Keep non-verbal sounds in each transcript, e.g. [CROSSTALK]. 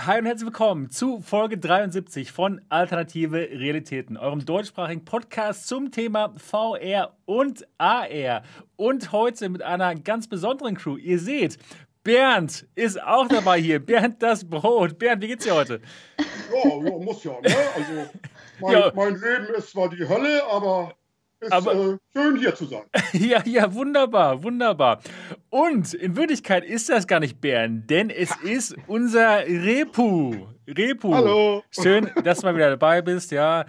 Hi und herzlich willkommen zu Folge 73 von Alternative Realitäten, eurem deutschsprachigen Podcast zum Thema VR und AR. Und heute mit einer ganz besonderen Crew. Ihr seht, Bernd ist auch dabei hier. [LAUGHS] Bernd das Brot. Bernd, wie geht's dir heute? Ja, ja muss ja. Ne? Also mein, ja. mein Leben ist zwar die Hölle, aber ist Aber, äh, schön hier zu sein. [LAUGHS] ja, ja, wunderbar, wunderbar. Und in Wirklichkeit ist das gar nicht Bären, denn es ist unser Repu. Repu. Hallo. Schön, dass du mal wieder dabei bist, ja.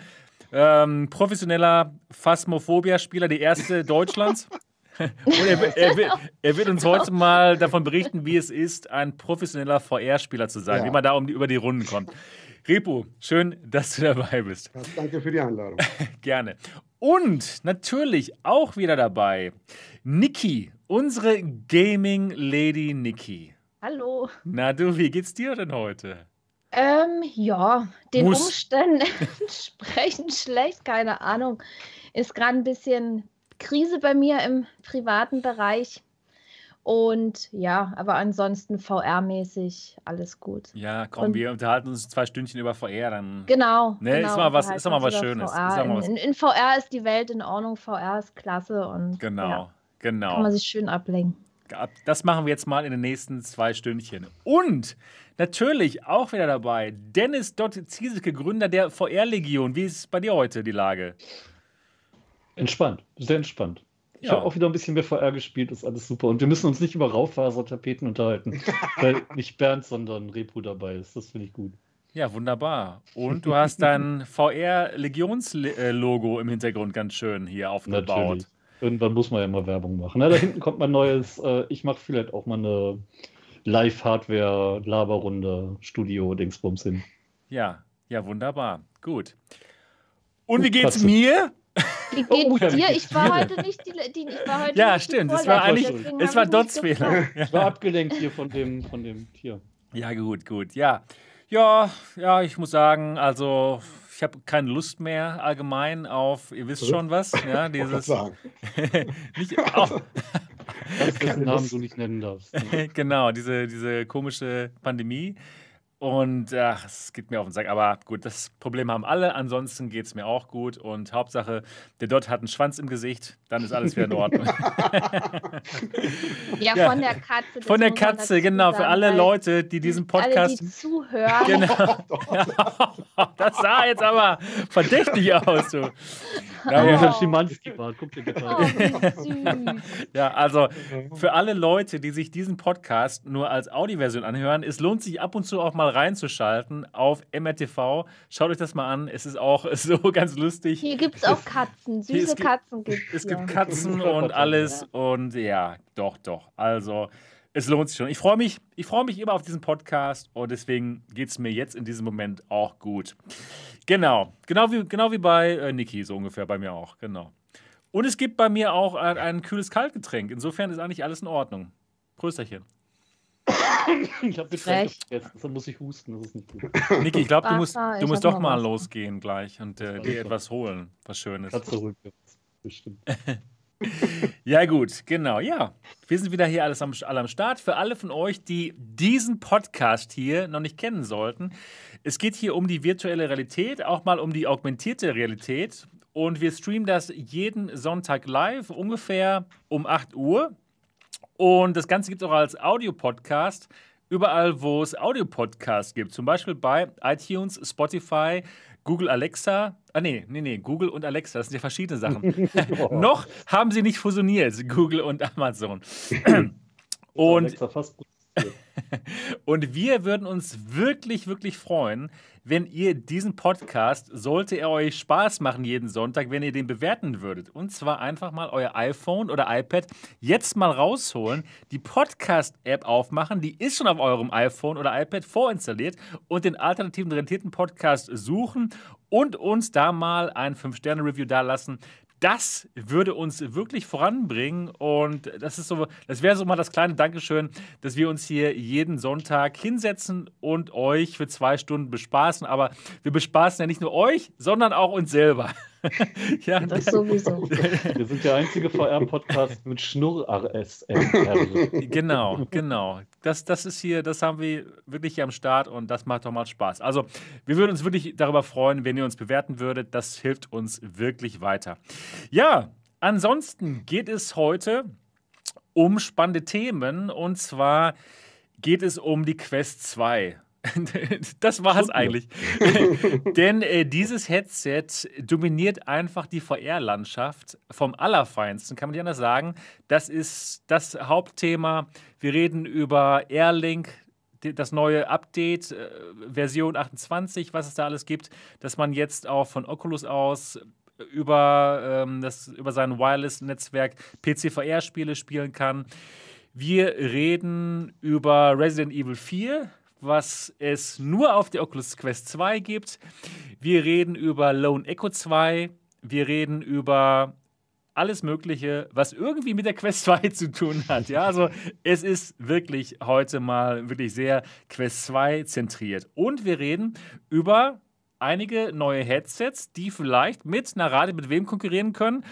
Ähm, professioneller Phasmophobia-Spieler, der erste Deutschlands. [LAUGHS] Und er, er, wird, er, wird uns heute mal davon berichten, wie es ist, ein professioneller VR-Spieler zu sein, ja. wie man da um die, über die Runden kommt. Repu, schön, dass du dabei bist. Danke für die Einladung. [LAUGHS] Gerne. Und natürlich auch wieder dabei Niki, unsere Gaming Lady Niki. Hallo. Na du, wie geht's dir denn heute? Ähm, ja, den Muss. Umständen [LAUGHS] entsprechend schlecht, keine Ahnung. Ist gerade ein bisschen Krise bei mir im privaten Bereich. Und ja, aber ansonsten VR-mäßig alles gut. Ja, komm, und, wir unterhalten uns zwei Stündchen über VR, dann. Genau. Ne, genau, ist mal was, ist mal was Schönes. VR. Mal was in, in, VR ist die Welt in Ordnung, VR ist klasse und. Genau, ja, genau. Kann man sich schön ablenken. Das machen wir jetzt mal in den nächsten zwei Stündchen. Und natürlich auch wieder dabei Dennis Dott Zieseke, Gründer der VR-Legion. Wie ist bei dir heute die Lage? Entspannt, sehr entspannt. Ich ja. habe auch wieder ein bisschen mehr VR gespielt, ist alles super. Und wir müssen uns nicht über Raufasertapeten unterhalten, [LAUGHS] weil nicht Bernd, sondern Repu dabei ist. Das finde ich gut. Ja, wunderbar. Und du hast dein [LAUGHS] VR-Legions-Logo im Hintergrund ganz schön hier aufgebaut. Natürlich. Irgendwann muss man ja mal Werbung machen. Na, da hinten kommt mein neues, äh, ich mache vielleicht auch mal eine Live-Hardware-Laberrunde, Studio-Dingsbums hin. Ja, ja, wunderbar. Gut. Und wie geht's mir? Wie geht's oh, dir? Ich war heute nicht die, die ich war heute Ja, stimmt. Es war eigentlich, es war Dots Fehler. Ich [LAUGHS] war abgelenkt hier von dem, von dem Tier. Ja, gut, gut. Ja. Ja, ja, ich muss sagen, also ich habe keine Lust mehr allgemein auf, ihr wisst schon was, [LAUGHS] ja, dieses. [LAUGHS] nicht, auch, dessen Namen du nicht nennen darfst. genau, diese, diese komische Pandemie. Und ach, es geht mir auf den Sack. Aber gut, das Problem haben alle. Ansonsten geht es mir auch gut. Und Hauptsache, der Dot hat einen Schwanz im Gesicht. Dann ist alles wieder in Ordnung. [LAUGHS] ja, ja, von der Katze. Von der Katze, genau. Für alle Leute, die diesen Podcast. Alle, die zuhören. Genau. [LAUGHS] [LAUGHS] das sah jetzt aber verdächtig aus. Du. Ja, ja. Oh. Schimanski war. Guck dir bitte oh, Ja, also für alle Leute, die sich diesen Podcast nur als Audioversion anhören, es lohnt sich ab und zu auch mal reinzuschalten auf MRTV. Schaut euch das mal an. Es ist auch [LAUGHS] so ganz lustig. Hier gibt es auch Katzen. Süße Katzen gibt es. Es gibt Katzen und alles. Und ja, doch, doch. Also. Es lohnt sich schon. Ich freue mich, ich mich immer auf diesen Podcast und deswegen geht es mir jetzt in diesem Moment auch gut. Genau, genau wie, genau wie bei äh, Niki, so ungefähr bei mir auch, genau. Und es gibt bei mir auch ein, ein kühles Kaltgetränk. Insofern ist eigentlich alles in Ordnung. Prösterchen. [LAUGHS] Ich habe Getränk jetzt, deshalb muss ich husten, das ist nicht gut. Niki, ich glaube, du musst, du musst doch mal losgehen gleich und äh, dir etwas holen, was Schönes. zurück, bestimmt. [LAUGHS] ja, gut, genau. Ja, wir sind wieder hier alles am, alle am Start. Für alle von euch, die diesen Podcast hier noch nicht kennen sollten, es geht hier um die virtuelle Realität, auch mal um die augmentierte Realität. Und wir streamen das jeden Sonntag live, ungefähr um 8 Uhr. Und das Ganze gibt es auch als Audiopodcast überall, wo es Audiopodcasts gibt. Zum Beispiel bei iTunes, Spotify, Google Alexa. Ah, nee, nee, nee, Google und Alexa, das sind ja verschiedene Sachen. [LAUGHS] [LAUGHS] Noch haben sie nicht fusioniert, Google und Amazon. und Alexa fast und wir würden uns wirklich, wirklich freuen, wenn ihr diesen Podcast, sollte er euch Spaß machen jeden Sonntag, wenn ihr den bewerten würdet. Und zwar einfach mal euer iPhone oder iPad jetzt mal rausholen, die Podcast-App aufmachen, die ist schon auf eurem iPhone oder iPad vorinstalliert und den alternativen rentierten Podcast suchen und uns da mal ein 5-Sterne-Review dalassen das würde uns wirklich voranbringen. Und das ist so, das wäre so mal das kleine Dankeschön, dass wir uns hier jeden Sonntag hinsetzen und euch für zwei Stunden bespaßen. Aber wir bespaßen ja nicht nur euch, sondern auch uns selber. [LAUGHS] ja, das sowieso. [LAUGHS] Wir sind der einzige VR-Podcast mit Schnurr-ASMR. [LAUGHS] genau, genau. Das, das ist hier, das haben wir wirklich hier am Start und das macht doch mal Spaß. Also, wir würden uns wirklich darüber freuen, wenn ihr uns bewerten würdet. Das hilft uns wirklich weiter. Ja, ansonsten geht es heute um spannende Themen und zwar geht es um die Quest 2. [LAUGHS] das war es eigentlich. [LAUGHS] Denn äh, dieses Headset dominiert einfach die VR-Landschaft vom Allerfeinsten, kann man nicht anders sagen. Das ist das Hauptthema. Wir reden über Airlink, das neue Update, äh, Version 28, was es da alles gibt, dass man jetzt auch von Oculus aus über, ähm, das, über sein Wireless-Netzwerk PC-VR-Spiele spielen kann. Wir reden über Resident Evil 4, was es nur auf der Oculus Quest 2 gibt. Wir reden über Lone Echo 2. Wir reden über alles Mögliche, was irgendwie mit der Quest 2 [LAUGHS] zu tun hat. Ja, also es ist wirklich heute mal wirklich sehr Quest 2 zentriert. Und wir reden über einige neue Headsets, die vielleicht mit, na rate, mit wem konkurrieren können.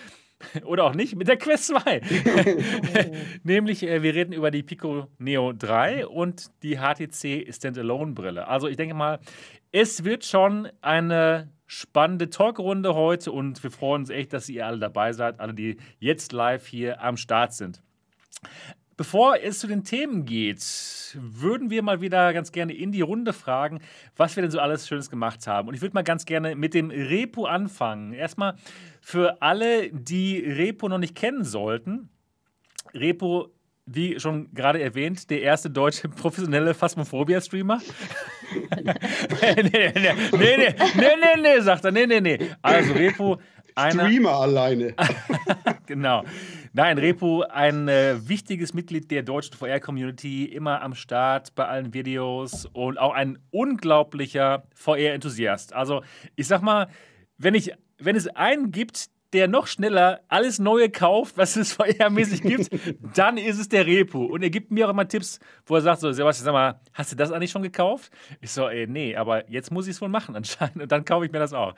[LAUGHS] Oder auch nicht, mit der Quest [LAUGHS] 2. [LAUGHS] Nämlich, äh, wir reden über die Pico Neo 3 und die HTC Standalone-Brille. Also ich denke mal, es wird schon eine spannende Talkrunde heute und wir freuen uns echt, dass ihr alle dabei seid, alle, die jetzt live hier am Start sind. Bevor es zu den Themen geht, würden wir mal wieder ganz gerne in die Runde fragen, was wir denn so alles Schönes gemacht haben. Und ich würde mal ganz gerne mit dem Repo anfangen. Erstmal für alle, die Repo noch nicht kennen sollten. Repo, wie schon gerade erwähnt, der erste deutsche [LAUGHS] professionelle Phasmophobia-Streamer. [LAUGHS] nee, nee, nee, nee, nee, nee, nee, sagt er. Nee, nee, nee. Also Repo. Einer, Streamer alleine. [LAUGHS] genau. Nein, Repo, ein äh, wichtiges Mitglied der deutschen VR-Community, immer am Start bei allen Videos und auch ein unglaublicher VR-Enthusiast. Also, ich sag mal, wenn, ich, wenn es einen gibt, der noch schneller alles Neue kauft, was es [LAUGHS] VR-mäßig gibt, [LAUGHS] dann ist es der Repo. Und er gibt mir auch immer Tipps, wo er sagt: So, Sebastian, sag mal, hast du das eigentlich schon gekauft? Ich so, ey, nee, aber jetzt muss ich es wohl machen [LAUGHS] anscheinend. Und dann kaufe ich mir das auch.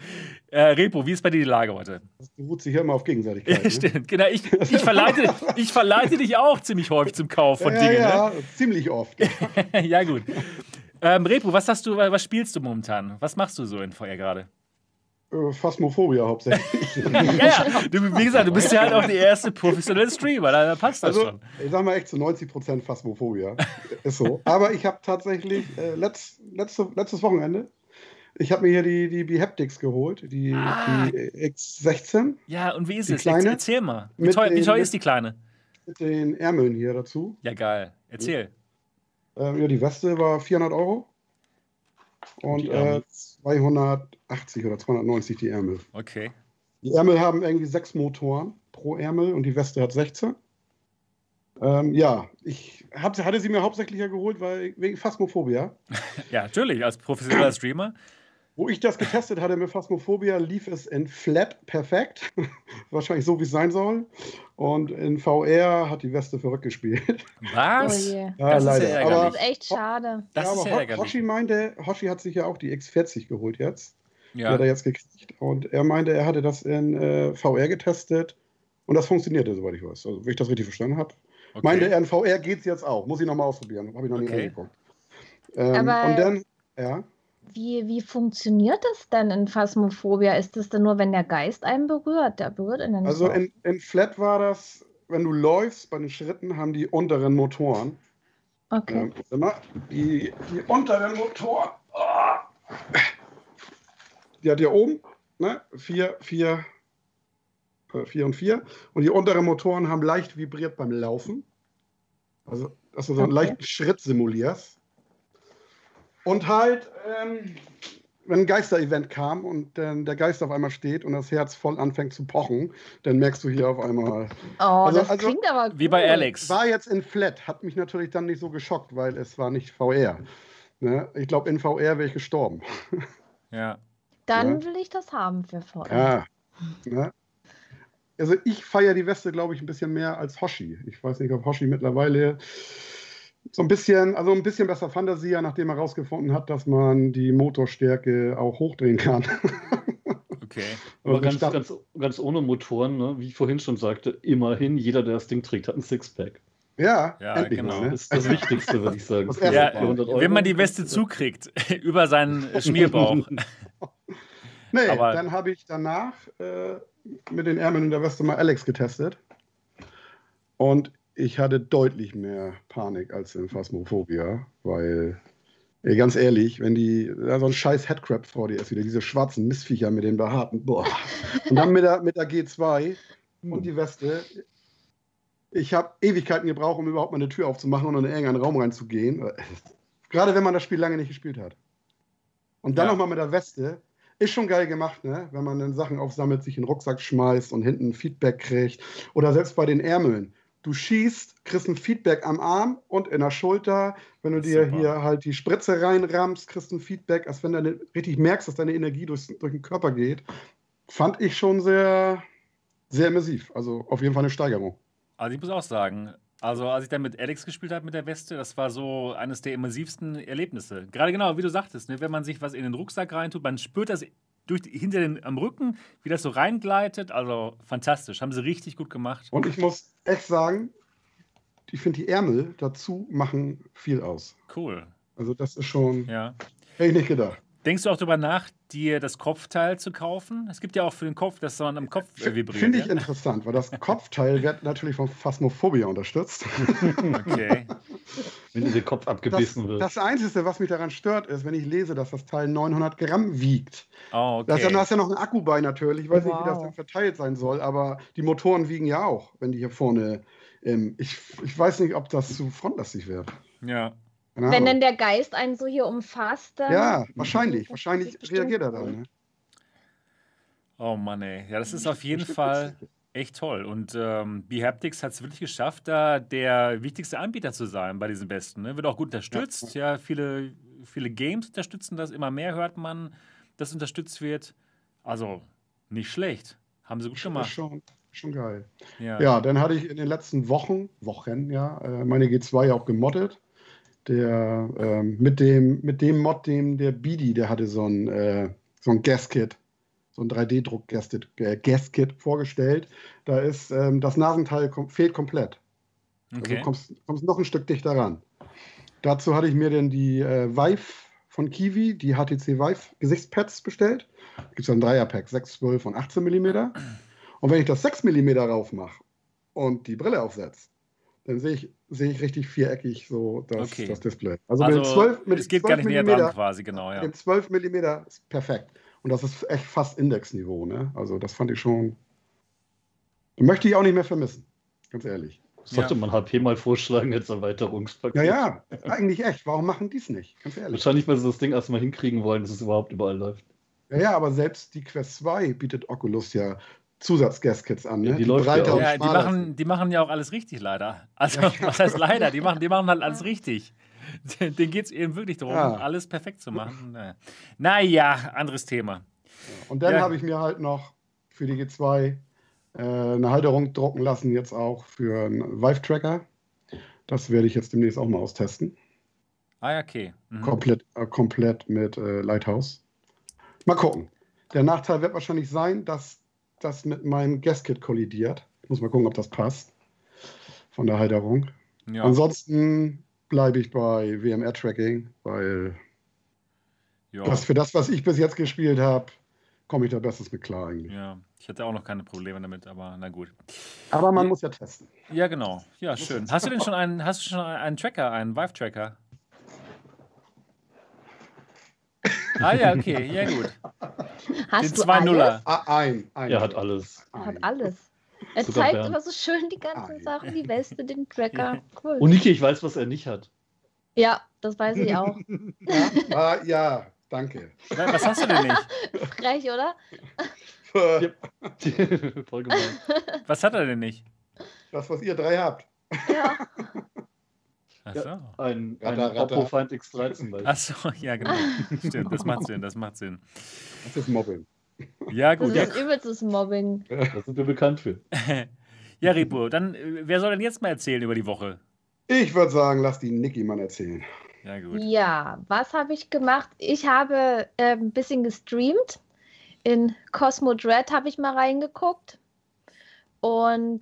Äh, Repo, wie ist bei dir die Lage heute? Das beruht sich ja immer auf Gegenseitigkeit. Ne? Stimmt, genau. Ich, ich, verleite, ich verleite dich auch ziemlich häufig zum Kauf von ja, Dingen. Ja, ne? ziemlich oft. ja, gut. Ähm, Repo, was hast du, was spielst du momentan? Was machst du so in VR gerade? Äh, Phasmophobia hauptsächlich. [LAUGHS] ja, ja. Du, wie gesagt, du bist ja halt auch der erste professionelle Streamer, da passt das also, schon. Ich sag mal echt zu 90% Phasmophobia. Ist so. Aber ich habe tatsächlich äh, letzt, letzte, letztes Wochenende, ich habe mir hier die, die Behaptics geholt, die, ah. die X16. Ja, und wie ist es? Kleine, Erzähl mal. Wie teuer, wie teuer ist die kleine? Mit den Ärmeln hier dazu. Ja, geil. Erzähl. Ähm, ja, die Weste war 400 Euro. Und äh, 280 oder 290 die Ärmel. Okay. Die Ärmel haben irgendwie sechs Motoren pro Ärmel und die Weste hat 16. Ähm, ja, ich hab, hatte sie mir hauptsächlich ja geholt, weil wegen Phasmophobia. [LAUGHS] ja, natürlich, als professioneller Streamer. Wo ich das getestet hatte mit Phasmophobia, lief es in Flat perfekt. [LAUGHS] Wahrscheinlich so, wie es sein soll. Und in VR hat die Weste verrückt gespielt. [LAUGHS] Was? Oh ja, das leider. Ist ja aber, das ist echt schade. Das ja, aber ist ja Hoshi meinte, Hoshi hat sich ja auch die X40 geholt jetzt. Ja. Die hat er jetzt gekriegt. Und er meinte, er hatte das in äh, VR getestet. Und das funktionierte, soweit ich weiß. Also, wenn ich das richtig verstanden habe. Okay. Meinte er, in VR geht es jetzt auch. Muss ich nochmal ausprobieren. Habe ich noch okay. nie angeguckt. Ähm, aber und dann, ja. Wie, wie funktioniert das denn in Phasmophobia? Ist das denn nur, wenn der Geist einen berührt? Der berührt einen nicht Also in, in Flat war das, wenn du läufst, bei den Schritten haben die unteren Motoren. Okay. Ja, die, die unteren Motoren, oh, die hat ja oben, ne? Vier, vier, äh, vier und vier. Und die unteren Motoren haben leicht vibriert beim Laufen. Also, dass du so einen okay. leichten Schritt simulierst. Und halt, ähm, wenn ein Geister-Event kam und dann der Geist auf einmal steht und das Herz voll anfängt zu pochen, dann merkst du hier auf einmal. Oh, also, das also, klingt aber gut. Wie bei Alex. War jetzt in Flat, hat mich natürlich dann nicht so geschockt, weil es war nicht VR. Ne? Ich glaube, in VR wäre ich gestorben. [LAUGHS] Ja. Dann ja? will ich das haben für VR. Ja. Ne? Also ich feiere die Weste, glaube ich, ein bisschen mehr als Hoshi. Ich weiß nicht, ob Hoshi mittlerweile so ein bisschen, also ein bisschen besser Fantasie, nachdem er herausgefunden hat, dass man die Motorstärke auch hochdrehen kann. [LAUGHS] Okay. Aber ganz, ganz, ganz ohne Motoren, ne? wie ich vorhin schon sagte, immerhin, jeder, der das Ding trägt, hat ein Sixpack. Ja, ja endlich genau. Ne? Das ist das Wichtigste, würde ich sagen. Ja, wenn man die Weste zukriegt, [LAUGHS] über seinen Schmierbauch. [LAUGHS] nee, Aber dann habe ich danach äh, mit den Ärmeln in der Weste mal Alex getestet. Und ich hatte deutlich mehr Panik als in Phasmophobia, weil, ey, ganz ehrlich, wenn die, da so ein scheiß Headcrab vor dir ist, wieder diese schwarzen Mistviecher mit den behaarten, boah. Und dann mit der, mit der G2 und die Weste. Ich habe Ewigkeiten gebraucht, um überhaupt mal eine Tür aufzumachen und in irgendeinen Raum reinzugehen. Gerade wenn man das Spiel lange nicht gespielt hat. Und dann ja. nochmal mit der Weste. Ist schon geil gemacht, ne? wenn man dann Sachen aufsammelt, sich in den Rucksack schmeißt und hinten Feedback kriegt. Oder selbst bei den Ärmeln du schießt, kriegst ein Feedback am Arm und in der Schulter. Wenn du dir Super. hier halt die Spritze reinrammst, kriegst du ein Feedback, als wenn du richtig merkst, dass deine Energie durch, durch den Körper geht. Fand ich schon sehr, sehr immersiv. Also auf jeden Fall eine Steigerung. Also ich muss auch sagen, also als ich dann mit Alex gespielt habe mit der Weste, das war so eines der immersivsten Erlebnisse. Gerade genau, wie du sagtest, ne, wenn man sich was in den Rucksack reintut, man spürt das durch, hinter den, am Rücken, wie das so reingleitet. Also fantastisch, haben sie richtig gut gemacht. Und ich muss echt sagen, ich finde die Ärmel dazu machen viel aus. Cool. Also das ist schon, ja. hätte ich nicht gedacht. Denkst du auch darüber nach, dir das Kopfteil zu kaufen? Es gibt ja auch für den Kopf, dass man am Kopf vibriert. Finde ich ja? interessant, weil das Kopfteil wird natürlich von Phasmophobia unterstützt. [LAUGHS] Okay. wenn dir der Kopf abgebissen das, wird. Das Einzige, was mich daran stört, ist, wenn ich lese, dass das Teil 900 Gramm wiegt. Oh, okay. Da ist, ja, ist ja noch ein Akku bei natürlich. Ich weiß wow. nicht, wie das dann verteilt sein soll, aber die Motoren wiegen ja auch, wenn die hier vorne. Ähm, ich, ich weiß nicht, ob das zu frontlastig wird. Ja. Genau. Wenn denn der Geist einen so hier umfasst, dann. Ja, wahrscheinlich. Wahrscheinlich reagiert er dann. Ne? Oh Mann, ey. Ja, das ist auf jeden Fall echt toll. Und ähm, Behaptics hat es wirklich geschafft, da der wichtigste Anbieter zu sein bei diesen Besten. Ne? Wird auch gut unterstützt. Ja, ja viele, viele Games unterstützen das. Immer mehr hört man, dass unterstützt wird. Also nicht schlecht. Haben sie gut gemacht. Schon, schon geil. Ja. ja, dann hatte ich in den letzten Wochen, Wochen, ja, äh, meine G2 auch gemoddet der ähm, mit dem mit dem Mod, dem der Bidi, der hatte so ein äh, so ein Gaskit, so ein 3D-Druck-Gaskit äh, Gaskit vorgestellt. Da ist ähm, das Nasenteil kom fehlt komplett. Also okay. Also kommst, kommst noch ein Stück dichter ran. Dazu hatte ich mir dann die äh, Vive von Kiwi, die HTC Vive Gesichtspads bestellt. Da gibt es ein Dreierpack, 6, 12 und 18 mm. Und wenn ich das 6 mm rauf mache und die Brille aufsetze, dann sehe ich, sehe ich richtig viereckig so das, okay. das Display. Also, also mit 12, mit es geht 12 gar nicht näher dran quasi, genau, ja. Mit 12 mm ist perfekt. Und das ist echt fast Indexniveau, ne? Also das fand ich schon. Möchte ich auch nicht mehr vermissen, ganz ehrlich. Sollte ja. man HP mal vorschlagen als Erweiterungspaket. Ja, ja, eigentlich echt. Warum machen die es nicht? Ganz ehrlich. Wahrscheinlich, weil sie das Ding erstmal hinkriegen wollen, dass es überhaupt überall läuft. Ja, ja, aber selbst die Quest 2 bietet Oculus ja Zusatzgaskets an. Ne? Ja, die, die, breiter ja, die, machen, die machen ja auch alles richtig, leider. Also, [LAUGHS] was heißt leider? Die machen, die machen halt alles richtig. [LAUGHS] Denen geht es eben wirklich darum, ja. alles perfekt zu machen. Naja, anderes Thema. Und dann habe ich mir halt noch für die G2 äh, eine Halterung drucken lassen, jetzt auch für einen Vive-Tracker. Das werde ich jetzt demnächst auch mal austesten. Ah, okay. Mhm. Komplett, äh, komplett mit äh, Lighthouse. Mal gucken. Der Nachteil wird wahrscheinlich sein, dass das mit meinem Gasket kollidiert. Ich muss mal gucken, ob das passt. Von der Halterung. Ja. Ansonsten bleibe ich bei WMR-Tracking, weil das für das, was ich bis jetzt gespielt habe, komme ich da bestens mit klar eigentlich. Ja, ich hatte auch noch keine Probleme damit, aber na gut. Aber man ja, muss ja testen. Ja, genau. Ja, schön. Hast du denn schon einen, hast du schon einen Tracker, einen Vive-Tracker? Ah ja, okay, ja [LAUGHS] gut. Hast Den 2-0er. Ah, ein, ein. Er hat alles. Er hat alles. Er Sogar zeigt immer so schön die ganzen ein. Sachen, die Weste, den Tracker. Cool. Und Niki, ich weiß, was er nicht hat. Ja, das weiß ich auch. [LAUGHS] ja, ah, ja danke. Was hast du denn nicht? [LAUGHS] Frech, oder? Voll gemein. Was hat er denn nicht? Das, was ihr drei habt. Ja. Achso. Ja, ein, ein Oppo Find X13. Achso, ja, genau. Stimmt, das macht Sinn, das macht Sinn. Das ist Mobbing. Ja, gut. Das ist übelstes Mobbing. Das sind wir bekannt für. [LAUGHS] ja, Ripo, dann, äh, wer soll denn jetzt mal erzählen über die Woche? Ich würde sagen, lass die Niki mal erzählen. Ja, gut. Ja, was habe ich gemacht? Ich habe äh, ein bisschen gestreamt. In Cosmo Dread habe ich mal reingeguckt und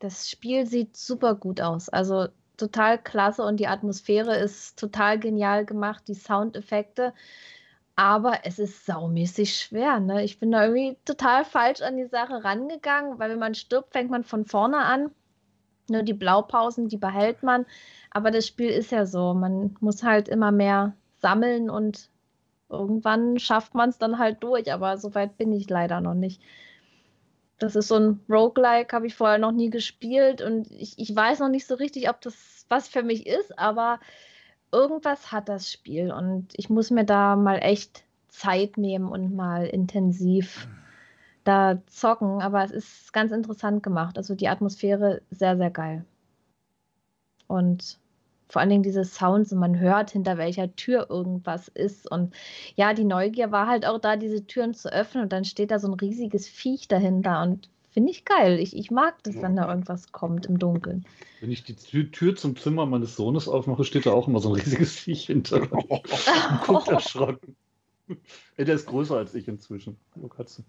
das Spiel sieht super gut aus. Also total klasse und die Atmosphäre ist total genial gemacht, die Soundeffekte. Aber es ist saumäßig schwer. Ne? Ich bin da irgendwie total falsch an die Sache rangegangen, weil wenn man stirbt, fängt man von vorne an. Nur die Blaupausen, die behält man. Aber das Spiel ist ja so. Man muss halt immer mehr sammeln und irgendwann schafft man es dann halt durch. Aber so weit bin ich leider noch nicht. Das ist so ein Roguelike, habe ich vorher noch nie gespielt und ich, ich weiß noch nicht so richtig, ob das was für mich ist, aber irgendwas hat das Spiel und ich muss mir da mal echt Zeit nehmen und mal intensiv da zocken, aber es ist ganz interessant gemacht. Also die Atmosphäre sehr, sehr geil. Und vor allen Dingen diese Sounds und man hört, hinter welcher Tür irgendwas ist. Und ja, die Neugier war halt auch da, diese Türen zu öffnen und dann steht da so ein riesiges Viech dahinter und finde ich geil. Ich, ich mag das, wenn da irgendwas kommt im Dunkeln. Wenn ich die Tür, Tür zum Zimmer meines Sohnes aufmache, steht da auch immer so ein riesiges Viech hinter. [LAUGHS] Oh. Guckt erschrocken. Der ist größer als ich inzwischen. Hallo Katze.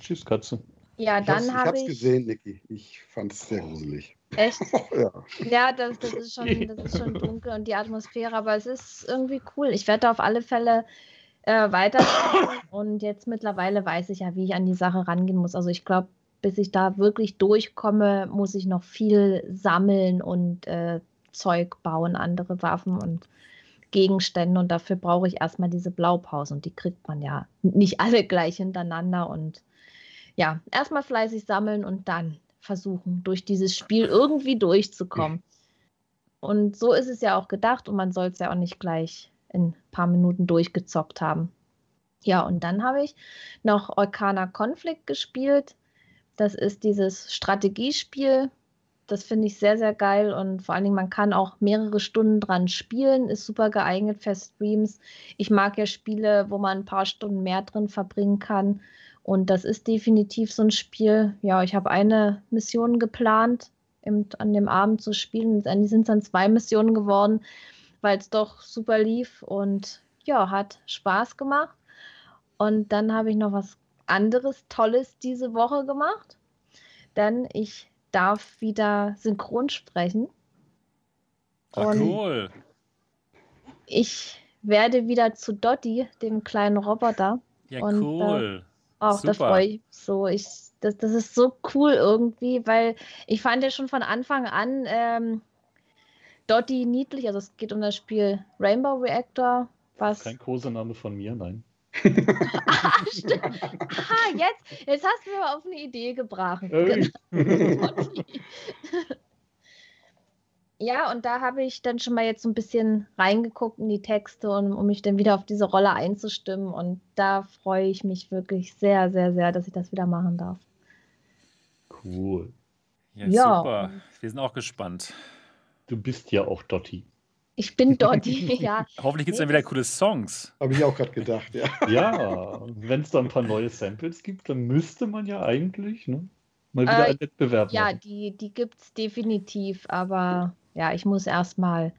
Tschüss, Katze. Ja, dann habe ich. Hab's ich gesehen, Niki. Ich fand es sehr gruselig. Echt? [LAUGHS] ja, ja das, das, ist schon, das ist schon dunkel und die Atmosphäre, aber es ist irgendwie cool. Ich werde auf alle Fälle äh, weiter [COUGHS] und jetzt mittlerweile weiß ich ja, wie ich an die Sache rangehen muss. Also ich glaube, bis ich da wirklich durchkomme, muss ich noch viel sammeln und äh, Zeug bauen, andere Waffen und Gegenstände und dafür brauche ich erstmal diese Blaupause und die kriegt man ja nicht alle gleich hintereinander und ja, erstmal fleißig sammeln und dann versuchen, durch dieses Spiel irgendwie durchzukommen. Und so ist es ja auch gedacht und man soll es ja auch nicht gleich in ein paar Minuten durchgezockt haben. Ja, und dann habe ich noch Orkana Conflict gespielt. Das ist dieses Strategiespiel. Das finde ich sehr, sehr geil und vor allen Dingen, man kann auch mehrere Stunden dran spielen, ist super geeignet für Streams. Ich mag ja Spiele, wo man ein paar Stunden mehr drin verbringen kann und das ist definitiv so ein Spiel. Ja, ich habe eine Mission geplant, im, an dem Abend zu spielen. Die sind dann zwei Missionen geworden, weil es doch super lief und ja, hat Spaß gemacht. Und dann habe ich noch was anderes Tolles diese Woche gemacht, denn ich darf wieder synchron sprechen. Ach, cool. Ich werde wieder zu Dotti, dem kleinen Roboter. Ja, und, cool. Äh, auch da freue ich mich so. Ich, das, das ist so cool irgendwie, weil ich fand ja schon von Anfang an ähm, Dottie niedlich. Also es geht um das Spiel Rainbow Reactor. Was... Kein Kosename von mir, nein. [LAUGHS] ah, stimmt. Ah, jetzt, jetzt hast du mir auf eine Idee gebracht. Genau. [LAUGHS] Ja, und da habe ich dann schon mal jetzt so ein bisschen reingeguckt in die Texte, und, um mich dann wieder auf diese Rolle einzustimmen. Und da freue ich mich wirklich sehr, sehr, sehr, dass ich das wieder machen darf. Cool. Ja, ja. super. Wir sind auch gespannt. Du bist ja auch Dotti. Ich bin [LAUGHS] Dotti, ja. Hoffentlich gibt es dann wieder coole Songs. Habe ich auch gerade gedacht, ja. [LAUGHS] Ja, wenn es da ein paar neue Samples gibt, dann müsste man ja eigentlich ne, mal wieder äh, einen Wettbewerb ja, machen. Ja, die, die gibt es definitiv, aber ja, ich muss erstmal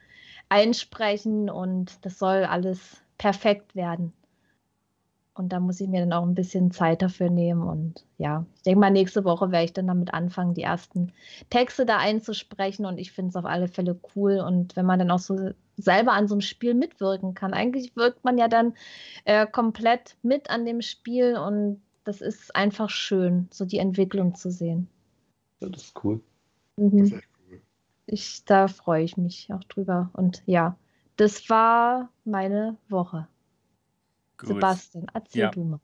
einsprechen und das soll alles perfekt werden. Und da muss ich mir dann auch ein bisschen Zeit dafür nehmen. Und ja, ich denke mal, nächste Woche werde ich dann damit anfangen, die ersten Texte da einzusprechen. Und ich finde es auf alle Fälle cool. Und wenn man dann auch so selber an so einem Spiel mitwirken kann, eigentlich wirkt man ja dann äh, komplett mit an dem Spiel. Und das ist einfach schön, so die Entwicklung zu sehen. Ja, das ist cool. Mhm ich, da freue ich mich auch drüber. Und ja, das war meine Woche. Gut. Sebastian, erzähl ja. du mal.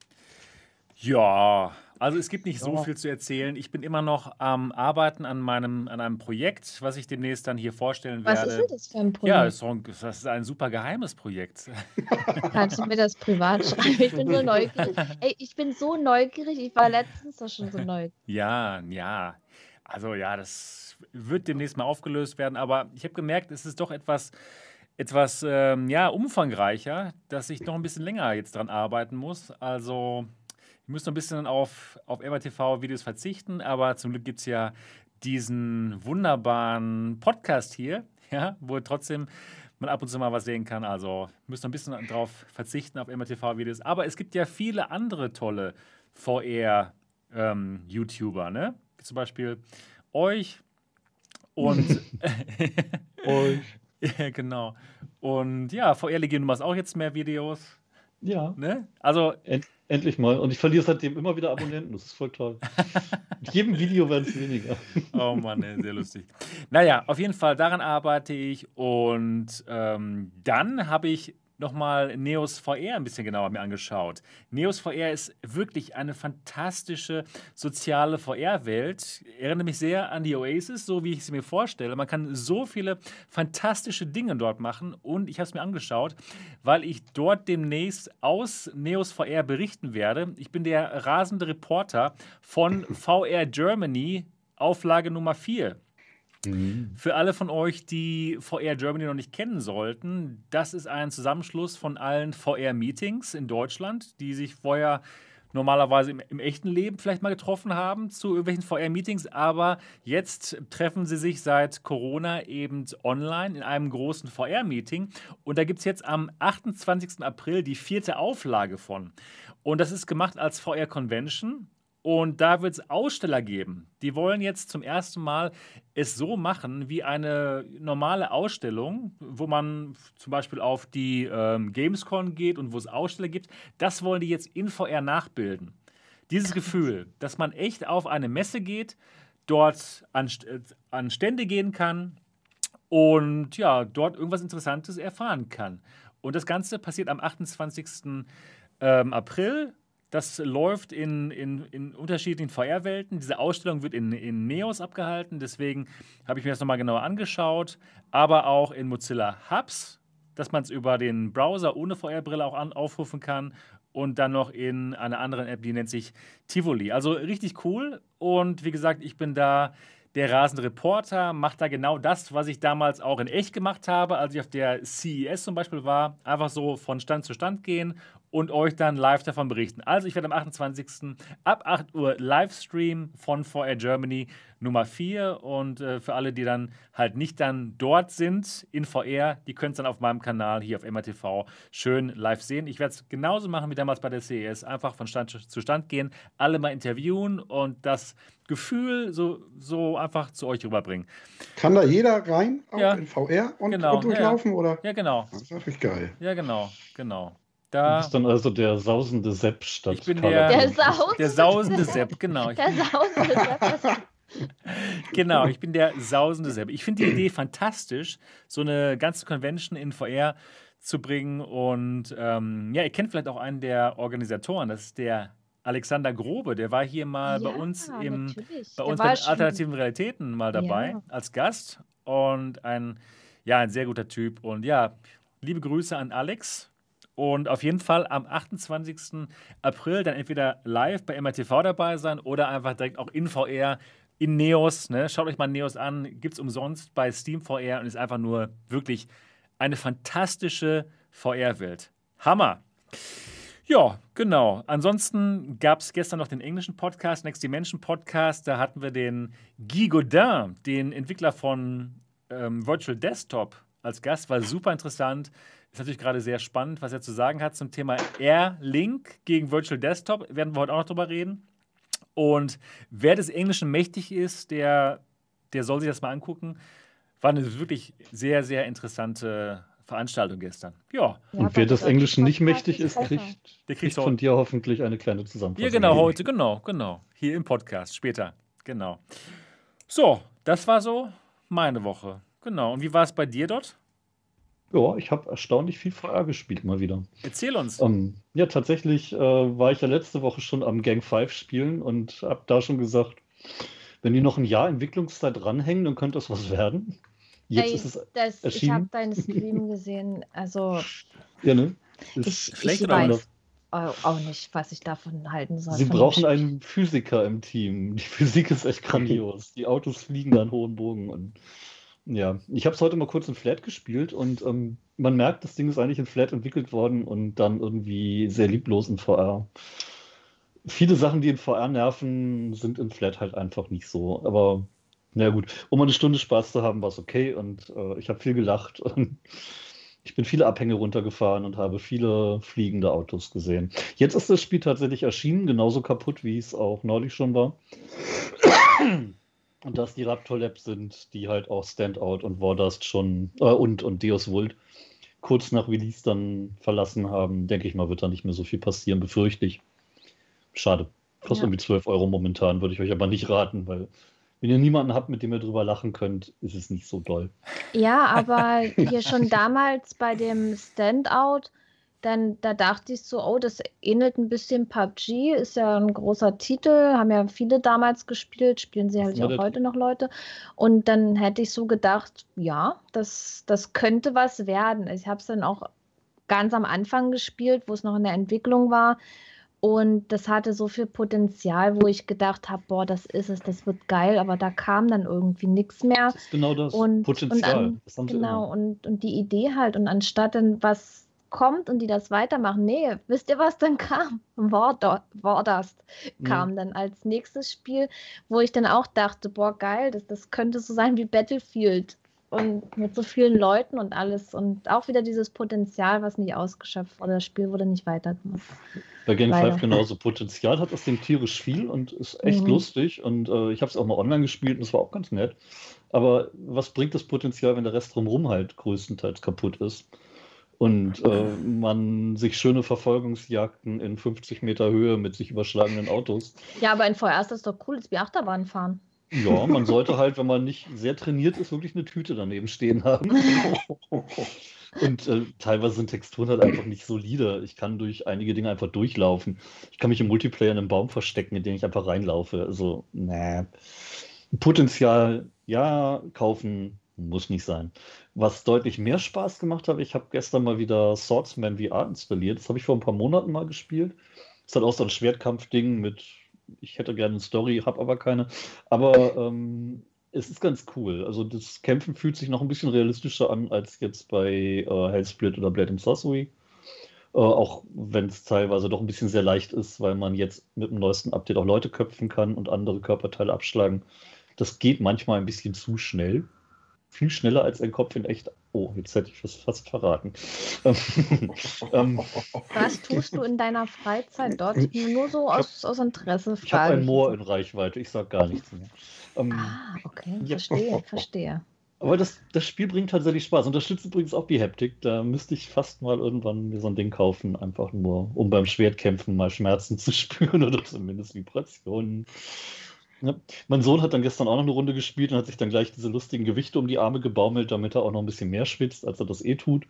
Ja, also es gibt nicht so viel zu erzählen. Ich bin immer noch am Arbeiten an meinem an einem Projekt, was ich demnächst dann hier vorstellen was werde. Was ist denn das für ein Projekt? Ja, das ist, ein, das ist ein super geheimes Projekt. [LAUGHS] Kannst du mir das privat schreiben? Ich bin so neugierig. Ey, ich bin so neugierig. Ich war letztens doch schon so neugierig. Ja, ja. Also ja, das wird demnächst mal aufgelöst werden. Aber ich habe gemerkt, es ist doch etwas, etwas ähm, ja, umfangreicher, dass ich noch ein bisschen länger jetzt dran arbeiten muss. Also ich muss noch ein bisschen auf, auf MRTV-Videos verzichten, aber zum Glück gibt es ja diesen wunderbaren Podcast hier, [LAUGHS] ja, wo trotzdem man ab und zu mal was sehen kann. Also müsst ein bisschen darauf verzichten auf MRTV-Videos. Aber es gibt ja viele andere tolle VR-YouTuber, ähm, ne? Zum Beispiel euch und [LAUGHS] euch. ja, genau. Und ja, VR-Legion, du machst auch jetzt mehr Videos. Ja. Ne? Also. End endlich mal. Und ich verliere seitdem immer wieder Abonnenten. Das ist voll toll. Mit jedem Video werden es weniger. [LAUGHS] oh Mann, ey, sehr lustig. Naja, auf jeden Fall, daran arbeite ich. Und ähm, dann habe ich nochmal Neos VR ein bisschen genauer mir angeschaut. Neos VR ist wirklich eine fantastische soziale VR-Welt. Erinnert mich sehr an die Oasis, so wie ich sie mir vorstelle. Man kann so viele fantastische Dinge dort machen und ich habe es mir angeschaut, weil ich dort demnächst aus Neos VR berichten werde. Ich bin der rasende Reporter von VR Germany, Auflage Nummer 4. Mhm. Für alle von euch, die VR Germany noch nicht kennen sollten, das ist ein Zusammenschluss von allen VR-Meetings in Deutschland, die sich vorher normalerweise im, im, echten Leben vielleicht mal getroffen haben zu irgendwelchen VR-Meetings, aber jetzt treffen sie sich seit Corona eben online in einem großen VR-Meeting. Und da gibt es jetzt am 28. April die vierte Auflage von. Und das ist gemacht als VR-Convention. Und da wird es Aussteller geben. Die wollen jetzt zum ersten Mal es so machen wie eine normale Ausstellung, wo man zum Beispiel auf die ähm, Gamescom geht und wo es Aussteller gibt. Das wollen die jetzt in VR nachbilden. Dieses Gefühl, dass man echt auf eine Messe geht, dort an, äh, an Stände gehen kann und ja, dort irgendwas Interessantes erfahren kann. Und das Ganze passiert am 28. Ähm, April das läuft in, in, in unterschiedlichen VR-Welten. Diese Ausstellung wird in, in Neos abgehalten, deswegen habe ich mir das nochmal genauer angeschaut. Aber auch in Mozilla Hubs, dass man es über den Browser ohne VR-Brille auch an, aufrufen kann. Und dann noch in einer anderen App, die nennt sich Tivoli. Also richtig cool. Und wie gesagt, ich bin da der rasende Reporter, macht da genau das, was ich damals auch in echt gemacht habe, als ich auf der CES zum Beispiel war. Einfach so von Stand zu Stand gehen und euch dann live davon berichten. Also ich werde am 28. ab 8 Uhr Livestream von 4 Germany Nummer 4 und äh, für alle, die dann halt nicht dann dort sind in VR, die können es dann auf meinem Kanal hier auf MRTV schön live sehen. Ich werde es genauso machen wie damals bei der CES, einfach von Stand zu Stand gehen, alle mal interviewen und das Gefühl so, so einfach zu euch rüberbringen. Kann da jeder rein, auch ja. in VR und, genau. und durchlaufen? Ja, oder? ja genau. Das ist natürlich geil. Ja, genau, genau. Da, du bist dann also der sausende Sepp statt Ich bin der, der, sausende, der sausende Sepp, genau. Der sausende Sepp. [LAUGHS] genau, ich bin der sausende Sepp. Ich finde die Idee fantastisch, so eine ganze Convention in VR zu bringen. Und ähm, ja, ihr kennt vielleicht auch einen der Organisatoren, das ist der Alexander Grobe, der war hier mal ja, bei uns im bei uns bei alternativen Realitäten mal dabei ja. als Gast und ein ja ein sehr guter Typ und ja liebe Grüße an Alex und auf jeden Fall am 28. April dann entweder live bei MRTV dabei sein oder einfach direkt auch in VR in Neos. Ne? Schaut euch mal Neos an, gibt es umsonst bei Steam VR und ist einfach nur wirklich eine fantastische VR-Welt. Hammer! Ja, genau. Ansonsten gab es gestern noch den englischen Podcast, Next Dimension Podcast. Da hatten wir den Guy Godin, den Entwickler von ähm, Virtual Desktop, als Gast. War super interessant. Ist natürlich gerade sehr spannend, was er zu sagen hat zum Thema Air-Link gegen Virtual Desktop. Werden wir heute auch noch drüber reden. Und wer des Englischen mächtig ist, der, der soll sich das mal angucken. War eine wirklich sehr, sehr interessante Veranstaltung gestern. Ja. Und wer des Englischen nicht mächtig ist, kriegt, der kriegt von dir hoffentlich eine kleine Zusammenfassung. Ja, genau, heute, genau, genau. Hier im Podcast, später. Genau. So, das war so meine Woche. Genau. Und wie war es bei dir dort? Ja, ich habe erstaunlich viel VR gespielt mal wieder. Erzähl uns. Ähm, ja, tatsächlich äh, war ich ja letzte Woche schon am Gang 5 spielen und habe da schon gesagt, wenn die noch ein Jahr Entwicklungszeit ranhängen, dann könnte das was werden. Jetzt Ey, ist es das, erschienen. Ich habe deinen Stream [LAUGHS] gesehen. Also. Ja, ne? Ist ich, schlecht ich oder weiß auch nicht, was ich davon halten soll. Sie brauchen einen Physiker im Team. Die Physik ist echt [LAUGHS] grandios. die Autos fliegen an hohen Bogen und ja, ich habe es heute mal kurz in Flat gespielt und ähm, man merkt, das Ding ist eigentlich in Flat entwickelt worden und dann irgendwie sehr lieblos in VR. Viele Sachen, die in VR nerven, sind in Flat halt einfach nicht so. Aber na gut, um eine Stunde Spaß zu haben, war es okay und äh, ich habe viel gelacht. [LAUGHS] Und Ich bin viele Abhänge runtergefahren und habe viele fliegende Autos gesehen. Jetzt ist das Spiel tatsächlich erschienen, genauso kaputt, wie es auch neulich schon war. Und dass die Raptor Labs sind, die halt auch Standout und Wardust schon äh, und, und Deus Vult kurz nach Release dann verlassen haben, denke ich mal, wird da nicht mehr so viel passieren, befürchte ich. Schade. Kostet ja. irgendwie 12 Euro momentan, würde ich euch aber nicht raten, weil wenn ihr niemanden habt, mit dem ihr drüber lachen könnt, ist es nicht so doll. Ja, aber hier schon damals bei dem Standout, dann da dachte ich so, oh, das ähnelt ein bisschen PUBG, ist ja ein großer Titel, haben ja viele damals gespielt, spielen sie halt auch heute noch Leute. Und dann hätte ich so gedacht, ja, das, das könnte was werden. Ich habe es dann auch ganz am Anfang gespielt, wo es noch in der Entwicklung war. Und das hatte so viel Potenzial, wo ich gedacht habe, boah, das ist es, das wird geil, aber da kam dann irgendwie nichts mehr. Das ist genau das und, Potenzial. Und an, genau, und, und die Idee halt. Und anstatt dann was kommt und die das weitermachen, nee, wisst ihr, was dann [LAUGHS] kam? Wardust kam mhm. dann als nächstes Spiel, wo ich dann auch dachte, boah, geil, das, das könnte so sein wie Battlefield und mit so vielen Leuten und alles und auch wieder dieses Potenzial, was nicht ausgeschöpft wurde. Das Spiel wurde nicht weitergemacht. Bei Gang 5 genauso Potenzial hat das Ding tierisch viel und ist echt mhm. lustig und äh, ich habe es auch mal online gespielt und es war auch ganz nett. Aber was bringt das Potenzial, wenn der Rest drumherum halt größtenteils kaputt ist? Und äh, [LAUGHS] man sich schöne Verfolgungsjagden in 50 Meter Höhe mit sich überschlagenden Autos. Ja, aber in VR ist das doch cool, das wie Achterbahn fahren. Ja, [LAUGHS] man sollte halt, wenn man nicht sehr trainiert ist, wirklich eine Tüte daneben stehen haben. [LAUGHS] Und äh, teilweise sind Texturen halt einfach nicht solide. Ich kann durch einige Dinge einfach durchlaufen. Ich kann mich im Multiplayer in einem Baum verstecken, in den ich einfach reinlaufe. Also, nee. Potenzial, ja, kaufen muss nicht sein. Was deutlich mehr Spaß gemacht hat, ich habe gestern mal wieder Swordsman VR installiert. Das habe ich vor ein paar Monaten mal gespielt. Das hat auch so ein Schwertkampfding mit ich hätte gerne eine Story, habe aber keine. Aber ähm, es ist ganz cool. Also das Kämpfen fühlt sich noch ein bisschen realistischer an als jetzt bei äh, Hellsplit oder Blade and Sorcery. Äh, auch wenn es teilweise doch ein bisschen sehr leicht ist, weil man jetzt mit dem neuesten Update auch Leute köpfen kann und andere Körperteile abschlagen. Das geht manchmal ein bisschen zu schnell viel schneller als ein Kopf in echt. Oh, jetzt hätte ich das fast verraten. [LAUGHS] Ähm, Was [LAUGHS] tust du in deiner Freizeit dort? Nur so aus, hab, aus Interesse. Ich habe ein Moor in Reichweite, ich sage gar nichts mehr. Ähm, ah, okay, ja. verstehe, [LAUGHS] verstehe. Aber das, das Spiel bringt tatsächlich Spaß. Unterstützt übrigens auch die Haptik. Da müsste ich fast mal irgendwann mir so ein Ding kaufen, einfach nur, um beim Schwertkämpfen mal Schmerzen zu spüren oder zumindest Vibrationen. Ja. Mein Sohn hat dann gestern auch noch eine Runde gespielt und hat sich dann gleich diese lustigen Gewichte um die Arme gebaumelt, damit er auch noch ein bisschen mehr schwitzt, als er das eh tut.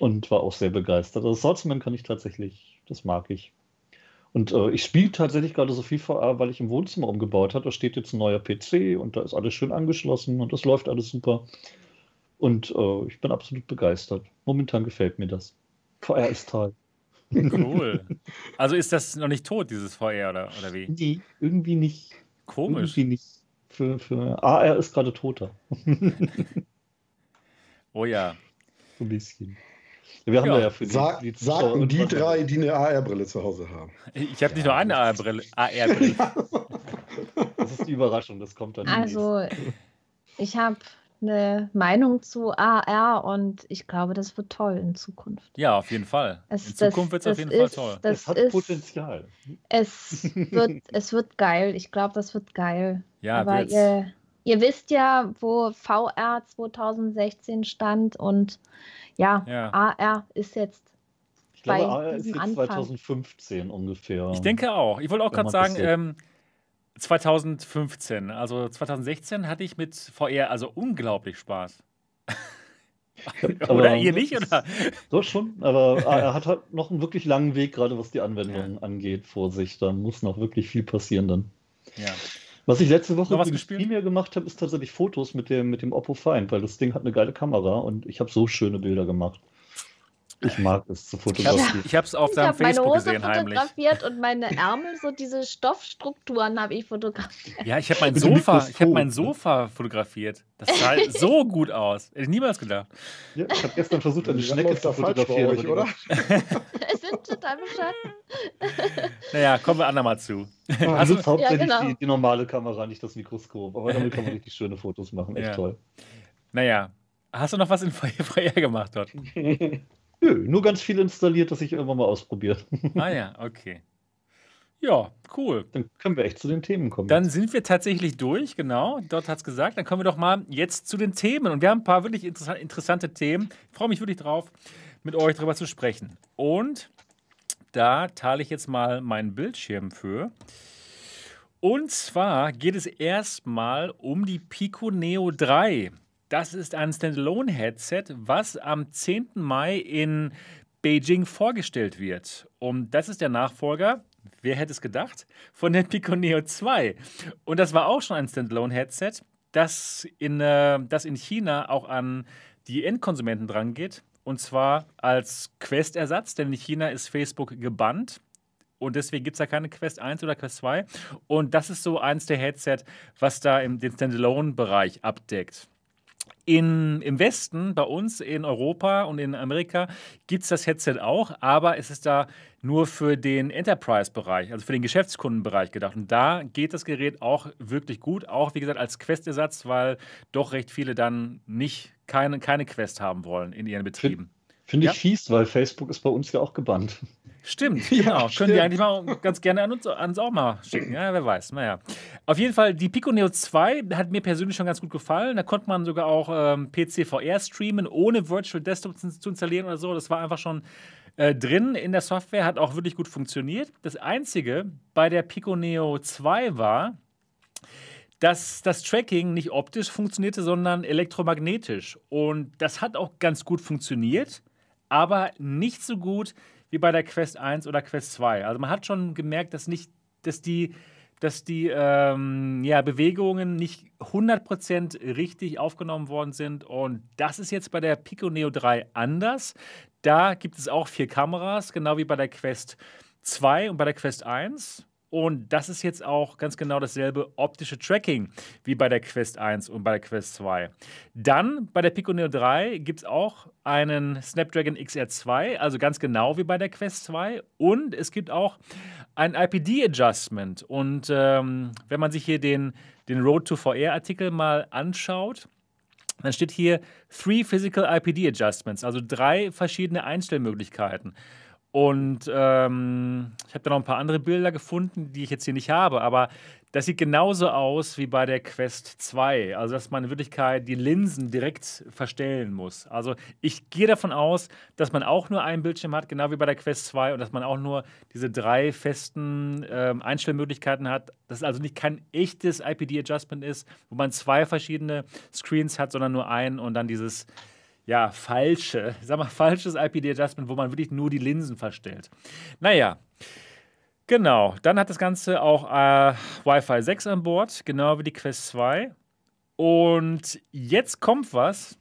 Und war auch sehr begeistert. Also Swordsman kann ich tatsächlich, das mag ich. Und äh, ich spiele tatsächlich gerade so viel VR, weil ich im Wohnzimmer umgebaut habe. Da steht jetzt ein neuer PC und da ist alles schön angeschlossen und das läuft alles super. Und äh, ich bin absolut begeistert. Momentan gefällt mir das. VR ist toll. Cool. Also ist das noch nicht tot, dieses VR, oder, oder wie? Nee, irgendwie nicht. Komisch. Für, für AR ist gerade toter. [LAUGHS] [LAUGHS] oh ja. So ein bisschen. Wir haben ja, ja für die, Sag, die Sagten die drei, die eine AR-Brille zu Hause haben. Ich habe nicht nur eine AR-Brille. AR [LAUGHS] das ist die Überraschung, das kommt dann. Also, ich habe eine Meinung zu AR und ich glaube, das wird toll in Zukunft. Ja, auf jeden Fall. Es, in Zukunft wird es auf jeden ist, Fall toll. Das es hat ist, Potenzial. Es wird, [LAUGHS] es wird geil. Ich glaube, das wird geil. Ja, Aber ihr, ihr, wisst ja, wo VR 2016 stand und ja, ja. AR ist jetzt. Ich glaube, AR ist jetzt Anfang. 2015 ungefähr. Ich denke auch. Ich wollte auch gerade sagen, ähm, 2015, also 2016 hatte ich mit VR also unglaublich Spaß. oder aber, ihr nicht, oder? Doch schon, aber er hat halt noch einen wirklich langen Weg, gerade was die Anwendung ja. angeht, vor sich. Da muss noch wirklich viel passieren dann. Ja. Was ich letzte Woche primär gemacht habe, ist tatsächlich Fotos mit dem, mit dem Oppo Find, weil das Ding hat eine geile Kamera und ich habe so schöne Bilder gemacht. Ich mag es zu fotografieren. Ich habe es auf deinem Facebook meine Hose gesehen, fotografiert und meine Ärmel, so diese Stoffstrukturen habe ich fotografiert. Ja, ich habe mein Sofa, ich habe mein Sofa fotografiert. Das sah so gut aus. Hätte ich niemals gedacht. Ja, ich habe gestern versucht, eine Schnecke zu fotografieren. Euch, oder? es [LAUGHS] sind total beschatten. Naja, kommen wir andermal zu. Ah, also hauptsächlich ja, genau. die, die, normale Kamera, nicht das Mikroskop. Aber damit kann man [LAUGHS] richtig schöne Fotos machen. Echt ja. toll. Naja, Hast du noch was in VR [LAUGHS] gemacht dort? Nö, nur ganz viel installiert, das ich irgendwann mal ausprobiert. [LAUGHS] Ah ja, okay. Ja, cool. Dann können wir echt zu den Themen kommen. Dann sind wir tatsächlich durch, genau. Dort hat es gesagt. Dann kommen wir doch mal jetzt zu den Themen. Und wir haben ein paar wirklich interessante Themen. Ich freue mich wirklich drauf, mit euch darüber zu sprechen. Und da teile ich jetzt mal meinen Bildschirm für. Und zwar geht es erstmal um die Pico Neo 3. Das ist ein Standalone-Headset, was am 10. Mai in Beijing vorgestellt wird. Und das ist der Nachfolger, wer hätte es gedacht, von der Pico Neo 2. Und das war auch schon ein Standalone-Headset, das in, äh, das in China auch an die Endkonsumenten drangeht. Und zwar als Quest-Ersatz, denn in China ist Facebook gebannt. Und deswegen gibt es da keine Quest 1 oder Quest 2. Und das ist so eins der Headset, was da im, den Standalone-Bereich abdeckt. In, Im Westen, bei uns in Europa und in Amerika, gibt es das Headset auch, aber es ist da nur für den Enterprise-Bereich, also für den Geschäftskundenbereich gedacht. Und da geht das Gerät auch wirklich gut, auch wie gesagt als Quest-Ersatz, weil doch recht viele dann nicht keine, keine Quest haben wollen in ihren Betrieben. Finde ich ja? fies, weil Facebook ist bei uns ja auch gebannt. Stimmt, [LAUGHS] genau. Ja, Können die eigentlich mal ganz gerne an uns, an uns auch mal schicken. Ja, wer weiß. Naja. Auf jeden Fall, die Pico Neo 2 hat mir persönlich schon ganz gut gefallen. Da konnte man sogar auch ähm, PC VR streamen, ohne Virtual Desktop zu installieren oder so. Das war einfach schon äh, drin in der Software, hat auch wirklich gut funktioniert. Das Einzige bei der Pico Neo 2 war, dass das Tracking nicht optisch funktionierte, sondern elektromagnetisch. Und das hat auch ganz gut funktioniert, aber nicht so gut wie bei der Quest 1 oder Quest 2. Also man hat schon gemerkt, dass nicht, dass die, dass die ähm, ja, Bewegungen nicht 100% richtig aufgenommen worden sind. Und das ist jetzt bei der Pico Neo 3 anders. Da gibt es auch vier Kameras, genau wie bei der Quest 2 und bei der Quest 1. Und das ist jetzt auch ganz genau dasselbe optische Tracking wie bei der Quest 1 und bei der Quest 2. Dann bei der Pico Neo 3 gibt es auch einen Snapdragon XR2, also ganz genau wie bei der Quest 2. Und es gibt auch ein IPD-Adjustment. Und ähm, wenn man sich hier den, den Road to VR-Artikel mal anschaut, dann steht hier Three Physical IPD Adjustments, also drei verschiedene Einstellmöglichkeiten. Und ähm, ich habe da noch ein paar andere Bilder gefunden, die ich jetzt hier nicht habe, aber das sieht genauso aus wie bei der Quest 2. Also, dass man in Wirklichkeit die Linsen direkt verstellen muss. Also, ich gehe davon aus, dass man auch nur einen Bildschirm hat, genau wie bei der Quest 2, und dass man auch nur diese drei festen ähm, Einstellmöglichkeiten hat. Dass es also nicht kein echtes IPD-Adjustment ist, wo man zwei verschiedene Screens hat, sondern nur einen und dann dieses ja, falsche, sag mal, falsches IPD-Adjustment, wo man wirklich nur die Linsen verstellt. Naja, genau. Dann hat das Ganze auch äh, Wi-Fi 6 an Bord, genau wie die Quest 2. Und jetzt kommt was,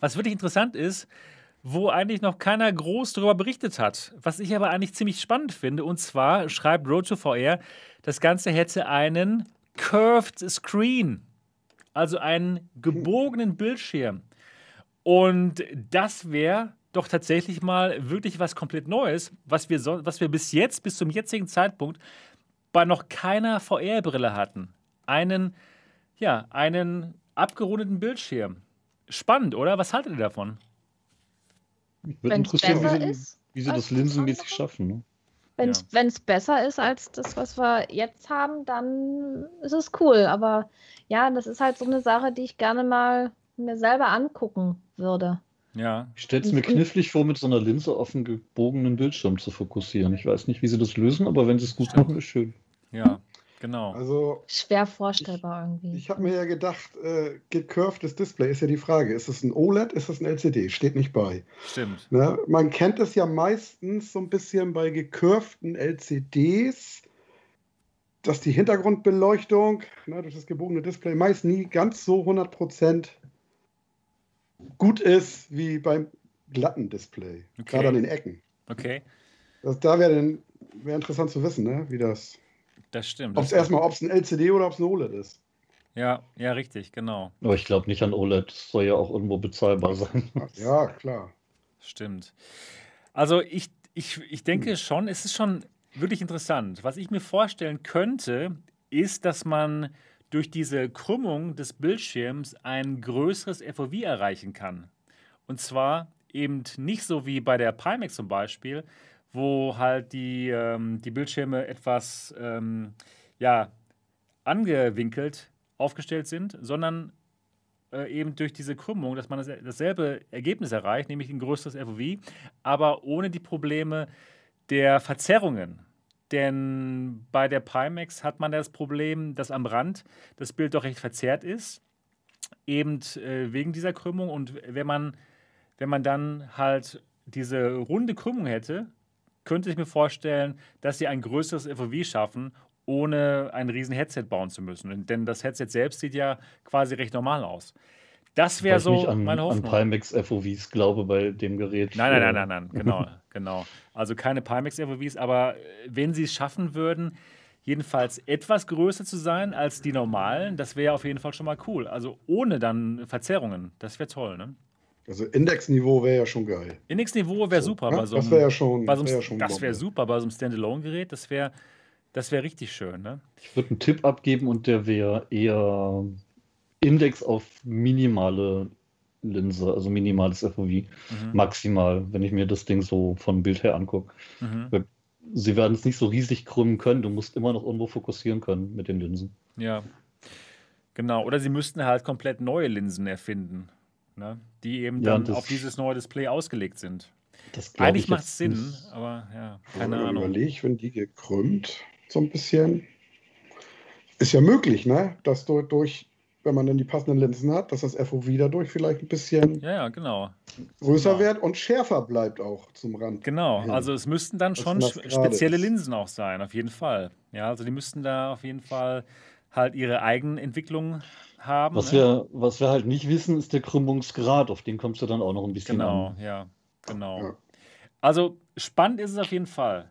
was wirklich interessant ist, wo eigentlich noch keiner groß darüber berichtet hat. Was ich aber eigentlich ziemlich spannend finde. Und zwar schreibt Road to VR, das Ganze hätte einen Curved Screen. Also einen gebogenen Bildschirm. Und das wäre doch tatsächlich mal wirklich was komplett Neues, was wir, so, was wir bis jetzt, bis zum jetzigen Zeitpunkt, bei noch keiner VR-Brille hatten. Einen, ja, einen abgerundeten Bildschirm. Spannend, oder? Was haltet ihr davon? Mich würde interessieren, wie sie, ist, wie sie das linsenmäßig schaffen. Ne? Wenn es ja. besser ist als das, was wir jetzt haben, dann ist es cool. Aber ja, das ist halt so eine Sache, die ich gerne mal mir selber angucken würde. Ja. Ich stelle es mir knifflig vor, mit so einer Linse auf einen gebogenen Bildschirm zu fokussieren. Ich weiß nicht, wie sie das lösen, aber wenn sie es gut machen, ist schön. Ja, genau. Also, Schwer vorstellbar ich, irgendwie. Ich habe mir ja gedacht, äh, gecurvedes Display ist ja die Frage. Ist es ein OLED, ist es ein LCD? Steht nicht bei. Stimmt. Ne? Man kennt es ja meistens so ein bisschen bei gecurvten LCDs, dass die Hintergrundbeleuchtung ne, durch das gebogene Display meist nie ganz so 100% gut ist wie beim glatten Display. Okay. Gerade an den Ecken. Okay. Das, da wäre wär interessant zu wissen, ne? wie das. Das stimmt. Ob es erstmal, ob es ein LCD oder ob es ein OLED ist. Ja, ja, richtig, genau. Aber ich glaube nicht an OLED. Das soll ja auch irgendwo bezahlbar sein. [LAUGHS] Ja, klar. Stimmt. Also ich, ich, ich denke schon, es ist schon wirklich interessant. Was ich mir vorstellen könnte, ist, dass man durch diese Krümmung des Bildschirms ein größeres FOV erreichen kann. Und zwar eben nicht so wie bei der Pimax zum Beispiel, wo halt die, ähm, die Bildschirme etwas ähm, ja, angewinkelt aufgestellt sind, sondern äh, eben durch diese Krümmung, dass man das, dasselbe Ergebnis erreicht, nämlich ein größeres FOV, aber ohne die Probleme der Verzerrungen. Denn bei der Pimax hat man das Problem, dass am Rand das Bild doch recht verzerrt ist, eben äh, wegen dieser Krümmung. Und wenn man, wenn man dann halt diese runde Krümmung hätte, könnte ich mir vorstellen, dass sie ein größeres FOV schaffen, ohne ein riesen Headset bauen zu müssen. Denn das Headset selbst sieht ja quasi recht normal aus. Das wäre so an, meine Hoffnung. an Pimax FOVs glaube bei dem Gerät. Nein, nein, nein, nein, nein, genau, [LAUGHS] genau. Also keine Pimax FOVs, aber äh, wenn sie es schaffen würden, jedenfalls etwas größer zu sein als die normalen, das wäre auf jeden Fall schon mal cool. Also ohne dann Verzerrungen, das wäre toll, ne? Also Indexniveau wäre ja schon geil. Indexniveau wäre so, super. Ja, bei so das wäre ja schon, bei so wär ja schon das wäre super bei so einem Standalone-Gerät. Das wäre das wär richtig schön, ne? Ich würde einen Tipp abgeben und der wäre eher Index auf minimale Linse, also minimales FOV, Mhm. maximal, wenn ich mir das Ding so vom Bild her angucke. Mhm. Sie werden es nicht so riesig krümmen können, du musst immer noch irgendwo fokussieren können mit den Linsen. Ja. Genau. Oder sie müssten halt komplett neue Linsen erfinden, ne? die eben Ja, dann das- auf dieses neue Display ausgelegt sind. Eigentlich ich macht es Sinn, nicht. aber ja, keine man Ahnung. überlegt, wenn die gekrümmt, so ein bisschen. Ist ja möglich, ne? Dass du durch, wenn man dann die passenden Linsen hat, dass das FOV dadurch vielleicht ein bisschen Ja, ja, genau. größer Genau. wird und schärfer bleibt auch zum Rand. Genau, hin. also es müssten dann schon das gerade spezielle ist. Linsen auch sein, auf jeden Fall. Ja, also die müssten da auf jeden Fall halt ihre Eigenentwicklung haben. Was ne? wir, was wir halt nicht wissen, ist der Krümmungsgrad, auf den kommst du dann auch noch ein bisschen Genau, an. ja, genau. Ja. Also spannend ist es auf jeden Fall,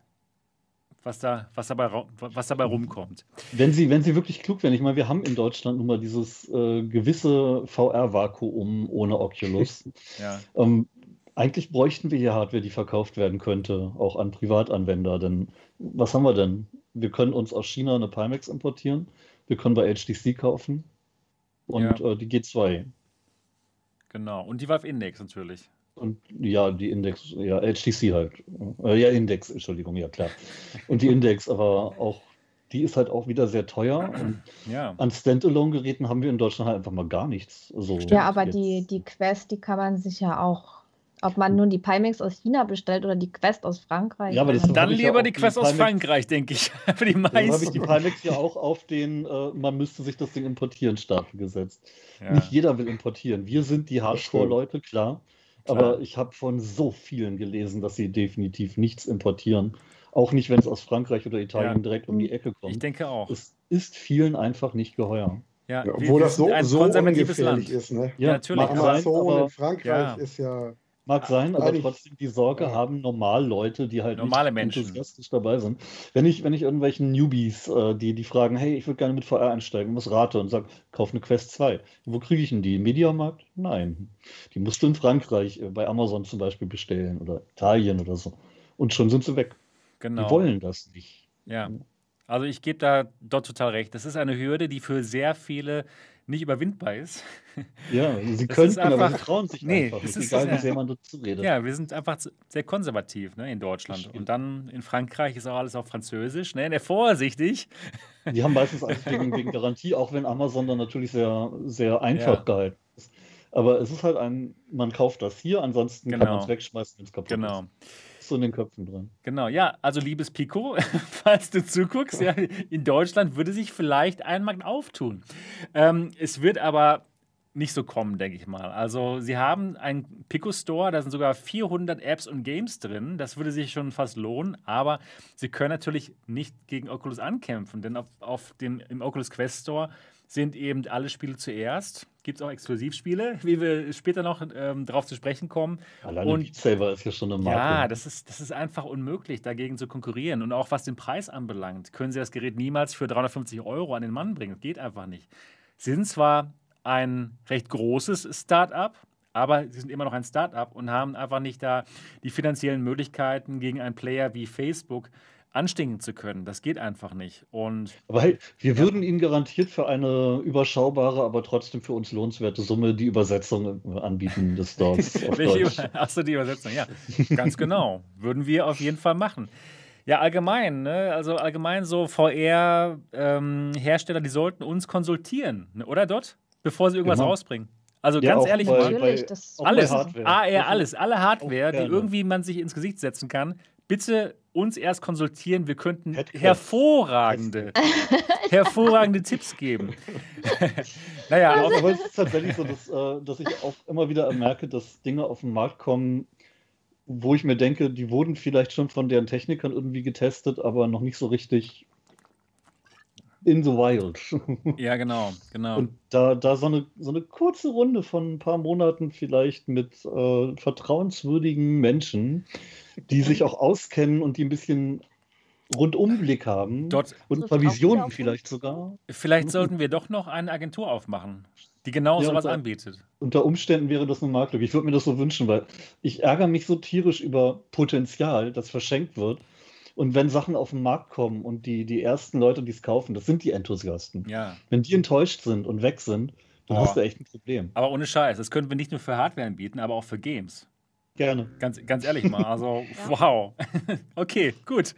was, da, was, dabei, was dabei rumkommt. Wenn sie, wenn sie wirklich klug wären, ich meine, wir haben in Deutschland nun mal dieses äh, gewisse VR-Vakuum ohne Oculus. [LAUGHS] Ja, ähm, eigentlich bräuchten wir hier Hardware, die verkauft werden könnte, auch an Privatanwender. Denn was haben wir denn? Wir können uns aus China eine Pimax importieren, wir können bei HTC kaufen und Ja. äh, die G2. genau. Und die Valve Index natürlich. Und ja, die Index, ja, HTC halt. Äh, ja, Index, Entschuldigung, ja klar. Und die Index, aber auch, die ist halt auch wieder sehr teuer. Und Ja, an Standalone-Geräten haben wir in Deutschland halt einfach mal gar nichts. Also Ja, aber jetzt- die, die Quest, die kann man sich ja auch, ob man nun die Pimax aus China bestellt oder die Quest aus Frankreich. Ja, aber das dann ja lieber auch die die Quest aus Pimax- Frankreich, denke ich, [LAUGHS] für die Dann habe ich meisten. die Pimax ja auch auf den, äh, man müsste sich das Ding importieren, Stapel gesetzt. Ja. Nicht jeder will importieren. Wir sind die Hardcore-Leute, klar. Aber ich habe von so vielen gelesen, dass sie definitiv nichts importieren. Auch nicht, wenn es aus Frankreich oder Italien Ja. direkt um die Ecke kommt. Ich denke auch. es ist vielen einfach nicht geheuer. Ja, Ja, obwohl wir das so, ein so ungefährlich Land. ist, ne? Ja, natürlich. Amazon aber, in Frankreich Ja. ist ja. Mag sein, aber trotzdem die Sorge ja. haben normal Leute, die halt Normale nicht Menschen. enthusiastisch dabei sind. Wenn ich, wenn ich irgendwelchen Newbies, äh, die, die fragen, hey, ich würde gerne mit VR einsteigen, was rate und sag, kauf eine Quest 2. Wo kriege ich denn die? Im Mediamarkt? Nein. Die musst du in Frankreich äh, bei Amazon zum Beispiel bestellen oder Italien oder so. Und schon sind sie weg. Genau. Die wollen das nicht. Ja, also ich gebe da dort total recht. Das ist eine Hürde, die für sehr viele nicht überwindbar ist. Ja, [LAUGHS] sie ist aber einfach- sie trauen sich Nee, einfach das nicht, ist egal wie sehr man dazu redet. Ja, wir sind einfach sehr konservativ ne, in Deutschland. Und dann in Frankreich ist auch alles auf Französisch. Ne? Ne, vorsichtig. [LAUGHS] Die haben meistens alles wegen, wegen Garantie, auch wenn Amazon dann natürlich sehr, sehr einfach Ja. gehalten ist. Aber es ist halt ein, man kauft das hier, ansonsten kann Genau. man es wegschmeißen, wenn es kaputt Genau. ist. Ist so in den Köpfen drin. Genau, ja, also liebes Pico, [LAUGHS] falls du zuguckst, ja, in Deutschland würde sich vielleicht ein Markt auftun. Ähm, es wird aber nicht so kommen, denke ich mal. Also sie haben einen Pico Store, da sind sogar 400 Apps und Games drin. Das würde sich schon fast lohnen, aber sie können natürlich nicht gegen Oculus ankämpfen, denn auf, auf dem, im Oculus Quest Store sind eben alle Spiele zuerst. Gibt es auch Exklusivspiele, [LAUGHS] wie wir später noch ähm, darauf zu sprechen kommen. Alleine Und- Saber ist ja schon eine Marke. Ja, das ist, das ist einfach unmöglich, dagegen zu konkurrieren. Und auch was den Preis anbelangt, können Sie das Gerät niemals für 350 Euro an den Mann bringen. Das geht einfach nicht. Sie sind zwar ein recht großes Start-up, aber sie sind immer noch ein Start-up und haben einfach nicht da die finanziellen Möglichkeiten, gegen einen Player wie Facebook anstinken zu können. Das geht einfach nicht. Und Weil wir ja. würden Ihnen garantiert für eine überschaubare, aber trotzdem für uns lohnenswerte Summe die Übersetzung anbieten des [LAUGHS] Deutsch. Achso, die Übersetzung, ja. Ganz genau. Würden wir auf jeden Fall machen. Ja, allgemein, ne? also allgemein so VR-Hersteller, ähm, die sollten uns konsultieren, ne? oder Dot? Bevor sie irgendwas genau. rausbringen. Also ja, ganz ehrlich, bei, bei, alles, AR, alles, alle Hardware, die irgendwie man sich ins Gesicht setzen kann, bitte uns erst konsultieren. Wir könnten hervorragende, [LAUGHS] hervorragende Tipps geben. [LAUGHS] naja, aber es ist tatsächlich so, dass, äh, dass ich auch immer wieder merke, dass Dinge auf den Markt kommen, wo ich mir denke, die wurden vielleicht schon von deren Technikern irgendwie getestet, aber noch nicht so richtig in the wild. [LAUGHS] Ja, genau, genau. Und da, da so, eine, so eine kurze Runde von ein paar Monaten vielleicht mit äh, vertrauenswürdigen Menschen, die sich auch auskennen und die ein bisschen Rundumblick haben Dort und ein paar Visionen vielleicht sogar. Vielleicht sollten wir doch noch eine Agentur aufmachen, die genau ja, sowas unter, anbietet. Unter Umständen wäre das eine Marktlücke. Ich würde mir das so wünschen, weil ich ärgere mich so tierisch über Potenzial, das verschenkt wird. Und wenn Sachen auf den Markt kommen und die, die ersten Leute, die es kaufen, das sind die Enthusiasten. Ja. Wenn die enttäuscht sind und weg sind, dann oh. hast du echt ein Problem. Aber ohne Scheiß, das könnten wir nicht nur für Hardware anbieten, aber auch für Games. Gerne. Ganz, ganz ehrlich mal, also [LAUGHS] ja. wow. [LAUGHS] okay, gut.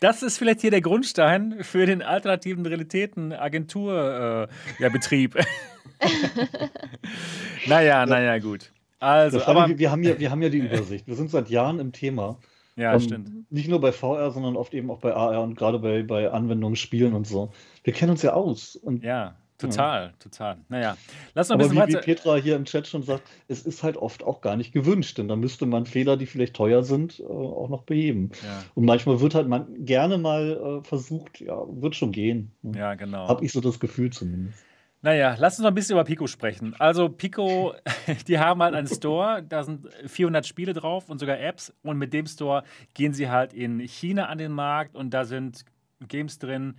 Das ist vielleicht hier der Grundstein für den alternativen Realitäten Agenturbetrieb. Äh, ja, [LAUGHS] naja, naja, gut. Also, aber, wir, haben ja, wir haben ja die Übersicht. Wir sind seit Jahren im Thema. Ja, um, ähm, stimmt. Nicht nur bei VR, sondern oft eben auch bei AR und gerade bei, bei Anwendungen, Spielen und so. Wir kennen uns ja aus. Und ja. Total, ja. total. Naja, lass noch ein bisschen Aber wie, weiter. wie Petra hier im Chat schon sagt, es ist halt oft auch gar nicht gewünscht, denn da müsste man Fehler, die vielleicht teuer sind, äh, auch noch beheben. Ja. Und manchmal wird halt man gerne mal äh, versucht, ja, wird schon gehen. Ja, genau. Habe ich so das Gefühl zumindest. Naja, lass uns noch ein bisschen über Pico sprechen. Also Pico, [LAUGHS] die haben halt einen Store, da sind 400 Spiele drauf und sogar Apps und mit dem Store gehen sie halt in China an den Markt und da sind Games drin,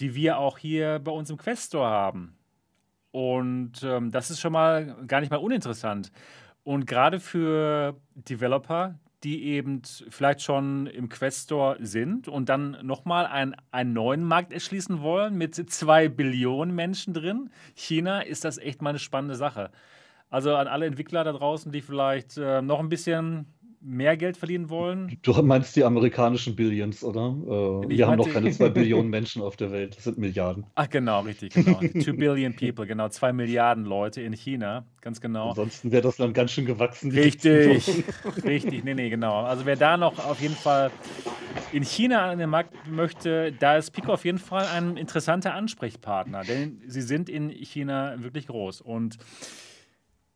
die wir auch hier bei uns im Quest Store haben. Und ähm, das ist schon mal gar nicht mal uninteressant. Und gerade für Developer, die eben vielleicht schon im Quest Store sind und dann nochmal ein, einen neuen Markt erschließen wollen mit zwei Billionen Menschen drin. China ist das echt mal eine spannende Sache. Also an alle Entwickler da draußen, die vielleicht äh, noch ein bisschen mehr Geld verdienen wollen. Du meinst die amerikanischen Billions, oder? Äh, wir haben noch keine zwei [LAUGHS] Billionen Menschen auf der Welt. Das sind Milliarden. Ach, genau, richtig, genau. Two Billion People, genau. Zwei Milliarden Leute in China, ganz genau. Ansonsten wäre das Land ganz schön gewachsen. Richtig, [LAUGHS] richtig, nee, nee, genau. Also wer da noch auf jeden Fall in China an den Markt möchte, da ist Pico auf jeden Fall ein interessanter Ansprechpartner, denn sie sind in China wirklich groß. Und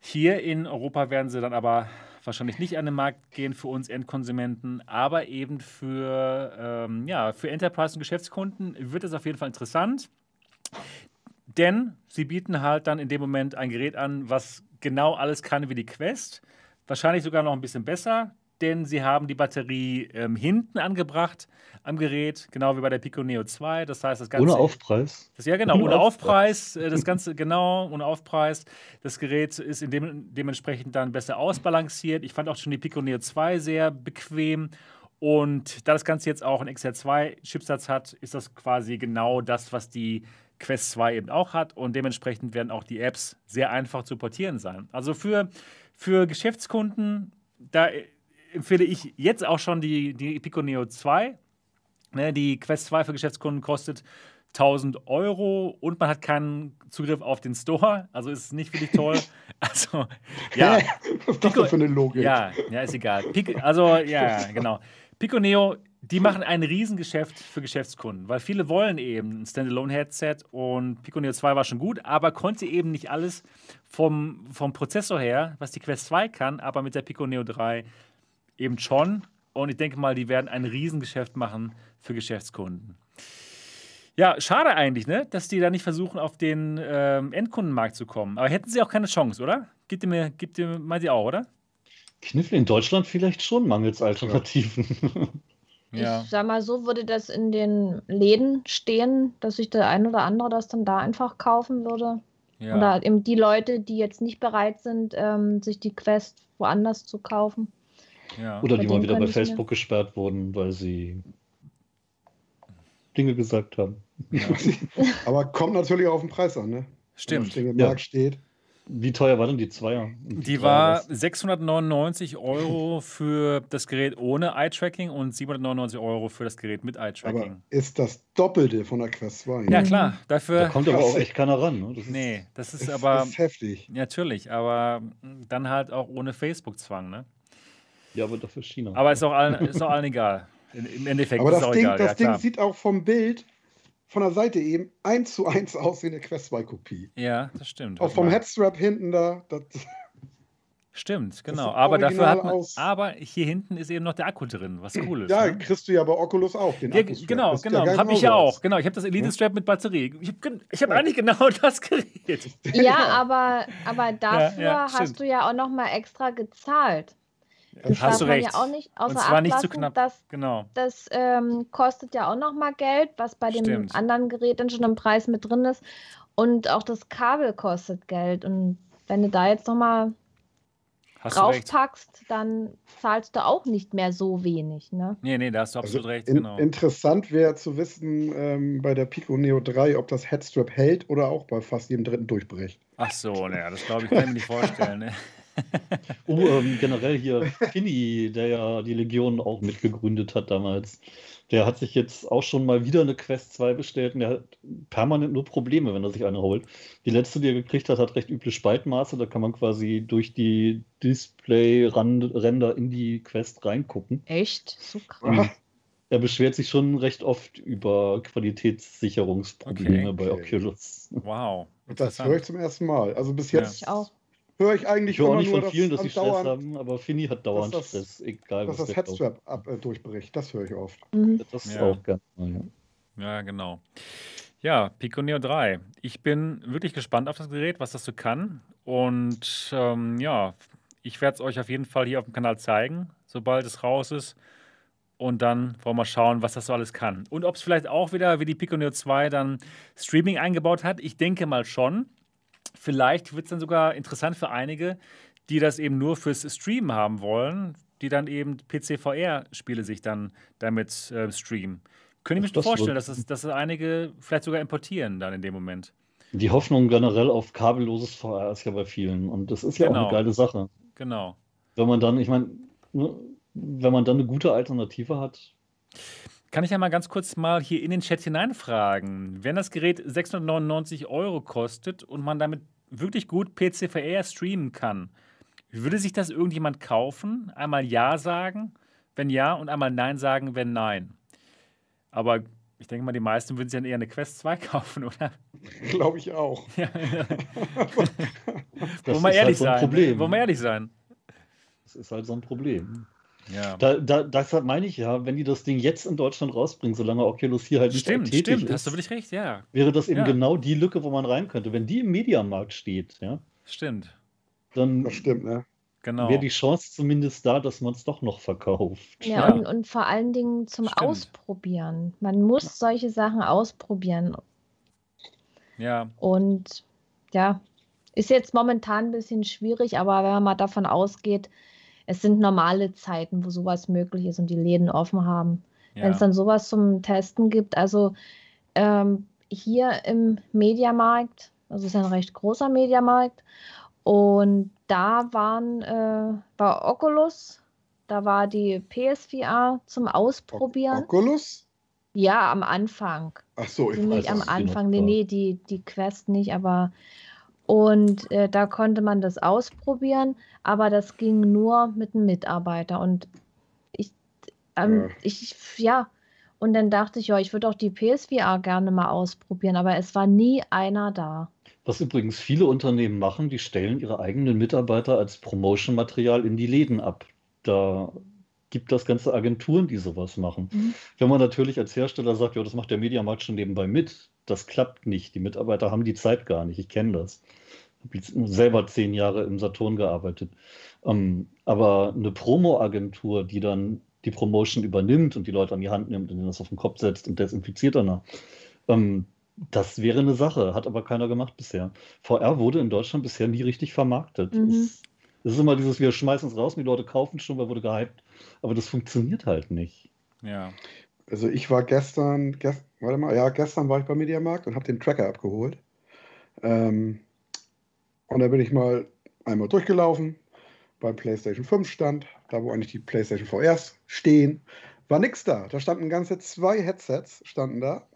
hier in Europa werden sie dann aber wahrscheinlich nicht an den Markt gehen für uns Endkonsumenten, aber eben für, ähm, ja, für Enterprise- und Geschäftskunden wird es auf jeden Fall interessant. Denn sie bieten halt dann in dem Moment ein Gerät an, was genau alles kann wie die Quest. Wahrscheinlich sogar noch ein bisschen besser denn sie haben die Batterie ähm, hinten angebracht am Gerät, genau wie bei der Pico Neo 2. Das heißt, das Ganze. Ohne Aufpreis? Das, ja, genau, ohne, ohne Aufpreis. Äh, das [LAUGHS] Ganze, genau, ohne Aufpreis. Das Gerät ist in dem, dementsprechend dann besser ausbalanciert. Ich fand auch schon die Pico Neo 2 sehr bequem. Und da das Ganze jetzt auch einen XR2-Chipsatz hat, ist das quasi genau das, was die Quest 2 eben auch hat. Und dementsprechend werden auch die Apps sehr einfach zu portieren sein. Also für, für Geschäftskunden, da empfehle ich jetzt auch schon die, die Pico Neo 2. Ne, die Quest 2 für Geschäftskunden kostet 1000 Euro und man hat keinen Zugriff auf den Store. Also ist es nicht wirklich toll. [LAUGHS] Also, ja. [LAUGHS] Was das Pico, für eine Logik? Ja, ja ist egal. Pico, also, ja, genau. Pico Neo, die machen ein Riesengeschäft für Geschäftskunden, weil viele wollen eben ein Standalone-Headset und Pico Neo 2 war schon gut, aber konnte eben nicht alles vom, vom Prozessor her, was die Quest 2 kann, aber mit der Pico Neo 3 eben schon. Und ich denke mal, die werden ein Riesengeschäft machen für Geschäftskunden. Ja, schade eigentlich, ne? dass die da nicht versuchen, auf den ähm, Endkundenmarkt zu kommen. Aber hätten sie auch keine Chance, oder? Gibt ihr mir, gibt ihr mal die auch, oder? Kniffel in Deutschland vielleicht schon mangels Alternativen. [LAUGHS] Ja. Ich sag mal so, würde das in den Läden stehen, dass sich der ein oder andere das dann da einfach kaufen würde. Ja. Oder eben die Leute, die jetzt nicht bereit sind, ähm, sich die Quest woanders zu kaufen. Ja. Oder die mal wieder bei Facebook gesperrt wurden, weil sie Dinge gesagt haben. Ja. [LAUGHS] Aber kommt natürlich auf den Preis an, ne? Stimmt. Wenn im Ja. Markt steht. Wie teuer war denn die Zweier? Die war 699 Euro für das Gerät ohne Eye-Tracking und 799 Euro für das Gerät mit Aber Eye-Tracking. ist das Doppelte von der Quest 2. Ja, klar. Da Dafür. kommt aber auch echt keiner ran. Ne? Das ist, Nee, das ist ist, aber. ist heftig. Natürlich, aber dann halt auch ohne Facebook-Zwang, ne? Ja, aber dafür China. Aber ist auch allen, ist auch allen egal. Im Endeffekt Aber ist es das auch Ding, egal. das ja, Ding klar. sieht auch vom Bild von der Seite eben eins zu eins aus wie eine Quest 2 Kopie. ja, das stimmt. Auch vom mal. Headstrap hinten da. Das, Stimmt, genau. Aber dafür hat man. aus. Aber hier hinten ist eben noch der Akku drin, was cool ist. ja, ne? kriegst du ja bei Oculus auch. Den Ja, genau, Das genau. ja Habe ich ja auch. Genau, ich habe das Elite Strap mit Batterie. Ich habe ich hab eigentlich genau [LAUGHS] das Gerät. Ja, aber, aber dafür ja, stimmt. hast du ja auch noch mal extra gezahlt. Das Hast du recht. ja auch nicht außer Und zwar nicht zu knapp. Das, Genau. das ähm, kostet ja auch noch mal Geld, was bei dem Stimmt. anderen Gerät dann schon im Preis mit drin ist. Und auch das Kabel kostet Geld. Und wenn du da jetzt noch mal Hast du recht. draufpackst, dann zahlst du auch nicht mehr so wenig. Ne? Nee, nee, da hast du Also absolut recht. in, Genau. Interessant wäre zu wissen ähm, bei der Pico Neo 3, ob das Headstrap hält oder auch bei fast jedem dritten durchbricht. Ach so, naja, das glaube ich, kann ich mir nicht vorstellen. Ne? [LAUGHS] Oh, [LAUGHS] ähm, generell hier Finny, der ja die Legion auch mitgegründet hat damals. Der hat sich jetzt auch schon mal wieder eine Quest 2 bestellt und der hat permanent nur Probleme, wenn er sich eine holt. Die letzte, die er gekriegt hat, hat recht üble Spaltmaße. Da kann man quasi durch die Display-Ränder in die Quest reingucken. Echt? So krass. Er beschwert sich schon recht oft über Qualitätssicherungsprobleme Okay. bei Okay. Oculus. Wow. das höre ich zum ersten Mal. Also bis Ja. jetzt Ich auch. Höre ich eigentlich Ich höre auch immer nicht nur, von vielen, dass dass sie Stress haben, aber Finny hat dauernd das- Stress, egal dass was das der kauft. Headstrap ab, äh, durchbricht. Das höre ich oft. Mhm. Das ist Ja. auch gerne mal, ja. Ja, genau. Ja, Pico Neo 3. Ich bin wirklich gespannt auf das Gerät, was das so kann. Und ähm, ja, ich werde es euch auf jeden Fall hier auf dem Kanal zeigen, sobald es raus ist. Und dann wollen wir schauen, was das so alles kann. Und ob es vielleicht auch wieder, wie die Pico Neo 2, dann Streaming eingebaut hat. Ich denke mal schon. Vielleicht wird es dann sogar interessant für einige, die das eben nur fürs Streamen haben wollen, die dann eben PC-VR-Spiele sich dann damit äh, streamen. Könnte ich mir Das vorstellen, dass, es, dass es einige vielleicht sogar importieren dann in dem Moment. Die Hoffnung generell auf kabelloses VR ist ja bei vielen. Und das ist ja auch Genau. eine geile Sache. Genau. Wenn man dann, ich meine, ne, wenn man dann eine gute Alternative hat, Kann ich ja mal ganz kurz mal hier in den Chat hineinfragen. Wenn das Gerät 699 Euro kostet und man damit wirklich gut PC-VR streamen kann, würde sich das irgendjemand kaufen? Einmal Ja sagen, wenn ja, und einmal Nein sagen, wenn nein. Aber ich denke mal, die meisten würden sich dann eher eine Quest 2 [LAUGHS] kaufen, oder? Glaube ich auch. Ja. das [LAUGHS] Wollen wir ist ehrlich halt so ein sein. Problem. Wollen wir ehrlich sein? Das ist halt so ein Problem. Ja. Da, da, deshalb meine ich ja, wenn die das Ding jetzt in Deutschland rausbringen, solange Oculus hier halt nicht Stimmt, tätig stimmt, ist, hast du wirklich recht, ja. wäre das eben Ja. genau die Lücke, wo man rein könnte. Wenn die im Mediamarkt steht, ja, Stimmt, dann Das stimmt, ne? genau. wäre die Chance zumindest da, dass man es doch noch verkauft. Ja, Ja. Und, und vor allen Dingen zum Stimmt. Ausprobieren. Man muss solche Sachen ausprobieren. Ja, Und ja, ist jetzt momentan ein bisschen schwierig, aber wenn man mal davon ausgeht, es sind normale Zeiten, wo sowas möglich ist und die Läden offen haben. Wenn ja. es dann sowas zum Testen gibt, also ähm, hier im Mediamarkt, also es ist ja ein recht großer Mediamarkt, und da waren äh, bei Oculus, da war die PSVR zum Ausprobieren. Oculus? Ja, am Anfang. Ach so, ich Ziemlich weiß, am die noch Anfang. Nee, nee, die, die Quest nicht, aber. Und äh, da konnte man das ausprobieren, aber das ging nur mit einem Mitarbeiter. Und ich, ähm, Ja. ich, ja, und dann dachte ich, ja, ich würde auch die PSVR gerne mal ausprobieren, aber es war nie einer da. Was übrigens viele Unternehmen machen, die stellen ihre eigenen Mitarbeiter als Promotion-Material in die Läden ab. Da gibt das ganze Agenturen, die sowas machen. Mhm. Wenn man natürlich als Hersteller sagt, ja, das macht der Mediamarkt schon nebenbei mit, das klappt nicht. Die Mitarbeiter haben die Zeit gar nicht. Ich kenne das. Ich habe selber zehn Jahre im Saturn gearbeitet. Ähm, aber eine Promo-Agentur, die dann die Promotion übernimmt und die Leute an die Hand nimmt und ihnen das auf den Kopf setzt und desinfiziert danach, ähm, das wäre eine Sache, hat aber keiner gemacht bisher. VR wurde in Deutschland bisher nie richtig vermarktet. Mhm. Es, es ist immer dieses, wir schmeißen es raus und die Leute kaufen schon, weil wurde gehypt. Aber das funktioniert halt nicht. ja. Also ich war gestern, gest, warte mal, ja, gestern war ich beim Mediamarkt und habe den Tracker abgeholt. Ähm, und da bin ich mal einmal durchgelaufen beim PlayStation 5 Stand, da wo eigentlich die PlayStation VRs stehen, war nichts da. Da standen ganze zwei Headsets, standen da.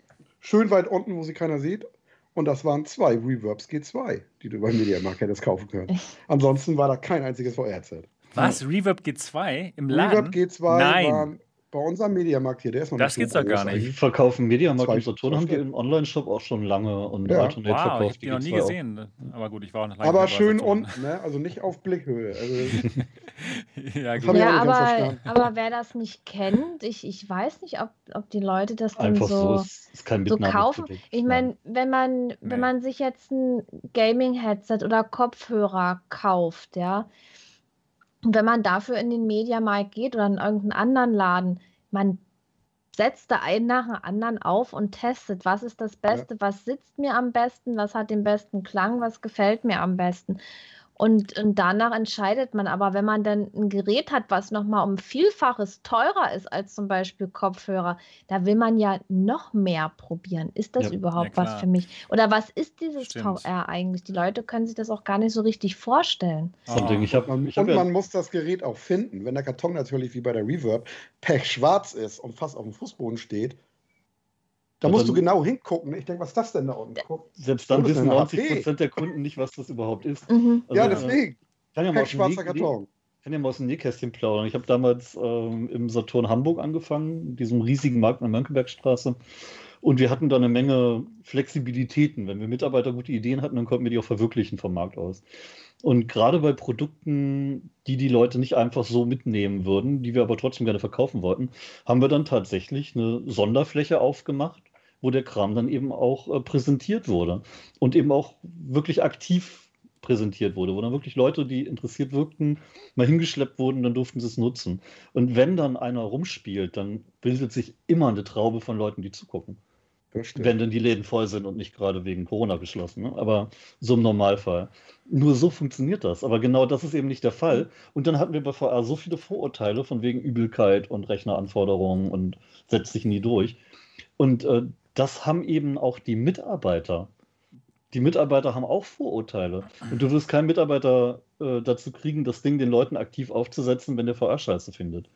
Schön weit unten, wo sie keiner sieht. Und das waren zwei Reverbs G2, die du beim Mediamarkt hättest kaufen können. Ansonsten war da kein einziges VR-Headset. Was? Reverb G2 im Laden? Reverb G2 Nein. waren bei unserem Mediamarkt hier, der ist noch Das nicht gibt's doch gar nicht. Die verkaufen Mediamarkt Zwei- und Saturn haben die im Online-Shop auch schon lange und Ja. Alternate Wow, ich verkauft habe die noch nie G2 auch. gesehen. Aber gut, ich war auch noch lange Aber schön unten, ne? also nicht auf Blickhöhe. Also, [LAUGHS] ja, Das gut. hab Ja, aber, aber wer das nicht kennt, ich, ich weiß nicht, ob, ob die Leute das dann Einfach so, so, ist kein so kaufen. Ich meine, wenn man, wenn Nee. man sich jetzt ein Gaming-Headset oder Kopfhörer kauft, ja, und wenn man dafür in den Mediamarkt geht oder in irgendeinen anderen Laden, man setzt da einen nach dem anderen auf und testet, was ist das Beste, was sitzt mir am besten, was hat den besten Klang, was gefällt mir am besten. Und, und danach entscheidet man. Aber wenn man dann ein Gerät hat, was nochmal um Vielfaches teurer ist als zum Beispiel Kopfhörer, da will man ja noch mehr probieren. Ist das Ja, überhaupt ja, was für mich? Oder was ist dieses Stimmt. VR eigentlich? Die Leute können sich das auch gar nicht so richtig vorstellen. Ich man, ich hab und ja, man muss das Gerät auch finden. Wenn der Karton natürlich wie bei der Reverb pechschwarz ist und fast auf dem Fußboden steht, da Ja, musst dann- du genau hingucken. Ich denke, was ist das denn da unten? Guck. selbst dann wissen eine 90 HP. Prozent der Kunden nicht, was das überhaupt ist. Mhm. Ja, Also, deswegen. Ich kann ja mal aus dem Pechschwarzer Näh- Karton. Ich kann ja mal aus dem Nähkästchen plaudern. Ich habe damals ähm, im Saturn Hamburg angefangen, in diesem riesigen Markt in der Mönckebergstraße. Und wir hatten da eine Menge Flexibilitäten. Wenn wir Mitarbeiter gute Ideen hatten, dann konnten wir die auch verwirklichen vom Markt aus. Und gerade bei Produkten, die die Leute nicht einfach so mitnehmen würden, die wir aber trotzdem gerne verkaufen wollten, haben wir dann tatsächlich eine Sonderfläche aufgemacht, wo der Kram dann eben auch äh, präsentiert wurde und eben auch wirklich aktiv präsentiert wurde, wo dann wirklich Leute, die interessiert wirkten, mal hingeschleppt wurden, dann durften sie es nutzen. Und wenn dann einer rumspielt, dann bildet sich immer eine Traube von Leuten, die zugucken. Wenn denn die Läden voll sind und nicht gerade wegen Corona geschlossen. Ne? Aber so im Normalfall. Nur so funktioniert das. Aber genau das ist eben nicht der Fall. Und dann hatten wir bei VR so viele Vorurteile von wegen Übelkeit und Rechneranforderungen und setzt sich nie durch. Und äh, das haben eben auch die Mitarbeiter. Die Mitarbeiter haben auch Vorurteile. Und du wirst keinen Mitarbeiter äh, dazu kriegen, das Ding den Leuten aktiv aufzusetzen, wenn der VR scheiße findet.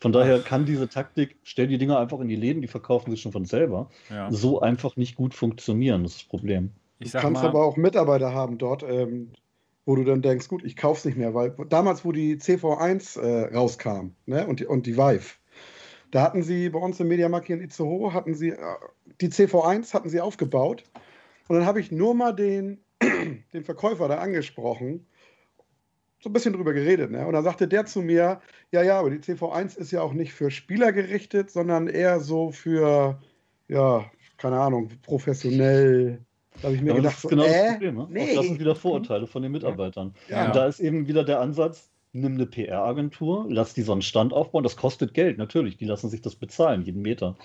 Von daher kann diese Taktik, stell die Dinger einfach in die Läden, die verkaufen sich schon von selber, Ja. so einfach nicht gut funktionieren. Das ist das Problem. Ich Du kannst mal, aber auch Mitarbeiter haben dort, ähm, wo du dann denkst, gut, ich kauf's nicht mehr, weil damals, wo die CV1 äh, rauskam ne, und, die, und die Vive, da hatten sie bei uns im Mediamarkt hier in Itzehoe, hatten sie, äh, die CV1 hatten sie aufgebaut und dann habe ich nur mal den, [CLEARS THROAT] den Verkäufer da angesprochen, so ein bisschen drüber geredet, ne? Und dann sagte der zu mir, ja, ja, aber die CV1 ist ja auch nicht für Spieler gerichtet, sondern eher so für, ja, keine Ahnung, professionell. Da habe ich mir Aber gedacht, das ist so, genau das äh, Problem. Ne? nee. Auch das sind wieder Vorurteile von den Mitarbeitern. Ja. Und da ist eben wieder der Ansatz, nimm eine PR-Agentur, lass die so einen Stand aufbauen. Das kostet Geld, natürlich. Die lassen sich das bezahlen, jeden Meter.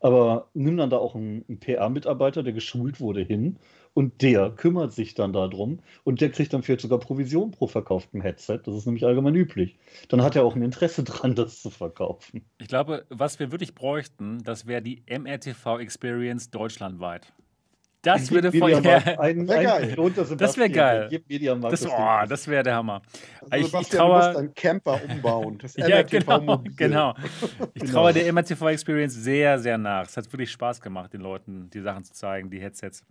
Aber nimm dann da auch einen, einen PR-Mitarbeiter, der geschult wurde, hin und der kümmert sich dann darum und der kriegt dann vielleicht sogar Provision pro verkauftem Headset. Das ist nämlich allgemein üblich. Dann hat er auch ein Interesse dran, [LAUGHS] das zu verkaufen. ich glaube, was wir wirklich bräuchten, das wäre die MRTV Experience deutschlandweit. Das würde ja, ein, ein. Millionter Das wär Sebastian, geil. das, oh, das wäre der Hammer. Also Ich- ich traue- du musst deinen Camper umbauen. Das [LAUGHS] Ja, genau, genau. [LAUGHS] Ich Genau. traue der MRTV Experience sehr, sehr nach. Es hat wirklich Spaß gemacht, den Leuten die Sachen zu zeigen, die Headsets.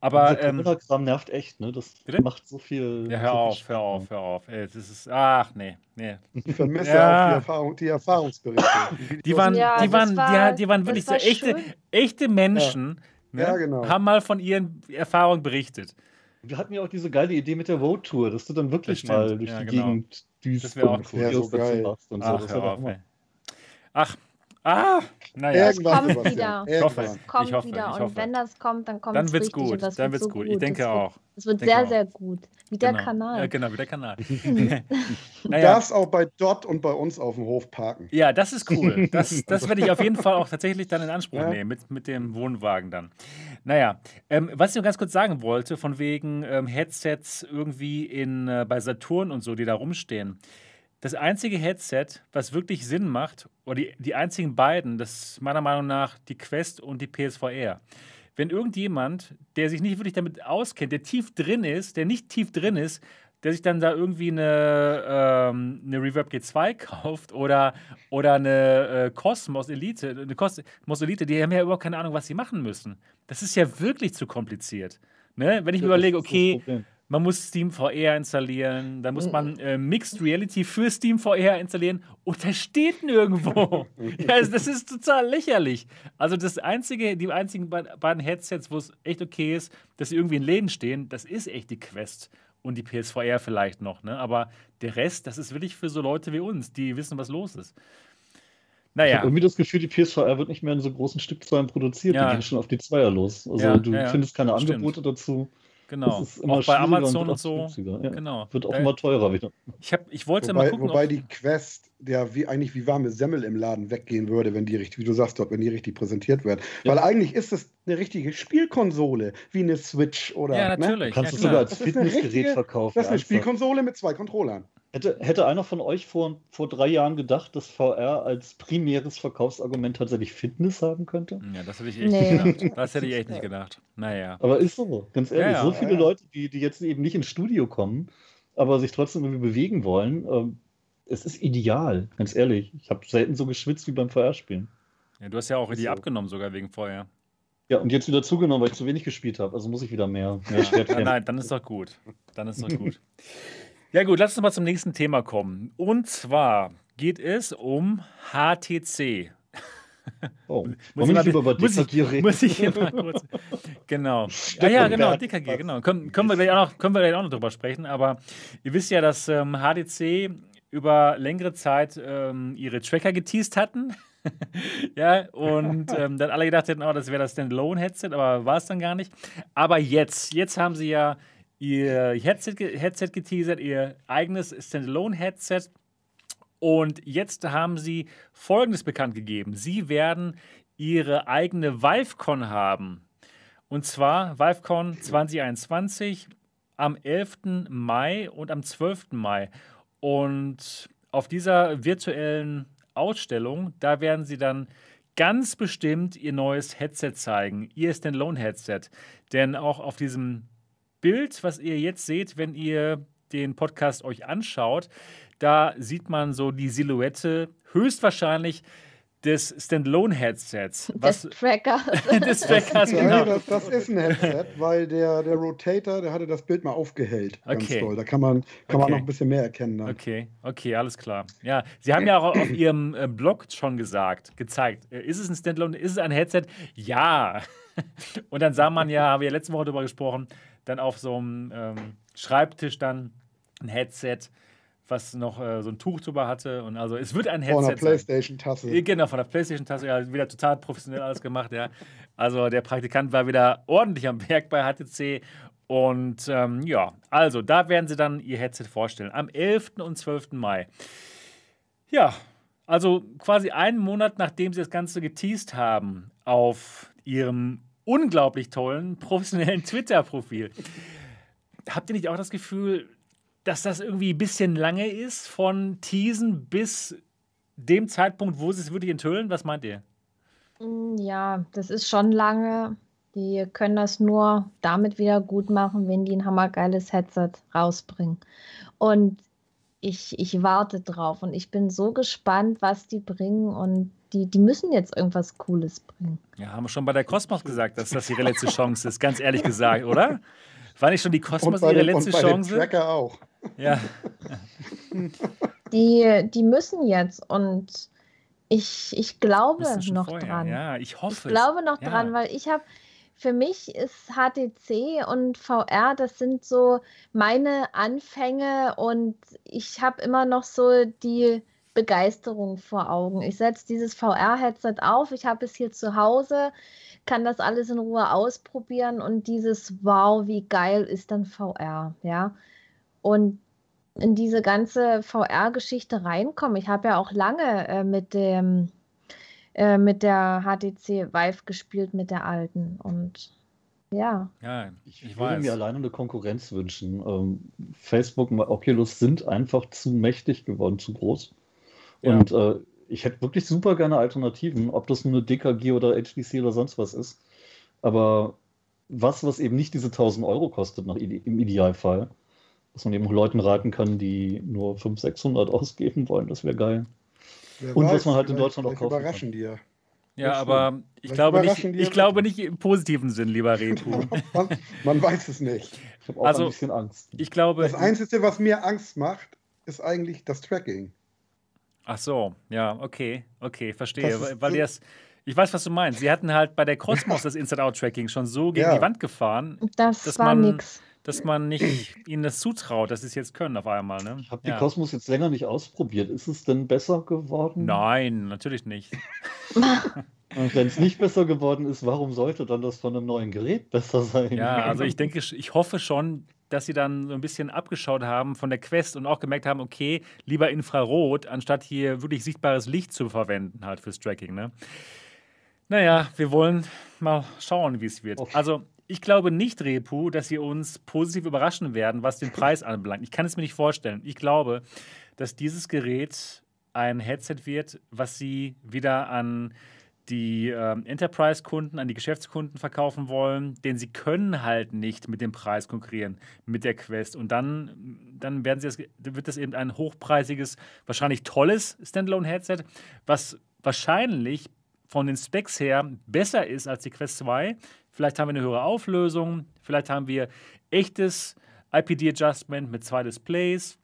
Aber, ähm, Corona-Kram nervt echt, ne? Das Bitte? macht so viel. ja, hör auf, hör auf, hör auf. Ey, das ist, ach, nee, nee. Ich vermisse Ja. auch die, Erfahrung, die Erfahrungsberichte. Die, Die waren, Ja, die waren, war- die, die waren wirklich war so echte, schön. echte Menschen. Ne? Ja, genau. Haben mal von ihren Erfahrungen berichtet. Wir hatten ja auch diese geile Idee mit der Road Tour, dass du dann wirklich Das stimmt, mal durch ja, die genau. Gegend düst Das wär auch und cool. Ja, so machst und so. Ach, Das hör wär auf, doch ey. Ach, ah, naja. Irgendwann, kommt wieder. Ich hoffe es. kommt Ich hoffe, wieder. ich und hoffe. wenn das kommt, dann kommt Dann es wird's richtig gut. und das Dann wird wird's so gut. Ich denke das auch. Es wird sehr, auch. sehr gut. Wie der Genau. Kanal. Ja, genau, wie der Kanal. [LAUGHS] [LAUGHS] Du naja. darfst auch bei Dot und bei uns auf dem Hof parken. Ja, das ist cool. [LAUGHS] Das, das werde ich auf jeden Fall auch tatsächlich dann in Anspruch Ja. nehmen, mit, mit dem Wohnwagen dann. Naja, ähm, was ich noch ganz kurz sagen wollte, von wegen ähm, Headsets irgendwie in, äh, bei Saturn und so, die da rumstehen. Das einzige Headset, was wirklich Sinn macht, oder die, die einzigen beiden, das ist meiner Meinung nach die Quest und die PSVR. Wenn irgendjemand, der sich nicht wirklich damit auskennt, der tief drin ist, der nicht tief drin ist, der sich dann da irgendwie eine, ähm, eine Reverb G2 kauft oder, oder eine äh, Cosmos Elite, eine Cosmos Elite, die haben ja überhaupt keine Ahnung, was sie machen müssen. Das ist ja wirklich zu kompliziert. Ne? Wenn ich mir überlege, okay, man muss Steam VR installieren, dann muss man äh, Mixed Reality für Steam VR installieren und das steht nirgendwo. [LAUGHS] ja, das ist total lächerlich. Also das einzige, die einzigen beiden Headsets, wo es echt okay ist, dass sie irgendwie in Läden stehen, das ist echt die Quest und die PSVR vielleicht noch. Ne? Aber der Rest, das ist wirklich für so Leute wie uns, die wissen, was los ist. Naja. Ich habe irgendwie das Gefühl, die PSVR wird nicht mehr in so großen Stückzahlen produziert. Ja. Die gehen schon auf die Zweier los. Also ja, du ja, findest keine Angebote Stimmt. dazu. Genau. auch bei Amazon und, so. Ja. Genau. Wird auch immer teurer wieder. Ich, hab, ich wollte wobei, mal gucken. Wobei die Quest der wie eigentlich wie warme Semmel im Laden weggehen würde, wenn die richtig, wie du sagst, dort, wenn die richtig präsentiert wird. Ja. Weil eigentlich ist es eine richtige Spielkonsole, wie eine Switch oder. Ja, ne? natürlich. Ne? Kannst ja, du sogar als Fitnessgerät verkaufen. Das ist eine Spielkonsole mit zwei Controllern. Hätte, hätte einer von euch vor, vor drei Jahren gedacht, dass VR als primäres Verkaufsargument tatsächlich Fitness haben könnte? Ja, das hätte ich echt nee. nicht gedacht. Das hätte ich echt nicht gedacht. Naja. Aber ist so, ganz ehrlich. Ja, so viele Leute, die, die jetzt eben nicht ins Studio kommen, aber sich trotzdem irgendwie bewegen wollen, ähm, es ist ideal, ganz ehrlich. Ich habe selten so geschwitzt wie beim VR-Spielen. Ja, du hast ja auch richtig so. abgenommen, sogar wegen Feuer. Ja, und jetzt wieder zugenommen, weil ich zu wenig gespielt habe. Also muss ich wieder mehr. mehr ja, nein, dann ist doch gut. Dann ist doch gut. [LAUGHS] ja, gut, lass uns mal zum nächsten Thema kommen. Und zwar geht es um HTC. Oh, [LAUGHS] muss ich, mal, über muss, ich, muss ich hier mal kurz. [LAUGHS] Genau. Ah, ja, genau, DKG, genau. Können, können, wir gleich auch noch, können wir gleich auch noch drüber sprechen. Aber ihr wisst ja, dass ähm, HTC über längere Zeit ähm, ihre Tracker geteased hatten. [LAUGHS] ja, und ähm, dann alle gedacht hätten, oh, das wäre das Standalone-Headset, aber war es dann gar nicht. Aber jetzt, jetzt haben sie ja ihr Headset, Headset geteasert, ihr eigenes Standalone-Headset. Und jetzt haben sie Folgendes bekannt gegeben. Sie werden ihre eigene ViveCon haben. Und zwar ViveCon 2021 am 11. Mai und am 12. Mai. Und auf dieser virtuellen Ausstellung, da werden sie dann ganz bestimmt ihr neues Headset zeigen, ihr Standalone-Headset. Denn auch auf diesem Bild, was ihr jetzt seht, wenn ihr den Podcast euch anschaut, da sieht man so die Silhouette höchstwahrscheinlich des Standalone-Headsets. Des Trackers. [LAUGHS] des Trackers, genau. Das, das, ist ein Headset, weil der, der Rotator, der hatte das Bild mal aufgehellt. Ganz okay. toll. Da kann man, kann okay. man noch ein bisschen mehr erkennen. Dann. Okay, okay, alles klar. Ja, Sie haben ja auch auf Ihrem äh, Blog schon gesagt, gezeigt, äh, ist es ein Standalone, ist es ein Headset? Ja. [LAUGHS] Und dann sah man ja, haben wir ja letzte Woche darüber gesprochen, dann auf so einem ähm, Schreibtisch dann ein Headset was noch äh, so ein Tuch drüber hatte. Und also es wird ein Headset. Von der Playstation-Tasse. Äh, genau, von der Playstation-Tasse. Ja, wieder total professionell alles gemacht, ja. Also der Praktikant war wieder ordentlich am Werk bei HTC. Und ähm, ja, also da werden sie dann ihr Headset vorstellen. Am 11. und 12. Mai. Ja, also quasi einen Monat nachdem sie das Ganze geteased haben auf ihrem unglaublich tollen professionellen [LAUGHS] Twitter-Profil. Habt ihr nicht auch das Gefühl, dass das irgendwie ein bisschen lange ist, von Teasen bis dem Zeitpunkt, wo sie es wirklich enthüllen? Was meint ihr? Mm, ja, das ist schon lange. Die können das nur damit wieder gut machen, wenn die ein hammergeiles Headset rausbringen. Und ich, ich warte drauf und ich bin so gespannt, was die bringen und die, die müssen jetzt irgendwas Cooles bringen. Ja, haben wir schon bei der Cosmos gesagt, dass das ihre letzte Chance ist, ganz ehrlich gesagt, [LAUGHS] oder? War nicht schon die Cosmos ihre den, letzte und bei Chance? Dem Tracker auch. Ja. Die, die müssen jetzt und ich, ich glaube noch vorher. dran. Ja, ich hoffe. Ich glaube noch ja. dran, weil ich habe, für mich ist HTC und VR, das sind so meine Anfänge und ich habe immer noch so die Begeisterung vor Augen. Ich setze dieses VR-Headset auf, ich habe es hier zu Hause, kann das alles in Ruhe ausprobieren und dieses Wow, wie geil ist dann VR, ja. Und in diese ganze VR-Geschichte reinkommen. Ich habe ja auch lange äh, mit dem äh, mit der HTC Vive gespielt, mit der alten. Und Ja. Ja, ich, ich würde mir alleine eine Konkurrenz wünschen. Ähm, Facebook und Oculus sind einfach zu mächtig geworden, zu groß. Ja. Und äh, ich hätte wirklich super gerne Alternativen, ob das nur eine DKG oder HTC oder sonst was ist. Aber was, was eben nicht diese 1000 Euro kostet nach, im Idealfall, dass man eben Leuten raten kann, die nur 500, 600 ausgeben wollen, das wäre geil. Wer Und weiß, was man halt in Deutschland auch kaufen überraschen kann. dir. Ja, das aber ich glaube, nicht, ich glaube nicht im positiven Sinn, lieber [LAUGHS] Repu. man, man, weiß es nicht. Ich habe auch also, ein bisschen Angst. Ich glaube, das Einzige, was mir Angst macht, ist eigentlich das Tracking. Ach so, ja, okay, okay, verstehe. Ist, weil das, ich weiß, was du meinst. Sie hatten halt bei der Cosmos [LAUGHS] das Inside-Out-Tracking schon so gegen ja. die Wand gefahren, das dass war man, nix. dass man nicht ihnen das zutraut, dass sie es jetzt können auf einmal. Ne? Ich habe die ja. Cosmos jetzt länger nicht ausprobiert. Ist es denn besser geworden? Nein, natürlich nicht. [LAUGHS] Und wenn es nicht besser geworden ist, warum sollte dann das von einem neuen Gerät besser sein? Ja, also ich denke, ich hoffe schon, dass sie dann so ein bisschen abgeschaut haben von der Quest und auch gemerkt haben, okay, lieber Infrarot, anstatt hier wirklich sichtbares Licht zu verwenden halt fürs Tracking. Ne? Naja, wir wollen mal schauen, wie es wird. Okay. Also ich glaube nicht, Repu, dass sie uns positiv überraschen werden, was den Preis [LAUGHS] anbelangt. Ich kann es mir nicht vorstellen. Ich glaube, dass dieses Gerät ein Headset wird, was sie wieder an die äh, Enterprise-Kunden an die Geschäftskunden verkaufen wollen, denn sie können halt nicht mit dem Preis konkurrieren, mit der Quest. Und dann, dann werden sie das, wird das eben ein hochpreisiges, wahrscheinlich tolles Standalone-Headset, was wahrscheinlich von den Specs her besser ist als die Quest 2. Vielleicht haben wir eine höhere Auflösung, vielleicht haben wir echtes IPD-Adjustment mit zwei Displays.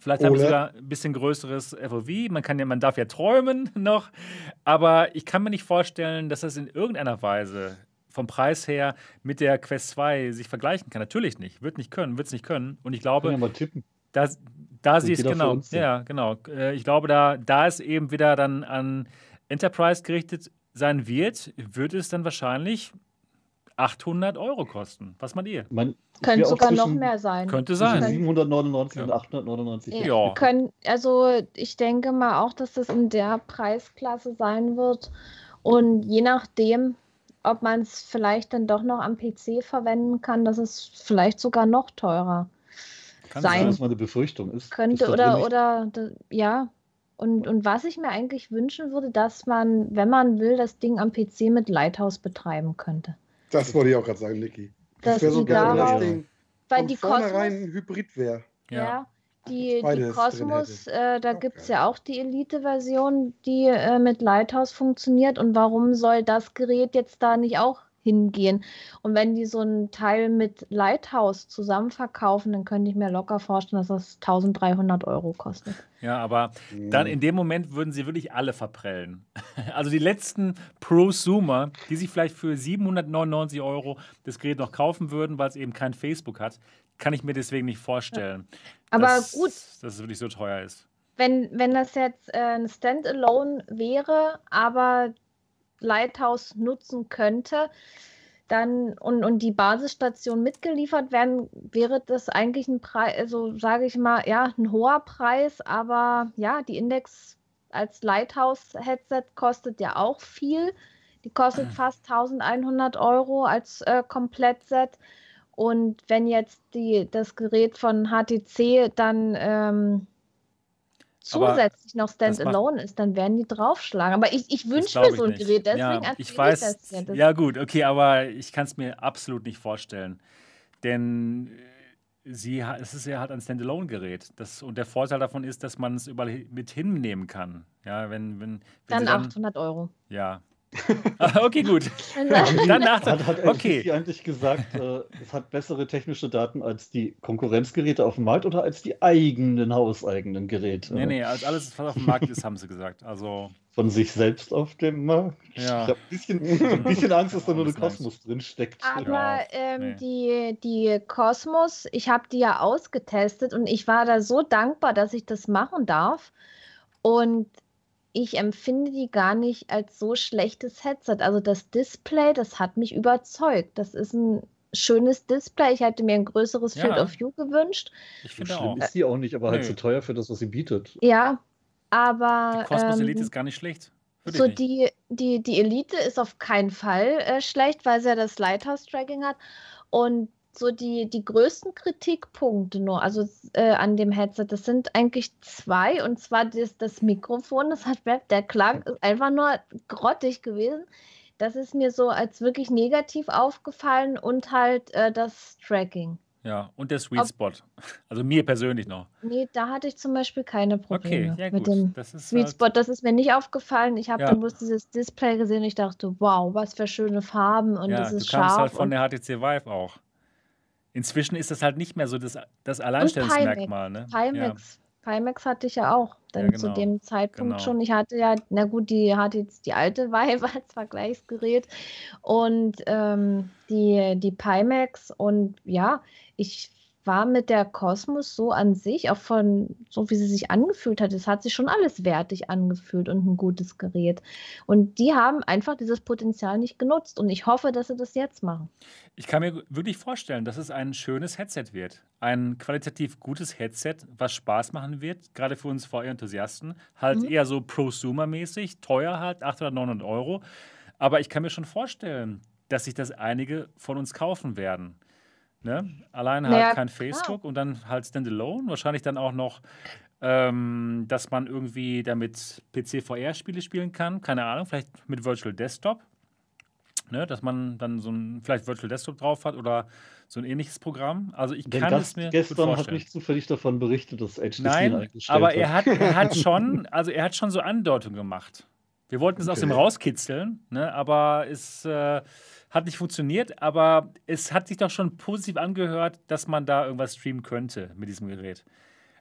Vielleicht haben wir sogar ein bisschen größeres FOV. Man, kann ja, man darf ja träumen [LAUGHS] noch. Aber ich kann mir nicht vorstellen, dass das in irgendeiner Weise vom Preis her mit der Quest 2 sich vergleichen kann. Natürlich nicht. Wird nicht können, wird es nicht können. Und ich glaube, ja mal tippen. da, da sie es genau. Ja, genau. Äh, ich glaube, da, da es eben wieder dann an Enterprise gerichtet sein wird, wird es dann wahrscheinlich 800 Euro kosten. Was meint ihr? Man, Könnte sogar noch mehr sein. Könnte sein. 799 ja. und 899. Ja. ja. Können, also ich denke mal auch, dass das in der Preisklasse sein wird. Und je nachdem, ob man es vielleicht dann doch noch am PC verwenden kann, dass es vielleicht sogar noch teurer kann sein. Kann sein, eine Befürchtung ist. Könnte oder, oder, ja. Und, und was ich mir eigentlich wünschen würde, dass man, wenn man will, das Ding am PC mit Lighthouse betreiben könnte. Das wollte ich auch gerade sagen, Niki. Das wäre so geil, wenn das Ding weil die Kosmos, ein Hybrid wäre. Ja. ja. Die, die Cosmos, äh, da gibt es ja auch die Elite-Version, die äh, mit Lighthouse funktioniert. Und warum soll das Gerät jetzt da nicht auch hingehen. Und wenn die so ein Teil mit Lighthouse zusammen verkaufen, dann könnte ich mir locker vorstellen, dass das 1300 Euro kostet. Ja, aber dann in dem Moment würden sie wirklich alle verprellen. [LAUGHS] Also die letzten Prosumer, die sich vielleicht für 799 Euro das Gerät noch kaufen würden, weil es eben kein Facebook hat, kann ich mir deswegen nicht vorstellen. Ja. Aber dass, gut. Dass es wirklich so teuer ist. Wenn, wenn das jetzt äh, ein Standalone wäre, aber Lighthouse nutzen könnte, dann und, und die Basisstation mitgeliefert werden, wäre das eigentlich ein Preis, also sage ich mal, ja, ein hoher Preis, aber ja, die Index als Lighthouse-Headset kostet ja auch viel. Die kostet mhm. fast 1100 Euro als äh, Komplettset. Und wenn jetzt die, das Gerät von HTC dann ähm, zusätzlich noch Standalone ist, dann werden die draufschlagen. Aber ich, ich wünsche mir so ein Gerät, deswegen ja, ich weiß, das ja, das ja gut, okay, aber ich kann es mir absolut nicht vorstellen. Denn äh, sie, es ist ja halt ein Standalone-Gerät. Und der Vorteil davon ist, dass man es überall mit hinnehmen kann. Ja, wenn, wenn, wenn dann, dann 800 Euro. Ja, okay, gut. Danach hat, hat okay. eigentlich gesagt, äh, es hat bessere technische Daten als die Konkurrenzgeräte auf dem Markt oder als die eigenen hauseigenen Geräte? Nee, nee, als alles, was auf dem Markt ist, haben sie gesagt. Also von sich selbst auf dem Markt. Ja. Ich habe ein bisschen, ein bisschen Angst, dass da nur [LAUGHS] eine Kosmos drin steckt. Aber ja, ähm, nee. die, die Kosmos, ich habe die ja ausgetestet und ich war da so dankbar, dass ich das machen darf. Und ich empfinde die gar nicht als so schlechtes Headset. Also das Display, das hat mich überzeugt. Das ist ein schönes Display. Ich hätte mir ein größeres ja. Field of View gewünscht. Ich finde so schlimm auch. ist die auch nicht, aber halt Nö. halt zu teuer für das, was sie bietet. Ja, aber. Die Cosmos ähm, Elite ist gar nicht schlecht. so die, die, die Elite ist auf keinen Fall äh, schlecht, weil sie ja das Lighthouse-Tracking hat. Und so die, die größten Kritikpunkte nur, also äh, an dem Headset, das sind eigentlich zwei. Und zwar das, das Mikrofon, das hat der Klang ist einfach nur grottig gewesen. Das ist mir so als wirklich negativ aufgefallen und halt äh, das Tracking. Ja, und der Sweet Spot. [LAUGHS] Also mir persönlich noch. Nee, da hatte ich zum Beispiel keine Probleme okay, ja, mit dem Sweet halt Spot. Das ist mir nicht aufgefallen. Ich habe ja. dann bloß dieses Display gesehen und ich dachte, wow, was für schöne Farben und ja, das ist scharf. halt von der HTC Vive auch. Inzwischen ist das halt nicht mehr so das, das Alleinstellungsmerkmal. Ne? Pimax. Ja. Pimax hatte ich ja auch dann ja, genau. zu dem Zeitpunkt genau. schon. Ich hatte ja, na gut, die hatte jetzt die alte [LAUGHS] Vive als Vergleichsgerät und ähm, die, die Pimax und ja, ich war mit der Kosmos so an sich, auch von so wie sie sich angefühlt hat, es hat sich schon alles wertig angefühlt und ein gutes Gerät. Und die haben einfach dieses Potenzial nicht genutzt. Und ich hoffe, dass sie das jetzt machen. Ich kann mir wirklich vorstellen, dass es ein schönes Headset wird. Ein qualitativ gutes Headset, was Spaß machen wird, gerade für uns VR-Enthusiasten. Halt mhm. eher so Prosumer-mäßig, teuer halt, 800, 900 Euro. Aber ich kann mir schon vorstellen, dass sich das einige von uns kaufen werden. Ne? Allein halt naja, kein Facebook klar. und dann halt Standalone. Wahrscheinlich dann auch noch, ähm, dass man irgendwie damit PC-VR-Spiele spielen kann. Keine Ahnung, vielleicht mit Virtual Desktop. Ne? Dass man dann so ein vielleicht Virtual Desktop drauf hat oder so ein ähnliches Programm. Also ich kann Gast es mir gestern hat nicht zufällig davon berichtet, dass HTC Nein, eingestellt aber er hat, er hat [LAUGHS] schon, also er hat schon so Andeutungen gemacht. Wir wollten es okay. aus dem rauskitzeln, ne? aber es äh, hat nicht funktioniert, aber es hat sich doch schon positiv angehört, dass man da irgendwas streamen könnte mit diesem Gerät.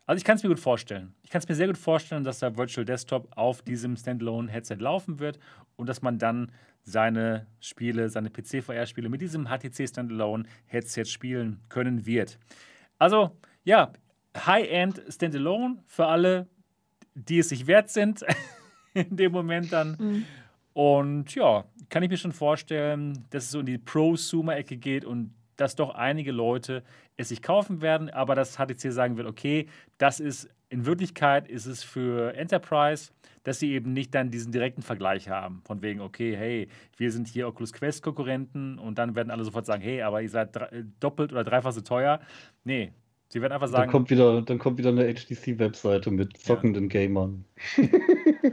Also ich kann es mir gut vorstellen. Ich kann es mir sehr gut vorstellen, dass der Virtual Desktop auf diesem Standalone-Headset laufen wird und dass man dann seine Spiele, seine PC-VR-Spiele mit diesem HTC Standalone-Headset spielen können wird. Also ja, High-End Standalone für alle, die es sich wert sind [LAUGHS] in dem Moment dann. Mhm. Und ja, kann ich mir schon vorstellen, dass es so in die Prosumer-Ecke geht und dass doch einige Leute es sich kaufen werden, aber dass HTC sagen wird, okay, das ist in Wirklichkeit ist es für Enterprise, dass sie eben nicht dann diesen direkten Vergleich haben. Von wegen, okay, hey, wir sind hier Oculus Quest Konkurrenten und dann werden alle sofort sagen, hey, aber ihr seid doppelt oder dreifach so teuer. Nee, sie werden einfach sagen. Dann kommt wieder, dann kommt wieder eine HTC-Webseite mit zockenden ja. Gamern.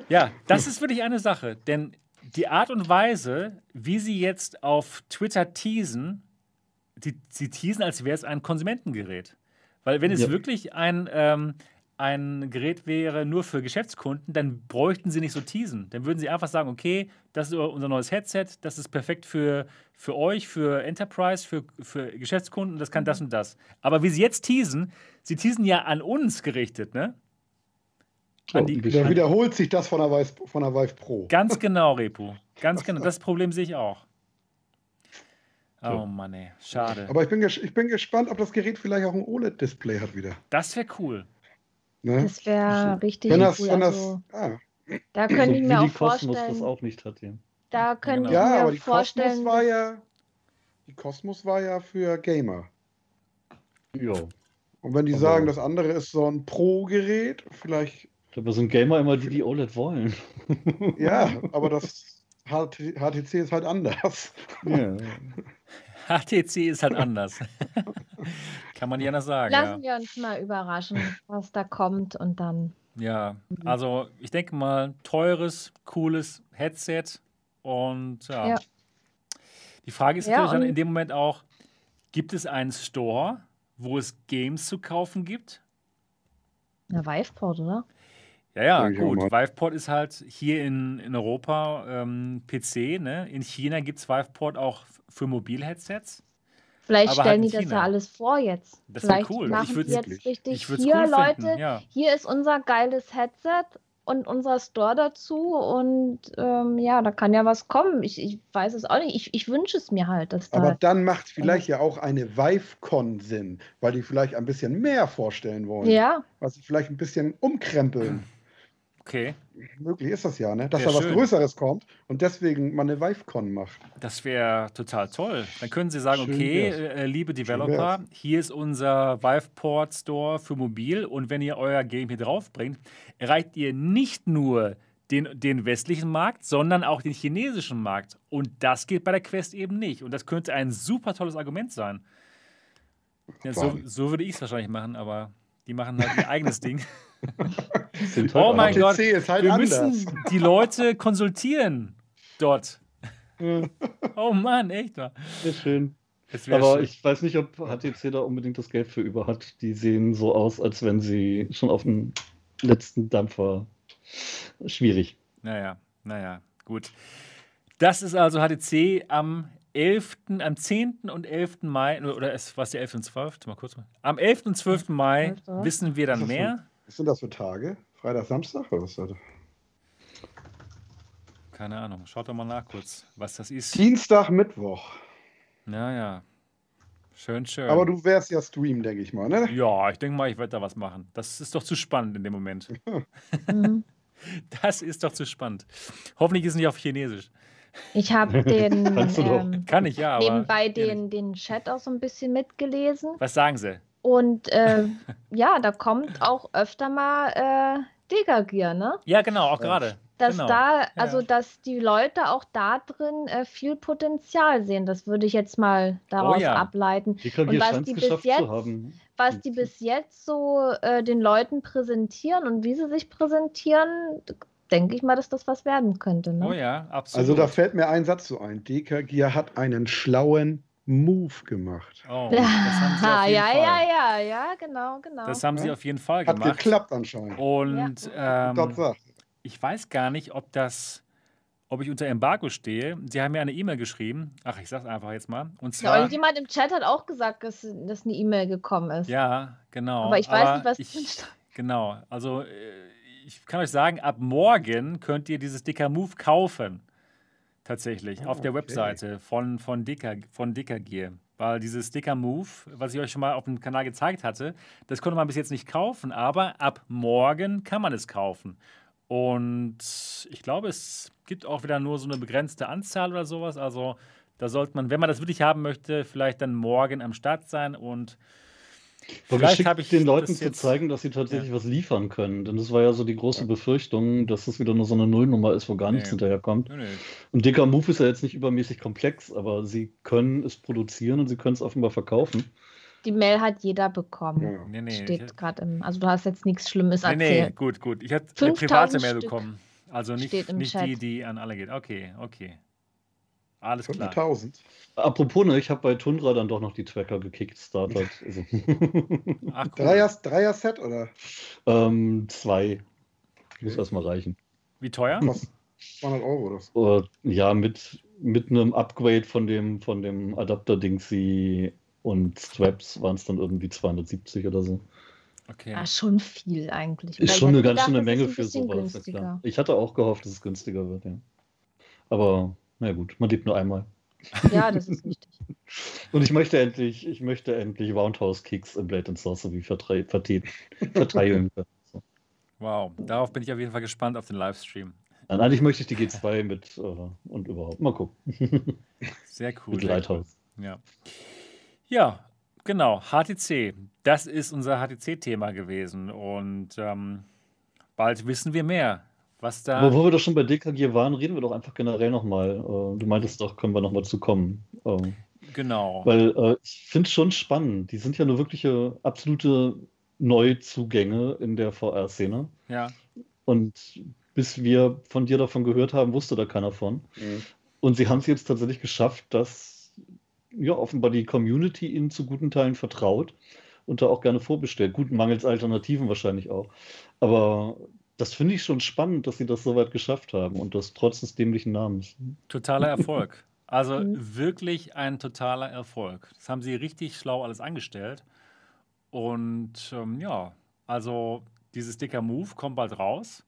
ja, das ist wirklich eine Sache, denn die Art und Weise, wie sie jetzt auf Twitter teasen, die, sie teasen, als wäre es ein Konsumentengerät. Weil wenn es ja. wirklich ein, ähm, ein Gerät wäre nur für Geschäftskunden, dann bräuchten sie nicht so teasen. Dann würden sie einfach sagen, okay, das ist unser neues Headset, das ist perfekt für, für euch, für Enterprise, für, für Geschäftskunden, das kann das und das. Aber wie sie jetzt teasen, sie teasen ja an uns gerichtet, ne? So, die, dann wiederholt sich das von der, Vive, von der Vive Pro. Ganz genau, Repo. Ganz genau. Das Problem sehe ich auch. Oh Mann, ey. Schade. Aber ich bin, ich bin gespannt, ob das Gerät vielleicht auch ein OLED-Display hat wieder. Das wäre cool. Ne? Das wäre richtig wenn das, cool. Wenn das, also, ah. Da könnte ich mir auch vorstellen. das auch nicht hat, ja. Da könnte ja, ich mir aber die vorstellen. Cosmos war ja, die Cosmos war ja für Gamer. Ja. Und wenn die aber sagen, das andere ist so ein Pro-Gerät, vielleicht aber sind Gamer immer die, die OLED wollen. ja, [LAUGHS] aber das HTC ist halt anders. Ja. [LAUGHS] HTC ist halt anders. [LAUGHS] Kann man ja anders sagen. Lassen ja. wir uns mal überraschen, was da kommt und dann. Ja, also ich denke mal, teures, cooles Headset und ja. ja. Die Frage ist ja, natürlich dann in dem Moment auch, gibt es einen Store, wo es Games zu kaufen gibt? Na, Viveport, oder? Ja, ja, gut. Viveport ist halt hier in, in Europa ähm, PC. Ne? In China gibt es Viveport auch für Mobilheadsets. Vielleicht stellen halt die das ja alles vor jetzt. Das wäre cool. Machen ich jetzt wirklich, richtig. Hier, cool Leute, ja. hier ist unser geiles Headset und unser Store dazu. Und ähm, ja, da kann ja was kommen. Ich, ich weiß es auch nicht. Ich, ich wünsche es mir halt. Dass Aber da dann macht vielleicht ja auch eine ViveCon Sinn, weil die vielleicht ein bisschen mehr vorstellen wollen. Ja. Was sie vielleicht ein bisschen umkrempeln. Okay. Möglich ist das ja, ne? Dass da was Größeres kommt und deswegen man eine ViveCon macht. Das wäre total toll. Dann können Sie sagen, Schön okay, äh, liebe Developer, hier ist unser Viveport Store für mobil und wenn ihr euer Game hier draufbringt, erreicht ihr nicht nur den, den westlichen Markt, sondern auch den chinesischen Markt. Und das geht bei der Quest eben nicht. Und das könnte ein super tolles Argument sein. Ja, so, so würde ich es wahrscheinlich machen, aber die machen halt ihr eigenes [LAUGHS] Ding. Oh mein Gott, halt wir anders. müssen die Leute konsultieren dort. Oh Mann, echt wahr. Sehr schön. Aber schön. ich weiß nicht, ob HTC da unbedingt das Geld für über hat. Die sehen so aus, als wenn sie schon auf dem letzten Dampfer. Schwierig. Naja, naja, gut. Das ist also HTC am 11., am 10. und 11. Mai, oder es war der 11. und 12. Mal kurz mal. Am 11. und 12. Mai 12.. wissen wir dann mehr. Was sind das für Tage? Freitag, Samstag? Oder was ist das? Keine Ahnung, schaut doch mal nach kurz, was das ist. Dienstag, Mittwoch. Naja, schön, schön. Aber du wärst ja Stream, denke ich mal, ne? ja, ich denke mal, ich werde da was machen. Das ist doch zu spannend in dem Moment. [LAUGHS] Mhm. Das ist doch zu spannend. Hoffentlich ist es nicht auf Chinesisch. Ich habe [LAUGHS] den Kannst du doch. ähm, Kann ich ja, aber. nebenbei den, den Chat auch so ein bisschen mitgelesen. Was sagen Sie? Und äh, [LAUGHS] ja, da kommt auch öfter mal äh, Degagier, ne? Ja, genau, auch gerade. Dass Genau. da, also ja. dass die Leute auch da drin äh, viel Potenzial sehen. Das würde ich jetzt mal daraus Oh ja. ableiten. DKG Und was die bis jetzt- zu haben. Was die bis jetzt so äh, den Leuten präsentieren und wie sie sich präsentieren, denke ich mal, dass das was werden könnte. Ne? Oh ja, absolut. Also da fällt mir ein Satz so ein. DKG hat einen schlauen Move gemacht. Oh, [LAUGHS] das haben sie auf ja, jeden ja, Fall. ja, ja, ja, genau, genau. Das haben sie Ja. auf jeden Fall Hat gemacht. geklappt anscheinend. Und ähm, Dort sagt. ich weiß gar nicht, ob das, ob ich unter Embargo stehe. Sie haben mir eine E-Mail geschrieben. Ach, ich sag's einfach jetzt mal. Und ja, zwar. irgendjemand im Chat hat auch gesagt, dass, dass eine E-Mail gekommen ist. Ja, genau. Aber ich weiß Aber nicht, was ich, drin. Genau. Also äh, ich kann euch sagen, ab morgen könnt ihr dieses Dicker Move kaufen. Tatsächlich. Oh, auf der okay. Webseite von, von, Dicker, von Dicker Gear. Weil dieses Sticker Move, was ich euch schon mal auf dem Kanal gezeigt hatte, das konnte man bis jetzt nicht kaufen, aber ab morgen kann man es kaufen. Und ich glaube, es gibt auch wieder nur so eine begrenzte Anzahl oder sowas. Also da sollte man, wenn man das wirklich haben möchte, vielleicht dann morgen am Start sein und War vielleicht habe ich den Leuten zu zeigen, dass sie tatsächlich was liefern können. Denn das war ja so die große Befürchtung, dass das wieder nur so eine Nullnummer ist, wo gar nichts Nee. hinterherkommt. Nö, nö. Und dicker Move ist ja jetzt nicht übermäßig komplex, aber sie können es produzieren und sie können es offenbar verkaufen. Die Mail hat jeder bekommen. Ja. Nee, nee. Steht gerade im. Also du hast jetzt nichts Schlimmes Nee, nee, erzählt. gut, gut. Ich hatte eine 5000 private Mail Stück bekommen. Also nicht, nicht Chat. die, die an alle geht. Okay, okay. Alles klar. 5000. Apropos, ne, ich habe bei Tundra dann doch noch die Tracker gekickstartet. [LAUGHS] Also, Ach, cool. Dreier, Dreier-Set oder ähm, zwei. Muss erstmal reichen. Wie teuer? was? 200 Euro oder so. Äh, ja, mit, mit einem Upgrade von dem, von dem Adapter-Dingsy und Straps waren es dann irgendwie 270 oder so. Okay. Ja, schon viel eigentlich. Ist schon eine ganz schöne Menge ein für sowas. Ich hatte auch gehofft, dass es günstiger wird, ja. Aber na gut, man lebt nur einmal. Ja, das ist richtig. [LAUGHS] Und ich möchte endlich, ich möchte endlich Roundhouse-Kicks in Blade and Sorcery vertre vertreten, [LAUGHS] verteilen. können. So. Wow. Darauf bin ich auf jeden Fall gespannt auf den Livestream. Nein, eigentlich möchte ich die G2 mit äh, und überhaupt. Mal gucken. [LAUGHS] Sehr cool. mit cool. Lighthouse. Ja. ja, genau. HTC. Das ist unser HTC-Thema gewesen. Und ähm, bald wissen wir mehr, was da. Aber wo wir doch schon bei DKG waren, reden wir doch einfach generell nochmal. Äh, du meintest doch, können wir nochmal zu kommen. Ähm, genau. Weil äh, ich finde es schon spannend. Die sind ja nur wirkliche absolute Neuzugänge in der VR-Szene. Ja. Und bis wir von dir davon gehört haben, wusste da keiner von. Und sie haben es jetzt tatsächlich geschafft, dass ja offenbar die Community ihnen zu guten Teilen vertraut und da auch gerne vorbestellt. Gut, mangels Alternativen wahrscheinlich auch. Aber das finde ich schon spannend, dass sie das so weit geschafft haben und das trotz des dämlichen Namens. Totaler [LAUGHS] Erfolg. Also Mhm. wirklich ein totaler Erfolg. Das haben sie richtig schlau alles angestellt. Und ähm, ja, also dieses dicker Move kommt bald raus.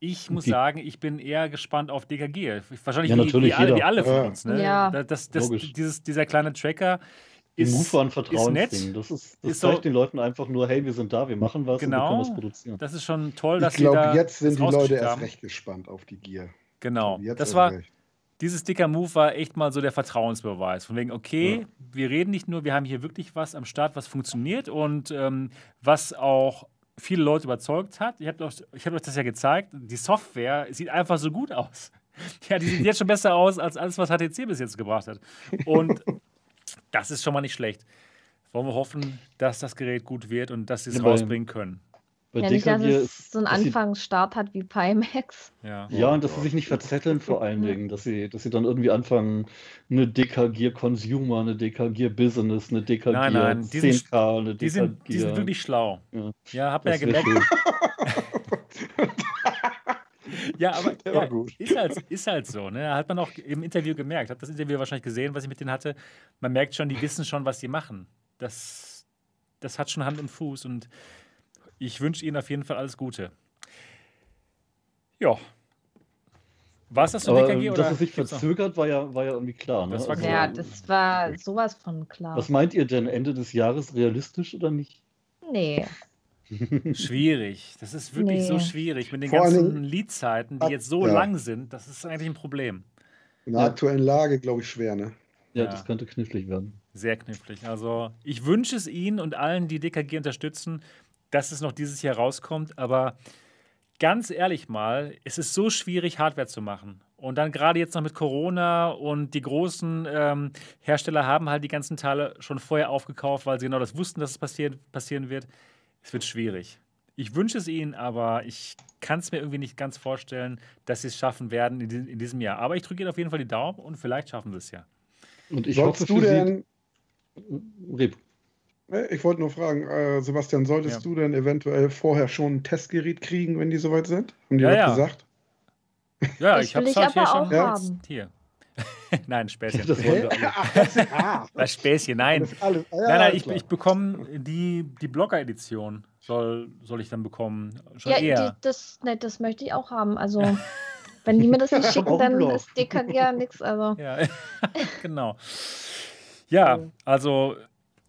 Ich [LAUGHS] muss Die- sagen, ich bin eher gespannt auf DKG. Wahrscheinlich Ja, wie, natürlich wie, alle, wie alle von Ja. uns. Ne? Ja. Das, das, das, Logisch. dieses, dieser kleine Tracker Die ist, Move war ein ist Vertrauensding. nett. Das, ist, das Ist so- zeigt den Leuten einfach nur, hey, wir sind da, wir machen was und wir Genau. können was produzieren. Das ist schon toll, Ich dass sie da glaube, jetzt sind die Leute erst recht gespannt auf die Gier. Genau. Jetzt Das war, recht. dieses dicker Move war echt mal so der Vertrauensbeweis. Von wegen, okay, wir reden nicht nur, wir haben hier wirklich was am Start, was funktioniert und ähm, was auch viele Leute überzeugt hat. Ich habe euch, hab euch das ja gezeigt. Die Software sieht einfach so gut aus. [LAUGHS] Ja, die sieht jetzt schon besser aus als alles, was HTC bis jetzt gebracht hat. Und das ist schon mal nicht schlecht. Wollen wir hoffen, dass das Gerät gut wird und dass sie es Ja, rausbringen können. Bei Ja, nicht, dass DKG es so einen Anfangsstart hat wie Pimax. Ja. Ja, und dass sie sich nicht verzetteln vor allen Dingen, dass sie, dass sie dann irgendwie anfangen, eine DK Gear Consumer, eine DK Gear Business, eine DK Nein, Gear nein, die sind- 10K, eine Die DK sind, die sind wirklich schlau. Ja, Ja, habt ihr ja gemerkt. [LAUGHS] Ja, aber Der ja, war gut. Ist, halt, ist halt so. Ne? Hat man auch im Interview gemerkt. Hat das Interview wahrscheinlich gesehen, was ich mit denen hatte. Man merkt schon, die wissen schon, was sie machen. Das, das hat schon Hand und Fuß und ich wünsche ihnen auf jeden Fall alles Gute. Ja. War es das Aber DKG ähm, oder? dass es sich verzögert, war ja, war ja irgendwie klar. Ne? Das war Also, Ja, das war sowas von klar. Was meint ihr denn? Ende des Jahres realistisch oder nicht? Nee. Schwierig. Das ist wirklich so Nee. schwierig mit den Vor ganzen Liedzeiten, die jetzt so Ja. lang sind. Das ist eigentlich ein Problem. In der Ja. aktuellen Lage, glaube ich, schwer, ne? Ja, Ja. das könnte knifflig werden. Sehr knifflig. Also ich wünsche es Ihnen und allen, die DKG unterstützen, dass es noch dieses Jahr rauskommt. Aber ganz ehrlich mal, es ist so schwierig, Hardware zu machen. Und dann gerade jetzt noch mit Corona und die großen ähm, Hersteller haben halt die ganzen Teile schon vorher aufgekauft, weil sie genau das wussten, dass es passiert, passieren wird. Es wird schwierig. Ich wünsche es Ihnen, aber ich kann es mir irgendwie nicht ganz vorstellen, dass Sie es schaffen werden in, diesem- in diesem Jahr. Aber ich drücke Ihnen auf jeden Fall die Daumen und vielleicht schaffen Sie es ja. Und ich Sollst hoffe du denn. Reb. äh, ich wollte nur fragen, äh, Sebastian, solltest Ja. du denn eventuell vorher schon ein Testgerät kriegen, wenn die soweit sind? Haben die Ja, das ja. gesagt? Ja, Das ich will habe es ich halt hier aber schon. haben. Hier. [LAUGHS] nein, Späßchen. Das wollen wir alle. Das, [LAUGHS] ah, Das Späßchen, nein. das alles. Ja, Nein, nein, ich, ich bekomme die, die Blogger-Edition. Soll, soll ich dann bekommen? Schon Ja, eher. die, das, nee, das möchte ich auch haben. Also, [LAUGHS] wenn die mir das nicht schicken, dann ist DKG ja nichts. Also, Ja, genau. Ja, also,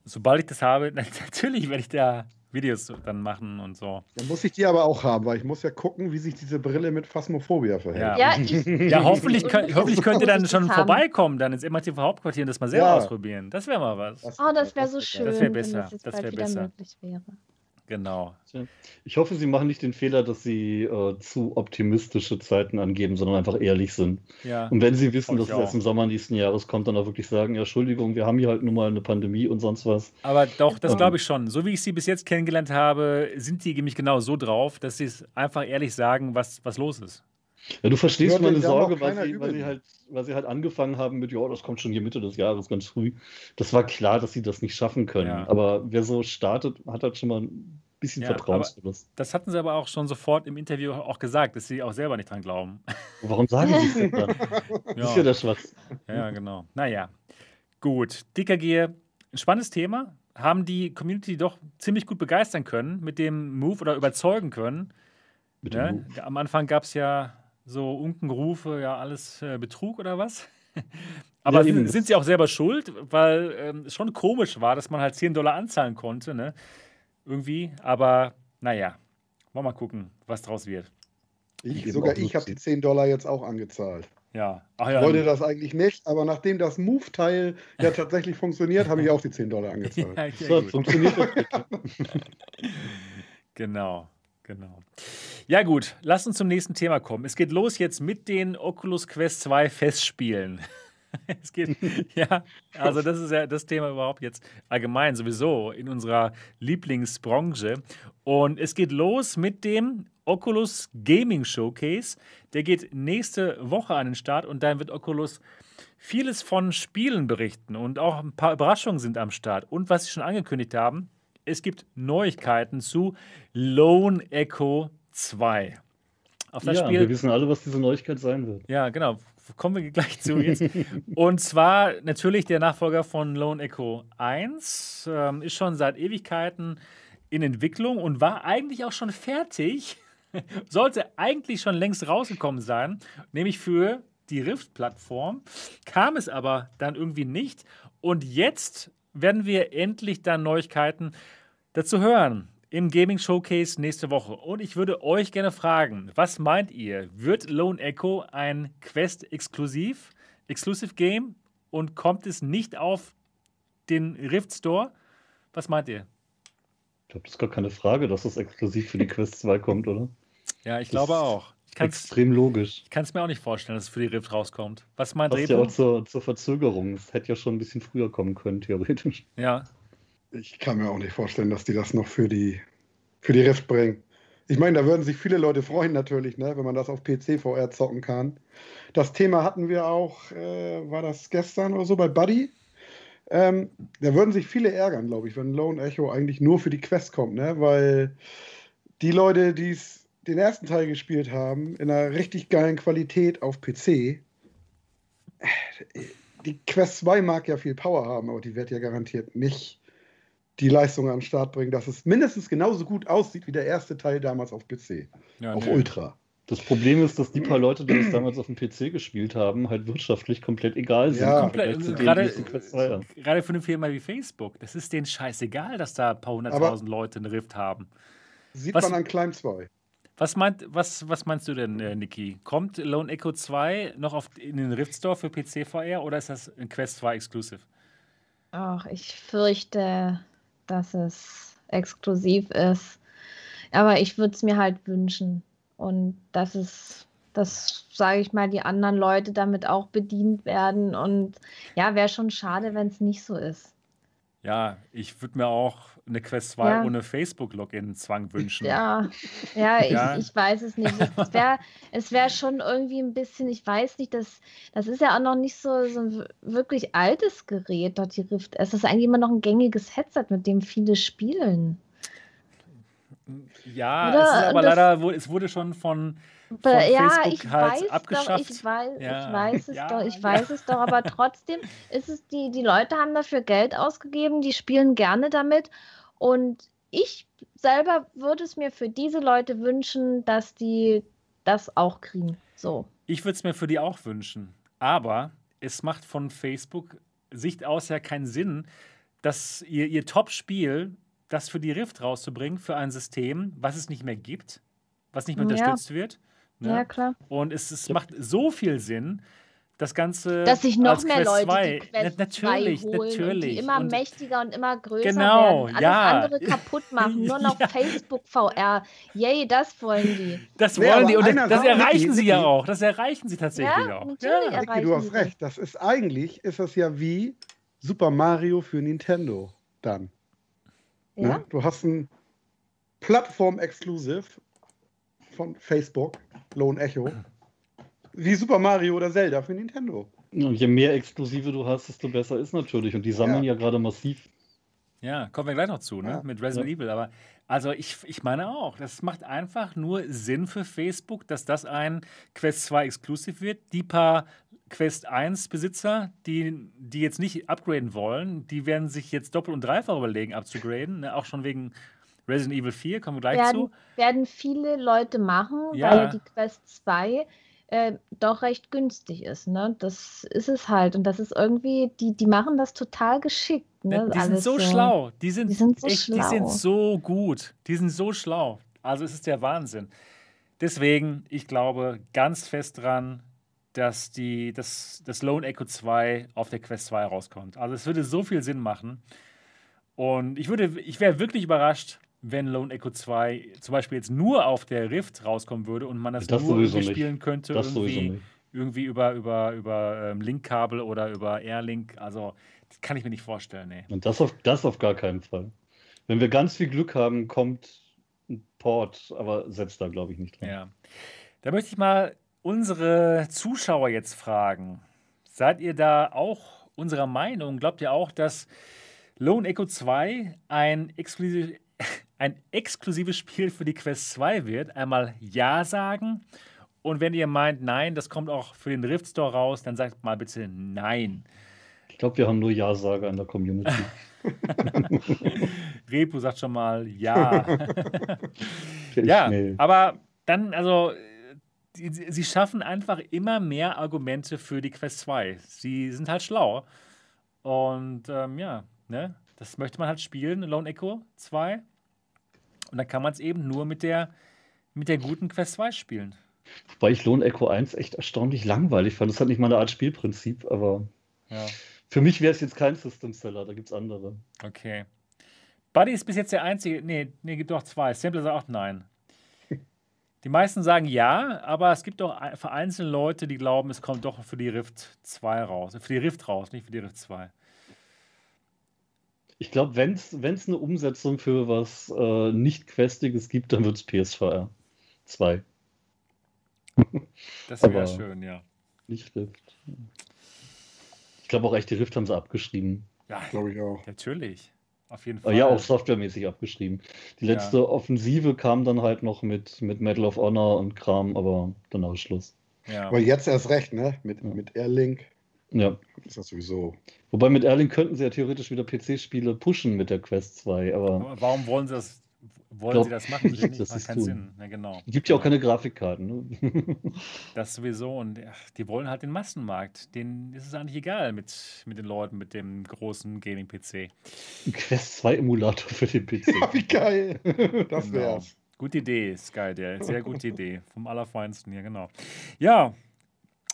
sobald ich das habe, natürlich werde ich da Videos dann machen und so. Dann muss ich die aber auch haben, weil ich muss ja gucken, wie sich diese Brille mit Phasmophobia verhält. Ja. ja, ich, Ja, hoffentlich, könnt, hoffentlich könnt ihr dann schon das haben. vorbeikommen, dann ins MRTV Hauptquartier und das mal selber Ja. ausprobieren. Das wäre mal was. oh, das wäre so schön, Das wär wenn besser, das jetzt das bald wär wieder besser. möglich wäre. Genau. Ich hoffe, Sie machen nicht den Fehler, dass Sie äh, zu optimistische Zeiten angeben, sondern einfach ehrlich sind. Ja. Und wenn Sie wissen, dass es erst im Sommer nächsten Jahres kommt, dann auch wirklich sagen, ja, Entschuldigung, wir haben hier halt nun mal eine Pandemie und sonst was. Aber doch, das Ähm. glaube ich schon. So wie ich sie bis jetzt kennengelernt habe, sind die nämlich genau so drauf, dass sie es einfach ehrlich sagen, was, was los ist. Ja, du verstehst meine ja Sorge, weil sie, weil, sie halt, weil sie halt angefangen haben mit, ja, das kommt schon hier Mitte des Jahres, ganz früh. Das war klar, dass sie das nicht schaffen können. Ja. Aber wer so startet, hat halt schon mal ein bisschen Ja, Vertrauensverlust. Das hatten sie aber auch schon sofort im Interview auch gesagt, dass sie auch selber nicht dran glauben. Warum sagen sie es denn dann? [LAUGHS] Das ist ja der Schwachsinn. Ja, ja, genau. Naja, gut. DKG, ein spannendes Thema. Haben die Community doch ziemlich gut begeistern können mit dem Move oder überzeugen können. Ne? Am Anfang gab es ja so Unkenrufe, ja, alles äh, Betrug oder was? [LAUGHS] Aber Ja, sind, sind sie auch selber schuld, weil ähm, es schon komisch war, dass man halt 10 Dollar anzahlen konnte, ne? Irgendwie. Aber naja, wollen wir mal gucken, was draus wird. Ich, eben sogar ich habe die nutzen. 10 Dollar jetzt auch angezahlt. Ja. Ach Ich ja. wollte das eigentlich nicht, aber nachdem das Move-Teil ja tatsächlich funktioniert, habe ich [LAUGHS] auch die 10 Dollar angezahlt. [LAUGHS] ja, ja, So, funktioniert das nicht. Genau, genau. Ja, gut, lasst uns zum nächsten Thema kommen. Es geht los jetzt mit den Oculus Quest 2 Festspielen. [LAUGHS] Es geht, [LAUGHS] ja, also das ist ja das Thema überhaupt jetzt allgemein sowieso in unserer Lieblingsbranche. Und es geht los mit dem Oculus Gaming Showcase. Der geht nächste Woche an den Start und dann wird Oculus vieles von Spielen berichten und auch ein paar Überraschungen sind am Start. Und was sie schon angekündigt haben, es gibt Neuigkeiten zu Lone Echo 2. Auf das Ja, Spiel wir wissen alle, was diese Neuigkeit sein wird. ja, genau. Kommen wir gleich zu jetzt. Und zwar natürlich der Nachfolger von Lone Echo 1. Ähm, ist schon seit Ewigkeiten in Entwicklung und war eigentlich auch schon fertig. [LAUGHS] Sollte eigentlich schon längst rausgekommen sein, nämlich für die Rift-Plattform. Kam es aber dann irgendwie nicht. Und jetzt werden wir endlich dann Neuigkeiten dazu hören im Gaming Showcase nächste Woche. Und ich würde euch gerne fragen, was meint ihr? Wird Lone Echo ein Quest-Exklusiv, Exclusive Game und kommt es nicht auf den Rift Store? Was meint ihr? Ich glaube, das ist gar keine Frage, dass das exklusiv für die Quest 2 kommt, oder? Ja, ich glaube auch. Extrem logisch. Ich kann es mir auch nicht vorstellen, dass es für die Rift rauskommt. Was meint Passt ja auch zur, zur Verzögerung. Es hätte ja schon ein bisschen früher kommen können, theoretisch. Ja. Ich kann mir auch nicht vorstellen, dass die das noch für die, für die Rift bringen. Ich meine, da würden sich viele Leute freuen natürlich, ne, wenn man das auf PC VR zocken kann. Das Thema hatten wir auch, äh, war das gestern oder so bei Buddy? Ähm, da würden sich viele ärgern, glaube ich, wenn Lone Echo eigentlich nur für die Quest kommt, ne? weil die Leute, die den ersten Teil gespielt haben, in einer richtig geilen Qualität auf PC, die Quest 2 mag ja viel Power haben, aber die wird ja garantiert nicht die Leistung an den Start bringen, dass es mindestens genauso gut aussieht wie der erste Teil damals auf PC, ja, auf nee. Ultra. Das Problem ist, dass die paar Leute, die es damals auf dem PC gespielt haben, halt wirtschaftlich komplett egal sind. Ja, komplett, gerade, gerade für eine Firma wie Facebook. Das ist denen scheißegal, dass da ein paar hunderttausend Leute eine Rift haben. Sieht was, man an Climb 2. Was, meint, was, was meinst du denn, äh, Niki? Kommt Lone Echo 2 noch auf, in den Rift Store für PC VR oder ist das ein Quest 2 Exclusive? Ach, ich fürchte, dass es exklusiv ist. Aber ich würde es mir halt wünschen. Und dass es, dass, sage ich mal, die anderen Leute damit auch bedient werden. Und ja, wäre schon schade, wenn es nicht so ist. Ja, ich würde mir auch eine Quest 2 ja. ohne Facebook-Login-Zwang wünschen. Ja, ja, [LAUGHS] ja. Ich, ich, weiß es nicht. Es wäre [LAUGHS] es wär schon irgendwie ein bisschen, ich weiß nicht, das, das ist ja auch noch nicht so, so ein wirklich altes Gerät, dort die Rift. Es ist eigentlich immer noch ein gängiges Headset, mit dem viele spielen. Ja, Oder, es ist aber leider, es wurde schon von, von ja, Facebook ich halt weiß abgeschafft. Doch, ich, weiß, ja. ich weiß es ja. doch, ich weiß es doch, aber trotzdem ist es, die, die Leute haben dafür Geld ausgegeben, die spielen gerne damit und ich selber würde es mir für diese Leute wünschen, dass die das auch kriegen. So. Ich würde es mir für die auch wünschen, aber es macht von Facebook Sicht aus ja keinen Sinn, dass ihr, ihr Top-Spiel das für die Rift rauszubringen, für ein System, was es nicht mehr gibt, was nicht mehr unterstützt ja. wird. Ne? Ja, klar. Und es, es macht so viel Sinn, das Ganze. Dass sich noch mehr Quest Leute 2. die Quest natürlich, 2 holen natürlich. Und die immer und mächtiger und immer größer genau, werden. Alles ja. andere kaputt machen. Nur noch [LAUGHS] ja. Facebook VR. Yay, das wollen die. Das wollen die und das, das erreichen sie ja auch. Das erreichen sie tatsächlich ja, auch. Natürlich ja, Ricky, du hast recht. Das ist eigentlich ist das ja wie Super Mario für Nintendo dann. Ja? Ne? Du hast ein Plattform-Exclusive von Facebook, Lone Echo, wie Super Mario oder Zelda für Nintendo. Und je mehr Exklusive du hast, desto besser ist natürlich. Und die sammeln ja, ja gerade massiv. Ja, kommen wir gleich noch zu, ne? Ja. Mit Resident ja. Evil. Aber also ich, ich meine auch, das macht einfach nur Sinn für Facebook, dass das ein Quest 2 Exclusive wird. Die paar Quest 1 Besitzer, die, die jetzt nicht upgraden wollen, die werden sich jetzt doppelt und dreifach überlegen, abzugraden. Ne? Auch schon wegen Resident Evil 4, kommen wir gleich werden, zu. Werden viele Leute machen, ja. weil die Quest 2 äh, doch recht günstig ist. Ne? Das ist es halt. Und das ist irgendwie, die, die machen das total geschickt. Ne? Die sind so, so schlau. Die sind, die sind so echt, schlau. Die sind so gut. Die sind so schlau. Also es ist der Wahnsinn. Deswegen, ich glaube ganz fest dran, dass die, dass das Lone Echo 2 auf der Quest 2 rauskommt. Also es würde so viel Sinn machen. Und ich würde, ich wäre wirklich überrascht, wenn Lone Echo 2 zum Beispiel jetzt nur auf der Rift rauskommen würde und man das, das nur spielen könnte, das irgendwie, irgendwie über, über, über ähm, Linkkabel oder über Airlink. Also das kann ich mir nicht vorstellen. Nee. Und das auf, das auf gar keinen Fall. Wenn wir ganz viel Glück haben, kommt ein Port, aber setzt da, glaube ich, nicht dran. Ja. Da möchte ich mal unsere Zuschauer jetzt fragen. Seid ihr da auch unserer Meinung? Glaubt ihr auch, dass Lone Echo 2 ein, exklusiv, ein exklusives Spiel für die Quest 2 wird? Einmal Ja sagen. Und wenn ihr meint, nein, das kommt auch für den Rift Store raus, dann sagt mal bitte Nein. Ich glaube, wir haben nur Ja-Sager in der Community. [LAUGHS] [LAUGHS] Repu sagt schon mal Ja. ja, aber dann, also sie schaffen einfach immer mehr Argumente für die Quest 2. Sie sind halt schlau. Und ähm, ja, ne, das möchte man halt spielen, Lone Echo 2. Und dann kann man es eben nur mit der, mit der guten Quest 2 spielen. Wobei ich Lone Echo 1 echt erstaunlich langweilig fand. Das hat nicht mal eine Art Spielprinzip, aber ja. für mich wäre es jetzt kein System Seller, da gibt es andere. Okay. Buddy ist bis jetzt der einzige. Nee, nee, gibt doch zwei. Sampler sagt auch nein. [LAUGHS] Die meisten sagen ja, aber es gibt doch vereinzelte Leute, die glauben, es kommt doch für die Rift 2 raus. Für die Rift raus, nicht für die Rift 2. Ich glaube, wenn es eine Umsetzung für was äh, nicht Questiges gibt, dann wird es PSVR 2. Das wäre schön, ja. Nicht Rift. Ich glaube auch echt, die Rift haben sie abgeschrieben. Ja, glaube ich auch. Natürlich. Auf jeden Fall. Ja, auch softwaremäßig abgeschrieben. Die letzte ja. Offensive kam dann halt noch mit, mit Medal of Honor und Kram, aber danach ist Schluss. Ja. Aber jetzt erst recht, ne? Mit, ja. mit Airlink. Ja. Ist das sowieso. Wobei mit Airlink könnten sie ja theoretisch wieder PC-Spiele pushen mit der Quest 2, aber. Warum wollen sie das wollen glaub, sie das machen? Das, nicht, das ist keinen tun. Sinn. Ja, genau. Gibt ja auch keine Grafikkarten. Ne? [LAUGHS] das sowieso. Und ach, die wollen halt den Massenmarkt. Denen ist es eigentlich egal mit, mit den Leuten mit dem großen Gaming-PC. Ein Quest 2 Emulator für den PC. Ja, wie geil. [LAUGHS] Das genau. wär's. Gute Idee, Sky, der. Sehr gute Idee. Vom Allerfeinsten hier, genau. Ja,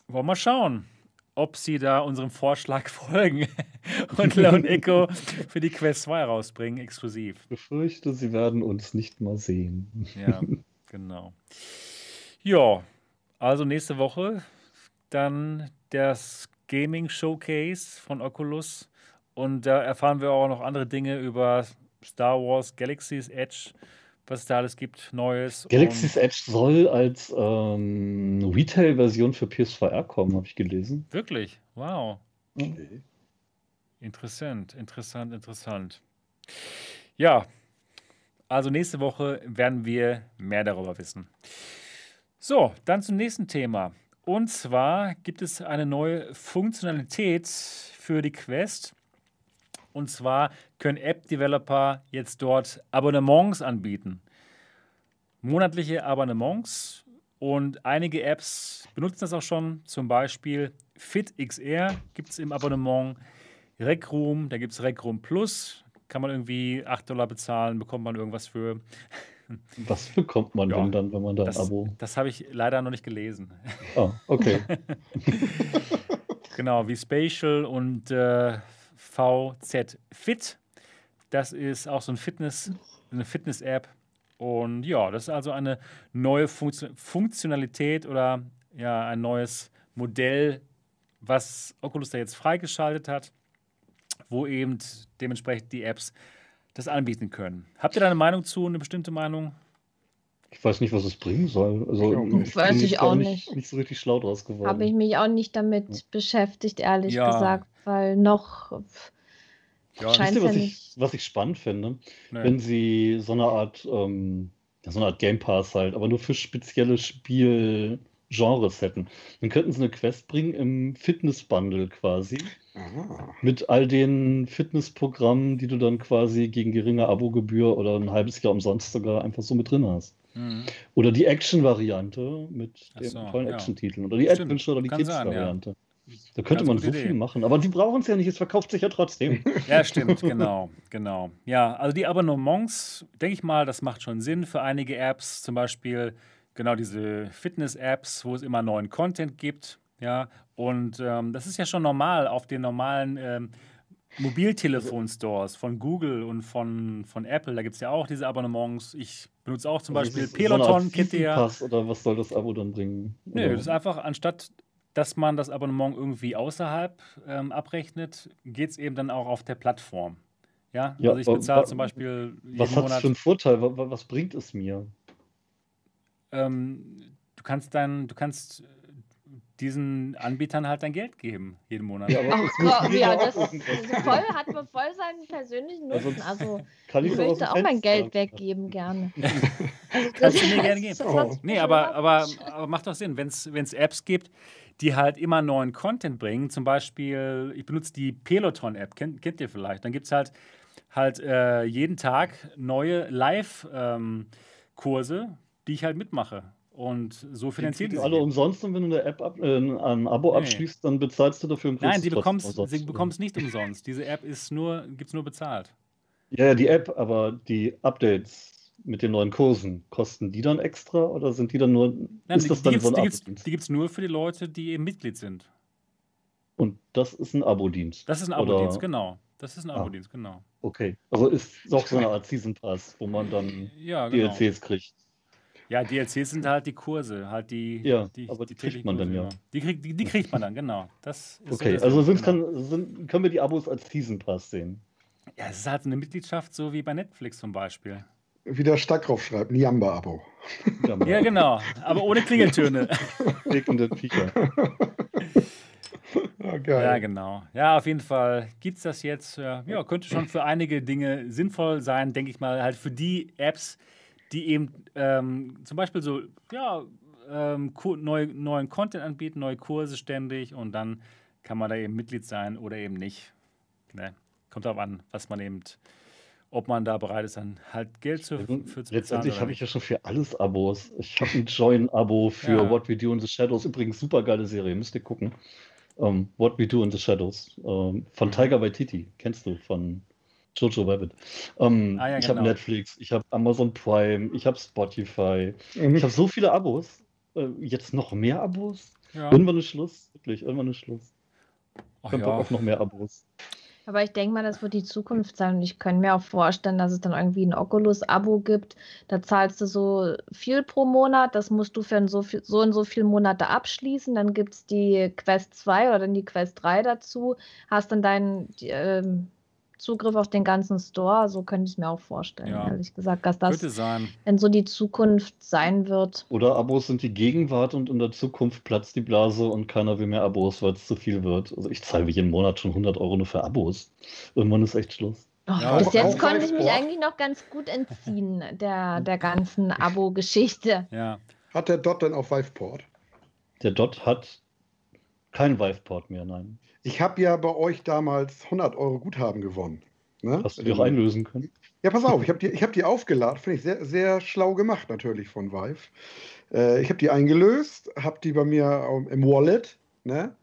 wollen wir mal schauen ob sie da unserem Vorschlag [LAUGHS] folgen und Lone Echo für die Quest 2 rausbringen, exklusiv. Ich befürchte, sie werden uns nicht mal sehen. Ja, genau. Ja, also nächste Woche dann das Gaming Showcase von Oculus und da erfahren wir auch noch andere Dinge über Star Wars Galaxy's Edge was es da alles gibt, Neues. Galaxy's Edge soll als ähm, Retail-Version für PSVR kommen, habe ich gelesen. Wirklich? Wow. Okay. Interessant, interessant, interessant. Ja, also nächste Woche werden wir mehr darüber wissen. So, dann zum nächsten Thema. Und zwar gibt es eine neue Funktionalität für die Quest. Und zwar können App-Developer jetzt dort Abonnements anbieten. Monatliche Abonnements. Und einige Apps benutzen das auch schon. Zum Beispiel FitXR gibt es im Abonnement. Rec Room, da gibt es Rec Room Plus. Kann man irgendwie 8 Dollar bezahlen, bekommt man irgendwas für. [LAUGHS] Was bekommt man ja, denn dann, wenn man da ein Abo? Das habe ich leider noch nicht gelesen. Ah, okay. [LAUGHS] genau, wie Spatial und äh, VZ Fit. Das ist auch so ein Fitness, eine Fitness-App. Und ja, das ist also eine neue Funktionalität oder ja, ein neues Modell, was Oculus da jetzt freigeschaltet hat, wo eben dementsprechend die Apps das anbieten können. Habt ihr da eine Meinung zu, eine bestimmte Meinung? Ich weiß nicht, was es bringen soll. Also, ich weiß ich auch nicht. nicht. Nicht so richtig schlau draus geworden. Habe ich mich auch nicht damit ja. beschäftigt, ehrlich ja. gesagt, weil noch. Ja, scheint ihr, was, ich, was ich spannend finde, nee. wenn sie so eine Art, ähm, so eine Art Game Pass halt, aber nur für spezielle Spielgenres hätten. Dann könnten sie eine Quest bringen im Fitness-Bundle quasi. Aha. Mit all den Fitnessprogrammen, die du dann quasi gegen geringe Abogebühr oder ein halbes Jahr umsonst sogar einfach so mit drin hast. Mhm. Oder die Action-Variante mit den so, tollen ja. Action-Titeln. Oder die Adventure oder die Kids-Variante. Ja. Da könnte Ganz man so Idee. viel machen. Aber die brauchen es ja nicht, es verkauft sich ja trotzdem. [LAUGHS] Ja, stimmt, genau, genau. Ja, also die Abonnements, denke ich mal, das macht schon Sinn für einige Apps, zum Beispiel genau diese Fitness-Apps, wo es immer neuen Content gibt. Ja, und ähm, das ist ja schon normal auf den normalen ähm, Mobiltelefon-Stores von Google und von, von Apple. Da gibt es ja auch diese Abonnements. Ich benutze auch zum Beispiel Peloton, so kennt ihr ja. Oder was soll das Abo dann bringen? Nö, das ist einfach, anstatt dass man das Abonnement irgendwie außerhalb ähm, abrechnet, geht es eben dann auch auf der Plattform. Ja, ja also ich bezahle zum Beispiel. Was hat es für einen Vorteil? Was bringt es mir? Ähm, du kannst dann, du kannst diesen Anbietern halt dein Geld geben, jeden Monat. Ja, Ach Gott, ja, das voll, hat man voll seinen persönlichen Nutzen. Also, kann ich, ich möchte auch mein Geld weggeben, gerne. Also, [LAUGHS] Kannst du mir gerne geben. Oh. Nee, aber, aber, aber macht doch Sinn, wenn es Apps gibt, die halt immer neuen Content bringen. Zum Beispiel, ich benutze die Peloton-App, kennt, kennt ihr vielleicht. Dann gibt es halt, halt äh, jeden Tag neue Live-Kurse, ähm, die ich halt mitmache. Und so finanziert die alle umsonst und wenn du eine App ab, äh, ein Abo nee. abschließt, dann bezahlst du dafür im Nein, die bekommst, sie bekommst nicht umsonst. Diese App ist nur, gibt es nur bezahlt. Ja, ja, die App, aber die Updates mit den neuen Kursen, kosten die dann extra oder sind die dann nur. Nein, ist die, das dann die so ein Die gibt es nur für die Leute, die eben Mitglied sind. Und das ist ein Abo-Dienst. Das ist ein Abo-Dienst, genau. Das ist ein Abo-Dienst, ah. genau. Okay, also ist auch so eine Art Season Pass, wo man dann ja, genau. DLCs kriegt. Ja, DLCs sind halt die Kurse, halt die. Ja, die, aber die, die kriegt man dann ja. Die, krieg, die, die, kriegt man dann, genau. Das okay, so also sind, genau. kann, sind, können wir die Abos als Season Pass sehen? Ja, es ist halt eine Mitgliedschaft, so wie bei Netflix zum Beispiel. Wie der Stackrauf schreibt, Niamba-Abo. ja, genau, aber ohne Klingeltöne. [LAUGHS] Regende Viecher. [LAUGHS] Oh, ja, genau. Ja, auf jeden Fall gibt es das jetzt. Ja, könnte schon für einige Dinge sinnvoll sein, denke ich mal. Halt für die Apps, die eben ähm, zum Beispiel so, ja, ähm, neu, neuen Content anbieten, neue Kurse ständig und dann kann man da eben Mitglied sein oder eben nicht. Ne? Kommt darauf an, was man eben, ob man da bereit ist, dann halt Geld zu, für zu. Letztendlich habe ich ja schon für alles Abos. Ich habe ein Join-Abo für ja. What We Do in the Shadows. Übrigens, super geile Serie, müsst ihr gucken. Um, ähm, What We Do in the Shadows um, ähm, von mhm. Tiger Waititi. Kennst du von Jojo Rabbit. Um, ah, ja, ich genau. habe Netflix, ich habe Amazon Prime, ich habe Spotify. Mhm. Ich habe so viele Abos. Uh, jetzt noch mehr Abos? Ja. Irgendwann ist Schluss. Wirklich, irgendwann ist Schluss. Ich habe ja. auf noch mehr Abos. Aber ich denke mal, das wird die Zukunft sein. Und ich könnte mir auch vorstellen, dass es dann irgendwie ein Oculus-Abo gibt. Da zahlst du so viel pro Monat. Das musst du für so, viel, so und so viele Monate abschließen. Dann gibt es die Quest 2 oder dann die Quest 3 dazu. Hast dann deinen. Äh, Zugriff auf den ganzen Store. So könnte ich es mir auch vorstellen, ja. ehrlich gesagt, dass das wenn so die Zukunft sein wird. Oder Abos sind die Gegenwart und in der Zukunft platzt die Blase und keiner will mehr Abos, weil es zu viel wird. Also ich zahle jeden Monat schon 100 Euro nur für Abos. Irgendwann ist echt Schluss. Oh, ja, bis jetzt konnte ich mich eigentlich noch ganz gut entziehen [LAUGHS] der, der ganzen Abo-Geschichte. Ja. Hat der Dot denn auch Viveport? Der Dot hat kein Viveport mehr, nein. Ich habe ja bei euch damals 100 Euro Guthaben gewonnen. Ne? Hast du die auch einlösen können? Ja, pass auf, ich habe die, [LAUGHS] hab die aufgeladen. Finde ich sehr, sehr schlau gemacht natürlich von Vive. Äh, ich habe die eingelöst, habe die bei mir im Wallet. Ne?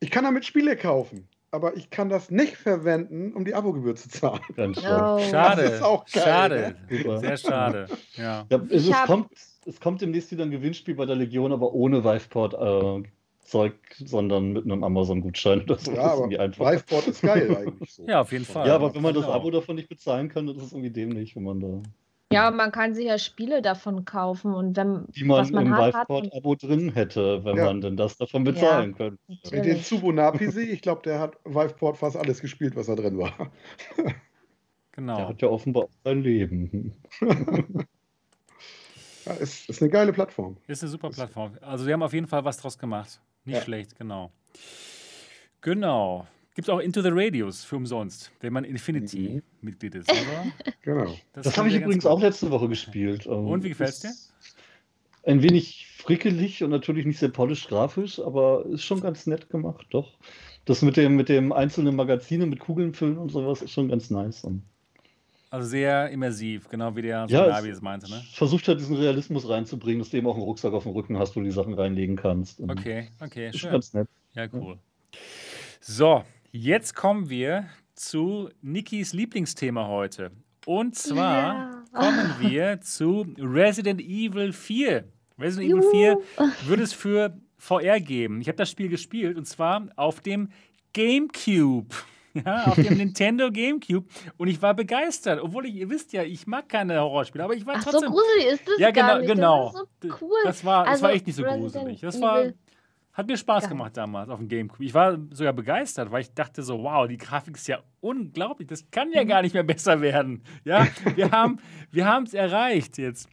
Ich kann damit Spiele kaufen aber ich kann das nicht verwenden, um die Abogebühr zu zahlen. Ganz oh. Schade. Das ist auch geil, schade. Ne? Sehr schade. [LAUGHS] Ja. ja es, es, kommt, es kommt demnächst wieder ein Gewinnspiel bei der Legion, aber ohne Viveport. Äh, Zeug, sondern mit einem Amazon-Gutschein oder so. Ja, aber Liveboard ist geil eigentlich so. Ja, auf jeden Fall. Ja, aber wenn man das genau. Abo davon nicht bezahlen kann, das ist irgendwie dämlich, wenn man da. Ja, man kann sich ja Spiele davon kaufen und wenn die man, man im Liveboard-Abo drin hätte, wenn ja. man denn das davon bezahlen ja, könnte. Mit den Tsubunapi, ich glaube, der hat Viveport fast alles gespielt, was da drin war. [LAUGHS] genau. Der hat ja offenbar sein Leben. [LAUGHS] ja, ist, ist eine geile Plattform. Ist eine super Plattform. Also, wir haben auf jeden Fall was draus gemacht. Nicht ja. schlecht, genau. Genau. Gibt es auch Into the Radius für umsonst, wenn man Infinity-Mitglied mhm. ist. [LAUGHS] Aber genau. Das, das habe ich übrigens gut. auch letzte Woche gespielt. Ähm, und wie gefällt es dir? Ein wenig frickelig und natürlich nicht sehr polisch grafisch, aber ist schon ganz nett gemacht, doch. Das mit dem, mit dem einzelnen Magazine mit Kugeln füllen und sowas ist schon ganz nice. Und also sehr immersiv, genau wie der ja, Navi es meinte, ne? Versucht halt diesen Realismus reinzubringen, dass du eben auch einen Rucksack auf dem Rücken hast, wo du die Sachen reinlegen kannst. Und okay, okay, ist schön. ganz nett. Ja, cool. So, jetzt kommen wir zu Nikis Lieblingsthema heute. Und zwar ja. kommen wir zu Resident Evil 4. Resident Juhu. Evil 4 wird es für VR geben. Ich habe das Spiel gespielt und zwar auf dem GameCube. [LAUGHS] Ja, auf dem Nintendo GameCube. Und ich war begeistert. Obwohl ich, ihr wisst ja, ich mag keine Horrorspiele, aber ich war Ach, trotzdem. So gruselig ist das ja, genau, gar nicht. genau. Das ist so cool. Das war, das also, war echt nicht so gruselig. Das war. Hat mir Spaß gemacht damals auf dem GameCube. Ich war sogar begeistert, weil ich dachte so, wow, die Grafik ist ja unglaublich. Das kann ja mhm. gar nicht mehr besser werden. Ja, wir [LAUGHS] haben wir es erreicht jetzt.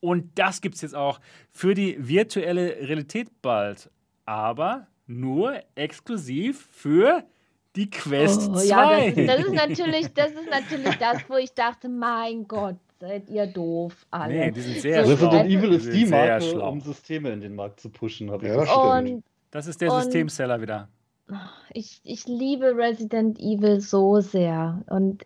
Und das gibt es jetzt auch für die virtuelle Realität bald. Aber nur exklusiv für die Quest oh, 2. Ja, das, das, ist natürlich, das ist natürlich das, wo ich dachte, mein Gott, seid ihr doof alle. Nee, die sind sehr so Resident Evil ist die Marke, schlau. um Systeme in den Markt zu pushen, habe ich ja, das Das ist der und Systemseller wieder. Ich, ich liebe Resident Evil so sehr und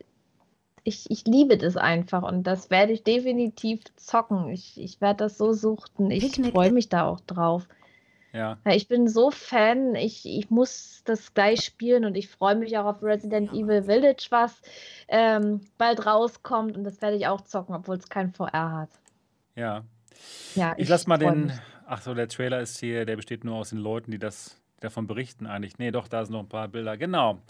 ich, ich liebe das einfach und das werde ich definitiv zocken. Ich, ich werde das so suchten. Ich freue mich da auch drauf. Ja. Ich bin so Fan, ich, ich muss das gleich spielen und ich freue mich auch auf Resident ja. Evil Village, was ähm, bald rauskommt und das werde ich auch zocken, obwohl es kein VR hat. Ja. Ja, ich, ich lasse mal den. Mich. Ach so, der Trailer ist hier, der besteht nur aus den Leuten, die das davon berichten eigentlich. Nee, doch, da sind noch ein paar Bilder. Genau.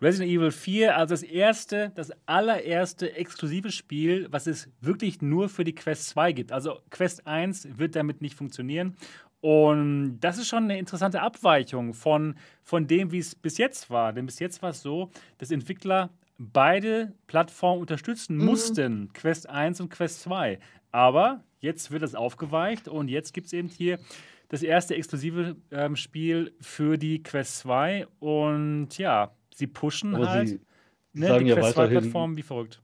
Resident Evil 4, also das erste, das allererste exklusive Spiel, was es wirklich nur für die Quest 2 gibt. Also Quest 1 wird damit nicht funktionieren. Und das ist schon eine interessante Abweichung von, von dem, wie es bis jetzt war. Denn bis jetzt war es so, dass Entwickler beide Plattformen unterstützen mhm. mussten, Quest 1 und Quest 2. Aber jetzt wird das aufgeweicht und jetzt gibt es eben hier das erste exklusive ähm, Spiel für die Quest 2 und ja, sie pushen Aber halt sie ne, die ja Quest 2-Plattform wie verrückt.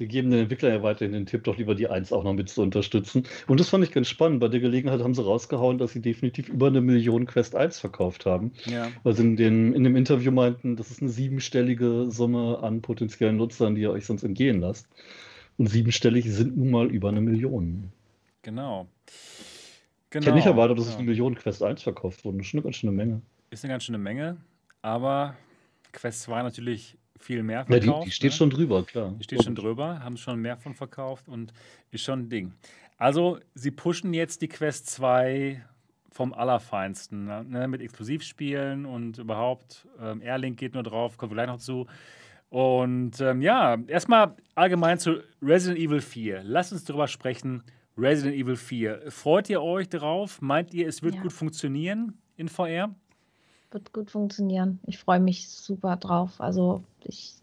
Sie geben den Entwicklern ja weiterhin den Tipp, doch lieber die 1 auch noch mit zu unterstützen. Und das fand ich ganz spannend. Bei der Gelegenheit haben sie rausgehauen, dass sie definitiv über eine Million Quest 1 verkauft haben. Ja. Weil sie in, den, in dem Interview meinten, das ist eine siebenstellige Summe an potenziellen Nutzern, die ihr euch sonst entgehen lasst. Und siebenstellig sind nun mal über eine Million. Genau. Genau. Ich hätte nicht erwartet, dass ja. es eine Million Quest 1 verkauft wurde. Das ist eine ganz schöne Menge. Ist eine ganz schöne Menge, aber Quest 2 natürlich viel mehr verkauft. Ja, die, die steht ne? schon drüber, klar. Die steht schon drüber, haben schon mehr von verkauft und ist schon ein Ding. Also, sie pushen jetzt die Quest 2 vom Allerfeinsten, ne? ne mit Exklusivspielen und überhaupt. Ähm, Airlink geht nur drauf, kommen wir gleich noch zu. Und ähm, ja, erstmal allgemein zu Resident Evil 4. Lass uns darüber sprechen. Resident Evil 4. Freut ihr euch darauf? Meint ihr, es wird ja. gut funktionieren in VR? Wird gut funktionieren. Ich freue mich super drauf. Also ich,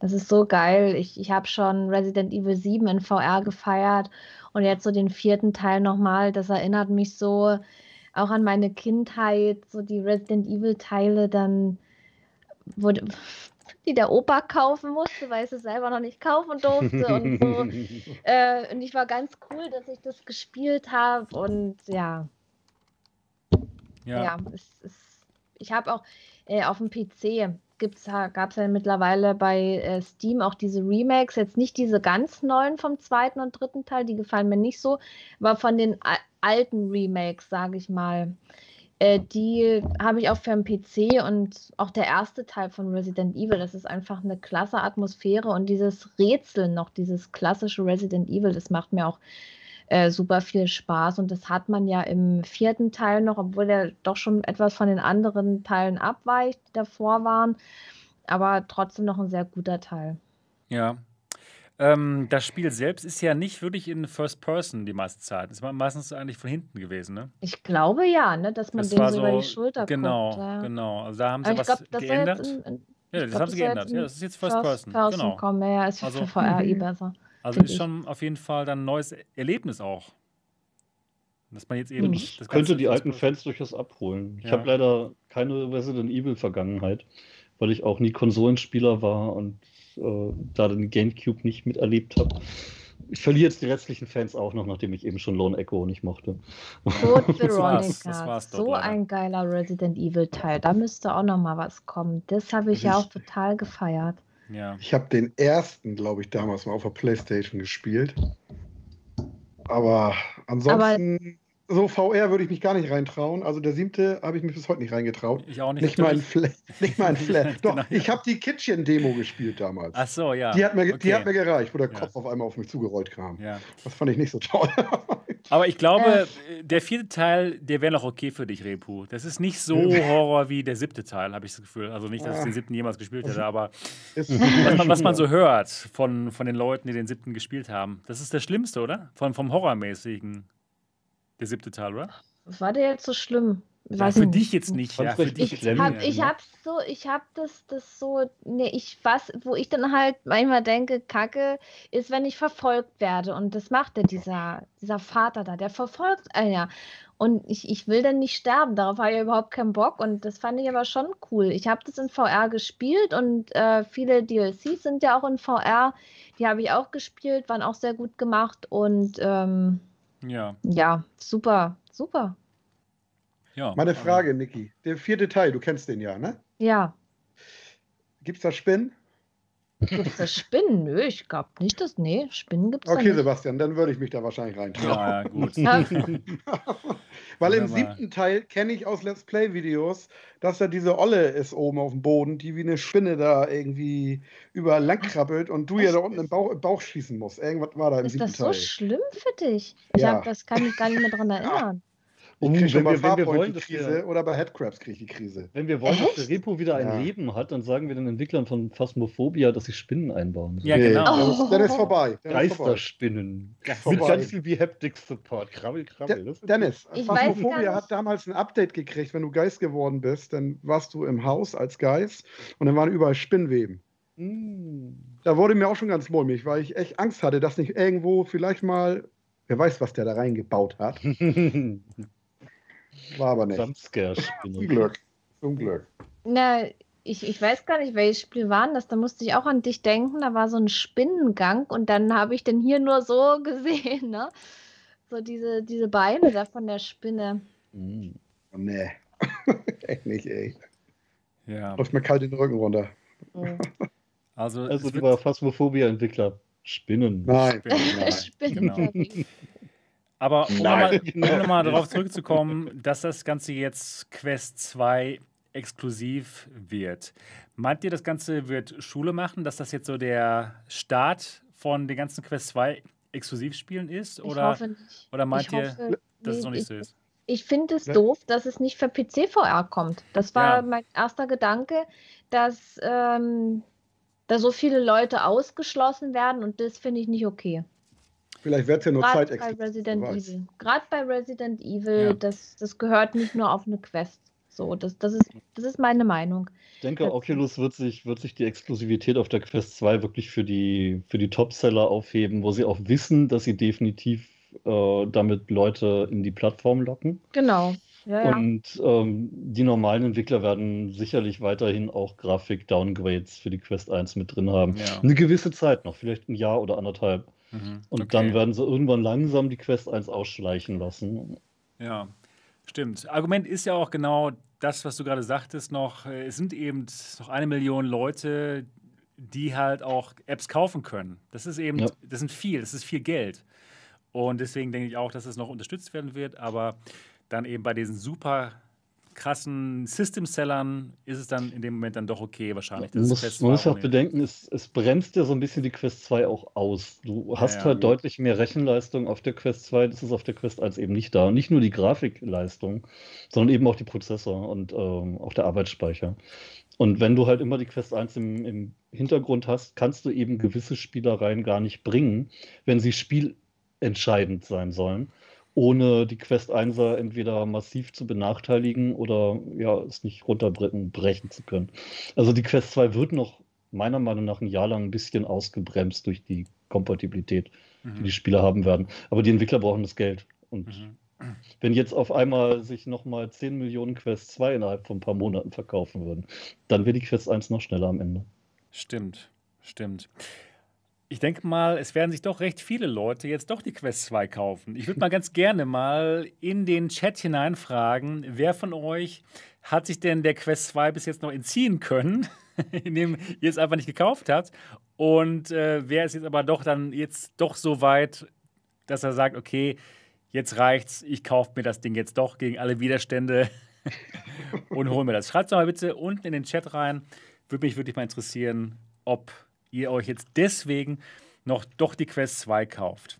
das ist so geil. Ich, ich habe schon Resident Evil 7 in VR gefeiert und jetzt so den vierten Teil nochmal. Das erinnert mich so auch an meine Kindheit, so die Resident Evil Teile dann wurde die der Opa kaufen musste, weil ich es selber noch nicht kaufen durfte und so. [LAUGHS] äh, und ich war ganz cool, dass ich das gespielt habe und ja. Ja, ja es, es, ich habe auch äh, auf dem PC gab es ja mittlerweile bei äh, Steam auch diese Remakes, jetzt nicht diese ganz neuen vom zweiten und dritten Teil, die gefallen mir nicht so, aber von den alten Remakes, sage ich mal. Äh, die habe ich auch für den PC und auch der erste Teil von Resident Evil, das ist einfach eine klasse Atmosphäre und dieses Rätseln noch, dieses klassische Resident Evil, das macht mir auch äh, super viel Spaß und das hat man ja im vierten Teil noch, obwohl der doch schon etwas von den anderen Teilen abweicht, die davor waren, aber trotzdem noch ein sehr guter Teil. Ja, ähm, das Spiel selbst ist ja nicht wirklich in First Person die meiste Zeit. Es war meistens eigentlich von hinten gewesen, ne? Ich glaube ja, ne, dass man das den so über die Schulter genau, guckt. Genau, genau. Also da haben sie was glaub, geändert. In, in, ja, das glaub, haben sie geändert. Ja, das ist jetzt First, First Person. Person genau. Kommen. Ja, ist also, für VR eh [LAUGHS] besser. Also ist schon auf jeden Fall dann ein neues Erlebnis auch. Dass man jetzt eben. Das, das könnte die alten Fans durchaus abholen. Ich ja. habe leider keine Resident Evil Vergangenheit, weil ich auch nie Konsolenspieler war und äh, da den Gamecube nicht miterlebt habe. Ich verliere jetzt die restlichen Fans auch noch, nachdem ich eben schon Lone Echo nicht mochte. Code [LAUGHS] Veronica, so leider. ein geiler Resident Evil Teil. Da müsste auch noch mal was kommen. Das habe ich, ich ja auch total gefeiert. Ja. Ich habe den ersten, glaube ich, damals mal auf der Playstation gespielt. Aber ansonsten Aber so VR würde ich mich gar nicht reintrauen. Also der siebte habe ich mich bis heute nicht reingetraut. Ich auch nicht. Nicht mal ein [LAUGHS] Flash. Nicht mal ein Flash. Doch, genau. ich habe die Kitchen-Demo gespielt damals. Ach so, ja. Die hat mir, okay. die hat mir gereicht, wo der ja. Kopf auf einmal auf mich zugerollt kam. Ja. Das fand ich nicht so toll. [LAUGHS] Aber ich glaube, der vierte Teil, der wäre noch okay für dich, Repu. Das ist nicht so Horror wie der siebte Teil, habe ich das Gefühl. Also nicht, dass ich den siebten jemals gespielt hätte, aber was man, was man, so hört von, von den Leuten, die den siebten gespielt haben. Das ist das Schlimmste, oder? Von, vom Horrormäßigen. Der siebte Teil, oder? War der jetzt so schlimm? Ja, für dich jetzt nicht. Ja, für dich ich jetzt hab, ich habe so, ich habe das, das so, ne, ich was, wo ich dann halt manchmal denke, Kacke, ist, wenn ich verfolgt werde und das macht der dieser, dieser Vater da, der verfolgt einen ja. Und ich, ich will dann nicht sterben, darauf habe ich überhaupt keinen Bock und das fand ich aber schon cool. Ich habe das in VR gespielt und äh, viele DLCs sind ja auch in VR, die habe ich auch gespielt, waren auch sehr gut gemacht und ähm, ja. Ja, super, super. Ja. Meine Frage, Niki. Der vierte Teil, du kennst den ja, ne? Ja. Gibt es da Spinnen? Gibt es da Spinnen? [LAUGHS] Nö, ich glaube nicht, dass. Nee, Spinnen gibt es Okay, Sebastian, dann würde ich mich da wahrscheinlich reintrauen. Ja, ja gut. [LAUGHS] [LAUGHS] Weil im siebten Teil kenne ich aus Let's Play-Videos, dass da diese Olle ist oben auf dem Boden, die wie eine Spinne da irgendwie überall lang krabbelt und du ja da unten im Bauch, im Bauch, schießen musst. Irgendwas war da im ist siebten Teil. Ist das so schlimm für dich? Ich ja. hab, das kann mich gar nicht mehr daran [LAUGHS] erinnern. Ich kriege schon bei Farpoint die Krise wir, oder bei Headcrabs kriege ich die Krise. Wenn wir wollen, Echt? dass der Repo wieder ein ja. Leben hat, dann sagen wir den Entwicklern von Phasmophobia, dass sie Spinnen einbauen. Ja, genau. Oh. Dann ist vorbei. Geisterspinnen. Mit ganz viel Behaptic-Support. Krabbel, krabbel. De Dennis, ich Phasmophobia hat damals ein Update gekriegt. Wenn du Geist geworden bist, dann warst du im Haus als Geist und dann waren überall Spinnweben. Mm. Da wurde mir auch schon ganz mulmig, weil ich echt Angst hatte, dass nicht irgendwo vielleicht mal, wer weiß, was der da reingebaut hat. [LAUGHS] War aber nicht. Zum Glück. Zum Glück. Na, ich, ich weiß gar nicht, welches Spiel war das. Da musste ich auch an dich denken. Da war so ein Spinnengang und dann habe ich den hier nur so [LAUGHS] gesehen, ne? So diese, diese Beine da von der Spinne. Mm. Oh, nee. [LAUGHS] Echt nicht, ey. Ja. Läuft mir kalt den Rücken runter. Mhm. Also, also lieber Phasmophobia-Entwickler. Spinnen. Nein. Spinnen, nein. [LAUGHS] Spinnen. Genau. Aber um nochmal noch mal [LAUGHS] darauf zurückzukommen, dass das Ganze jetzt Quest 2 exklusiv wird. Meint ihr, das Ganze wird Schule machen, dass das jetzt so der Start von den ganzen Quest 2 Exklusivspielen ist? Oder, ich hoffe nicht. oder meint ich ihr, hoffe, dass es noch nicht ich, so ist? Ich finde es ja. doof, dass es nicht für PC-VR kommt. Das war ja. mein erster Gedanke, dass ähm, da so viele Leute ausgeschlossen werden und das finde ich nicht okay. Vielleicht wird es ja nur Grad Zeit bei Resident Evil. Gerade bei Resident Evil, ja. das, das gehört nicht nur auf eine Quest. So, das, das, ist, das ist meine Meinung. Ich denke, Oculus wird sich, wird sich die Exklusivität auf der Quest 2 wirklich für die, für die Topseller aufheben, wo sie auch wissen, dass sie definitiv äh, damit Leute in die Plattform locken. Genau. Ja, ja. Und ähm, die normalen Entwickler werden sicherlich weiterhin auch Grafik-Downgrades für die Quest 1 mit drin haben. Ja. Eine gewisse Zeit noch, vielleicht ein Jahr oder anderthalb. Mhm. Und okay. dann werden sie irgendwann langsam die Quest 1 ausschleichen lassen. Ja, stimmt. Argument ist ja auch genau das, was du gerade sagtest, noch, äh, es sind eben noch eine Million Leute, die halt auch Apps kaufen können. Das ist eben, ja. das sind viel, das ist viel Geld. Und deswegen denke ich auch, dass es noch unterstützt werden wird, aber dann eben bei diesen super krassen System-Sellern ist es dann in dem Moment dann doch okay, wahrscheinlich. man muss, man muss auch bedenken, es, es bremst ja so ein bisschen die Quest 2 auch aus. Du hast ja, ja, halt gut. deutlich mehr Rechenleistung auf der Quest 2, das ist auf der Quest 1 eben nicht da. Und nicht nur die Grafikleistung, sondern eben auch die Prozessor und ähm, auch der Arbeitsspeicher. Und wenn du halt immer die Quest 1 im, im Hintergrund hast, kannst du eben gewisse Spielereien gar nicht bringen, wenn sie spielentscheidend sein sollen ohne die Quest 1 entweder massiv zu benachteiligen oder ja, es nicht runterbrechen brechen zu können. Also die Quest 2 wird noch meiner Meinung nach ein Jahr lang ein bisschen ausgebremst durch die Kompatibilität, mhm. die die Spieler haben werden. Aber die Entwickler brauchen das Geld. Und mhm. wenn jetzt auf einmal sich nochmal 10 Millionen Quest 2 innerhalb von ein paar Monaten verkaufen würden, dann wäre die Quest 1 noch schneller am Ende. Stimmt, stimmt. Ich denke mal, es werden sich doch recht viele Leute jetzt doch die Quest 2 kaufen. Ich würde mal ganz gerne mal in den Chat hineinfragen, wer von euch hat sich denn der Quest 2 bis jetzt noch entziehen können, [LAUGHS] indem ihr es einfach nicht gekauft habt? Und äh, wer ist jetzt aber doch dann jetzt doch so weit, dass er sagt, okay, jetzt reicht's, ich kaufe mir das Ding jetzt doch gegen alle Widerstände [LAUGHS] und hole mir das. Schreibt es doch mal bitte unten in den Chat rein. Würde mich wirklich mal interessieren, ob ihr euch jetzt deswegen noch doch die Quest 2 kauft.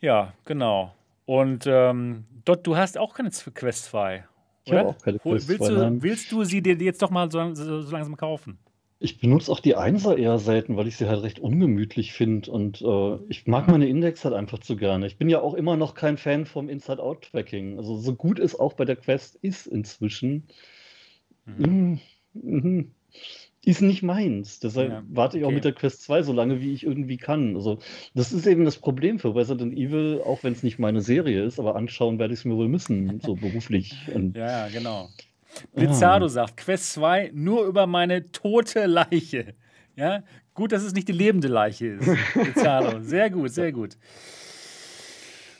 Ja, genau. Und ähm, dort, du hast auch keine Quest 2. Ich habe auch keine Quest willst 2. Du, willst du sie dir jetzt doch mal so, so, so langsam kaufen? Ich benutze auch die Einser eher selten, weil ich sie halt recht ungemütlich finde und äh, ich mag meine Index halt einfach zu gerne. Ich bin ja auch immer noch kein Fan vom Inside-Out-Tracking. Also so gut es auch bei der Quest ist inzwischen. Mhm. Mm, mm, ist nicht meins. Deshalb ja, warte ich okay. auch mit der Quest 2 so lange, wie ich irgendwie kann. Also, das ist eben das Problem für Resident Evil, auch wenn es nicht meine Serie ist, aber anschauen werde ich es mir wohl müssen, so [LAUGHS] beruflich. Und, ja, genau. Blizzardo ah. sagt, Quest 2 nur über meine tote Leiche. Ja, gut, dass es nicht die lebende Leiche ist. [LAUGHS] Blizzardo, sehr gut, sehr gut.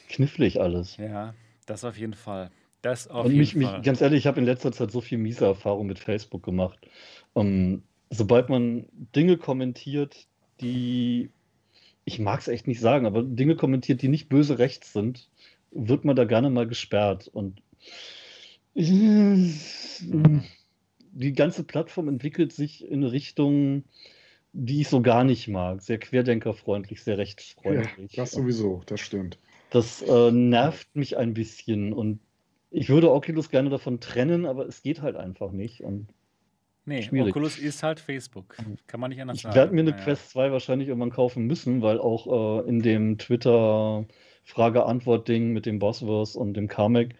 Knifflig alles. Ja, das auf jeden Fall. Das auf Und jeden mich, Fall. Mich, ganz ehrlich, ich habe in letzter Zeit so viel miese Erfahrung mit Facebook gemacht. Um, sobald man Dinge kommentiert, die, ich mag es echt nicht sagen, aber Dinge kommentiert, die nicht böse rechts sind, wird man da gerne mal gesperrt. Und die ganze Plattform entwickelt sich in Richtung, die ich so gar nicht mag. Sehr querdenkerfreundlich, sehr rechtsfreundlich. Ja, das sowieso, das stimmt. Das äh, nervt mich ein bisschen und ich würde Oculus gerne davon trennen, aber es geht halt einfach nicht. Und nee, schwierig. Oculus ist halt Facebook. Kann man nicht anders ich sagen. werde mir eine Naja. Quest 2 wahrscheinlich irgendwann kaufen müssen, weil auch äh, in dem Twitter Frage-Antwort-Ding mit dem Bossverse und dem Kamek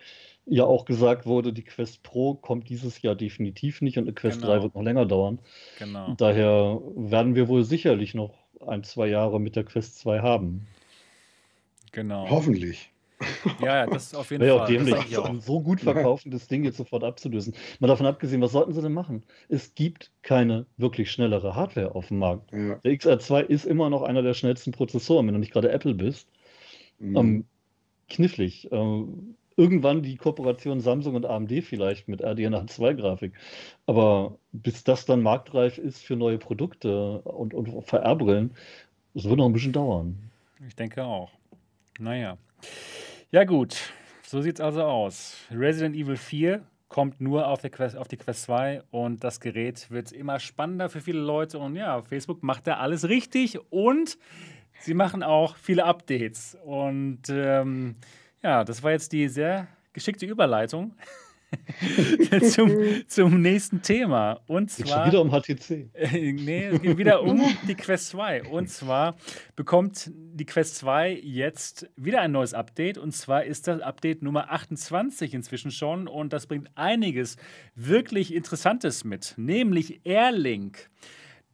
ja auch gesagt wurde, die Quest Pro kommt dieses Jahr definitiv nicht und eine Quest Genau. 3 wird noch länger dauern. Genau. Daher werden wir wohl sicherlich noch ein, zwei Jahre mit der Quest 2 haben. Genau. Hoffentlich. Ja, ja, das ist auf jeden Wäre auch Fall. Das dämlich, ich auch. ein so gut verkaufen, das Ding jetzt sofort abzulösen. Mal davon abgesehen, was sollten sie denn machen? Es gibt keine wirklich schnellere Hardware auf dem Markt. Ja. Der XR2 ist immer noch einer der schnellsten Prozessoren, wenn du nicht gerade Apple bist. Mhm. Ähm, knifflig. Ähm, irgendwann die Kooperation Samsung und AMD vielleicht mit RDNA 2 Grafik. Aber bis das dann marktreif ist für neue Produkte und, und VR-Brillen, das wird noch ein bisschen dauern. Ich denke auch. Naja. Ja, gut. So sieht's also aus. Resident Evil 4 kommt nur auf, der Quest, auf die Quest 2 und das Gerät wird immer spannender für viele Leute. Und ja, Facebook macht da alles richtig und sie machen auch viele Updates. Und ähm, ja, das war jetzt die sehr geschickte Überleitung [LAUGHS] [LAUGHS] zum, [LAUGHS] zum nächsten Thema. Und Geht zwar. schon wieder um HTC. [LAUGHS] Nee, es geht wieder um die Quest 2. Und zwar bekommt die Quest 2 jetzt wieder ein neues Update. Und zwar ist das Update Nummer 28 inzwischen schon. Und das bringt einiges wirklich Interessantes mit, nämlich Airlink.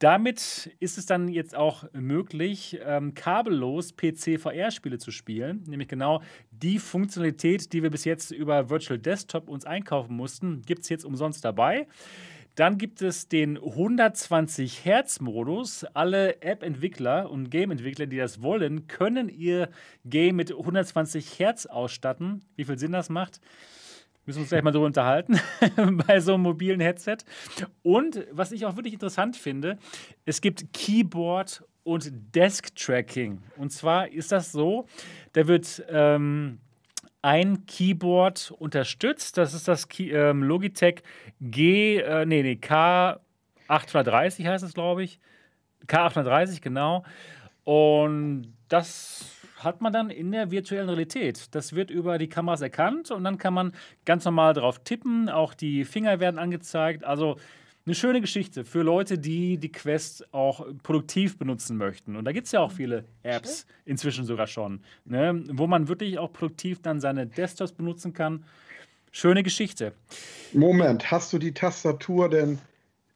Damit ist es dann jetzt auch möglich, ähm, kabellos PC-VR-Spiele zu spielen. Nämlich genau die Funktionalität, die wir bis jetzt über Virtual Desktop uns einkaufen mussten, gibt es jetzt umsonst dabei. Dann gibt es den 120 Hertz-Modus. Alle App-Entwickler und Game-Entwickler, die das wollen, können ihr Game mit 120 Hertz ausstatten. Wie viel Sinn das macht, müssen wir uns gleich mal darüber unterhalten [LAUGHS] bei so einem mobilen Headset. Und was ich auch wirklich interessant finde, es gibt Keyboard und Desk-Tracking. Und zwar ist das so, da wird ähm, ein Keyboard unterstützt. Das ist das Key, ähm, Logitech G, äh, nee, nee, K830 heißt es, glaube ich. K830, genau. Und das hat man dann in der virtuellen Realität. Das wird über die Kameras erkannt und dann kann man ganz normal drauf tippen. Auch die Finger werden angezeigt. Also eine schöne Geschichte für Leute, die die Quest auch produktiv benutzen möchten. Und da gibt es ja auch viele Apps inzwischen sogar schon, ne, wo man wirklich auch produktiv dann seine Desktops benutzen kann. Schöne Geschichte. Moment, hast du die Tastatur denn,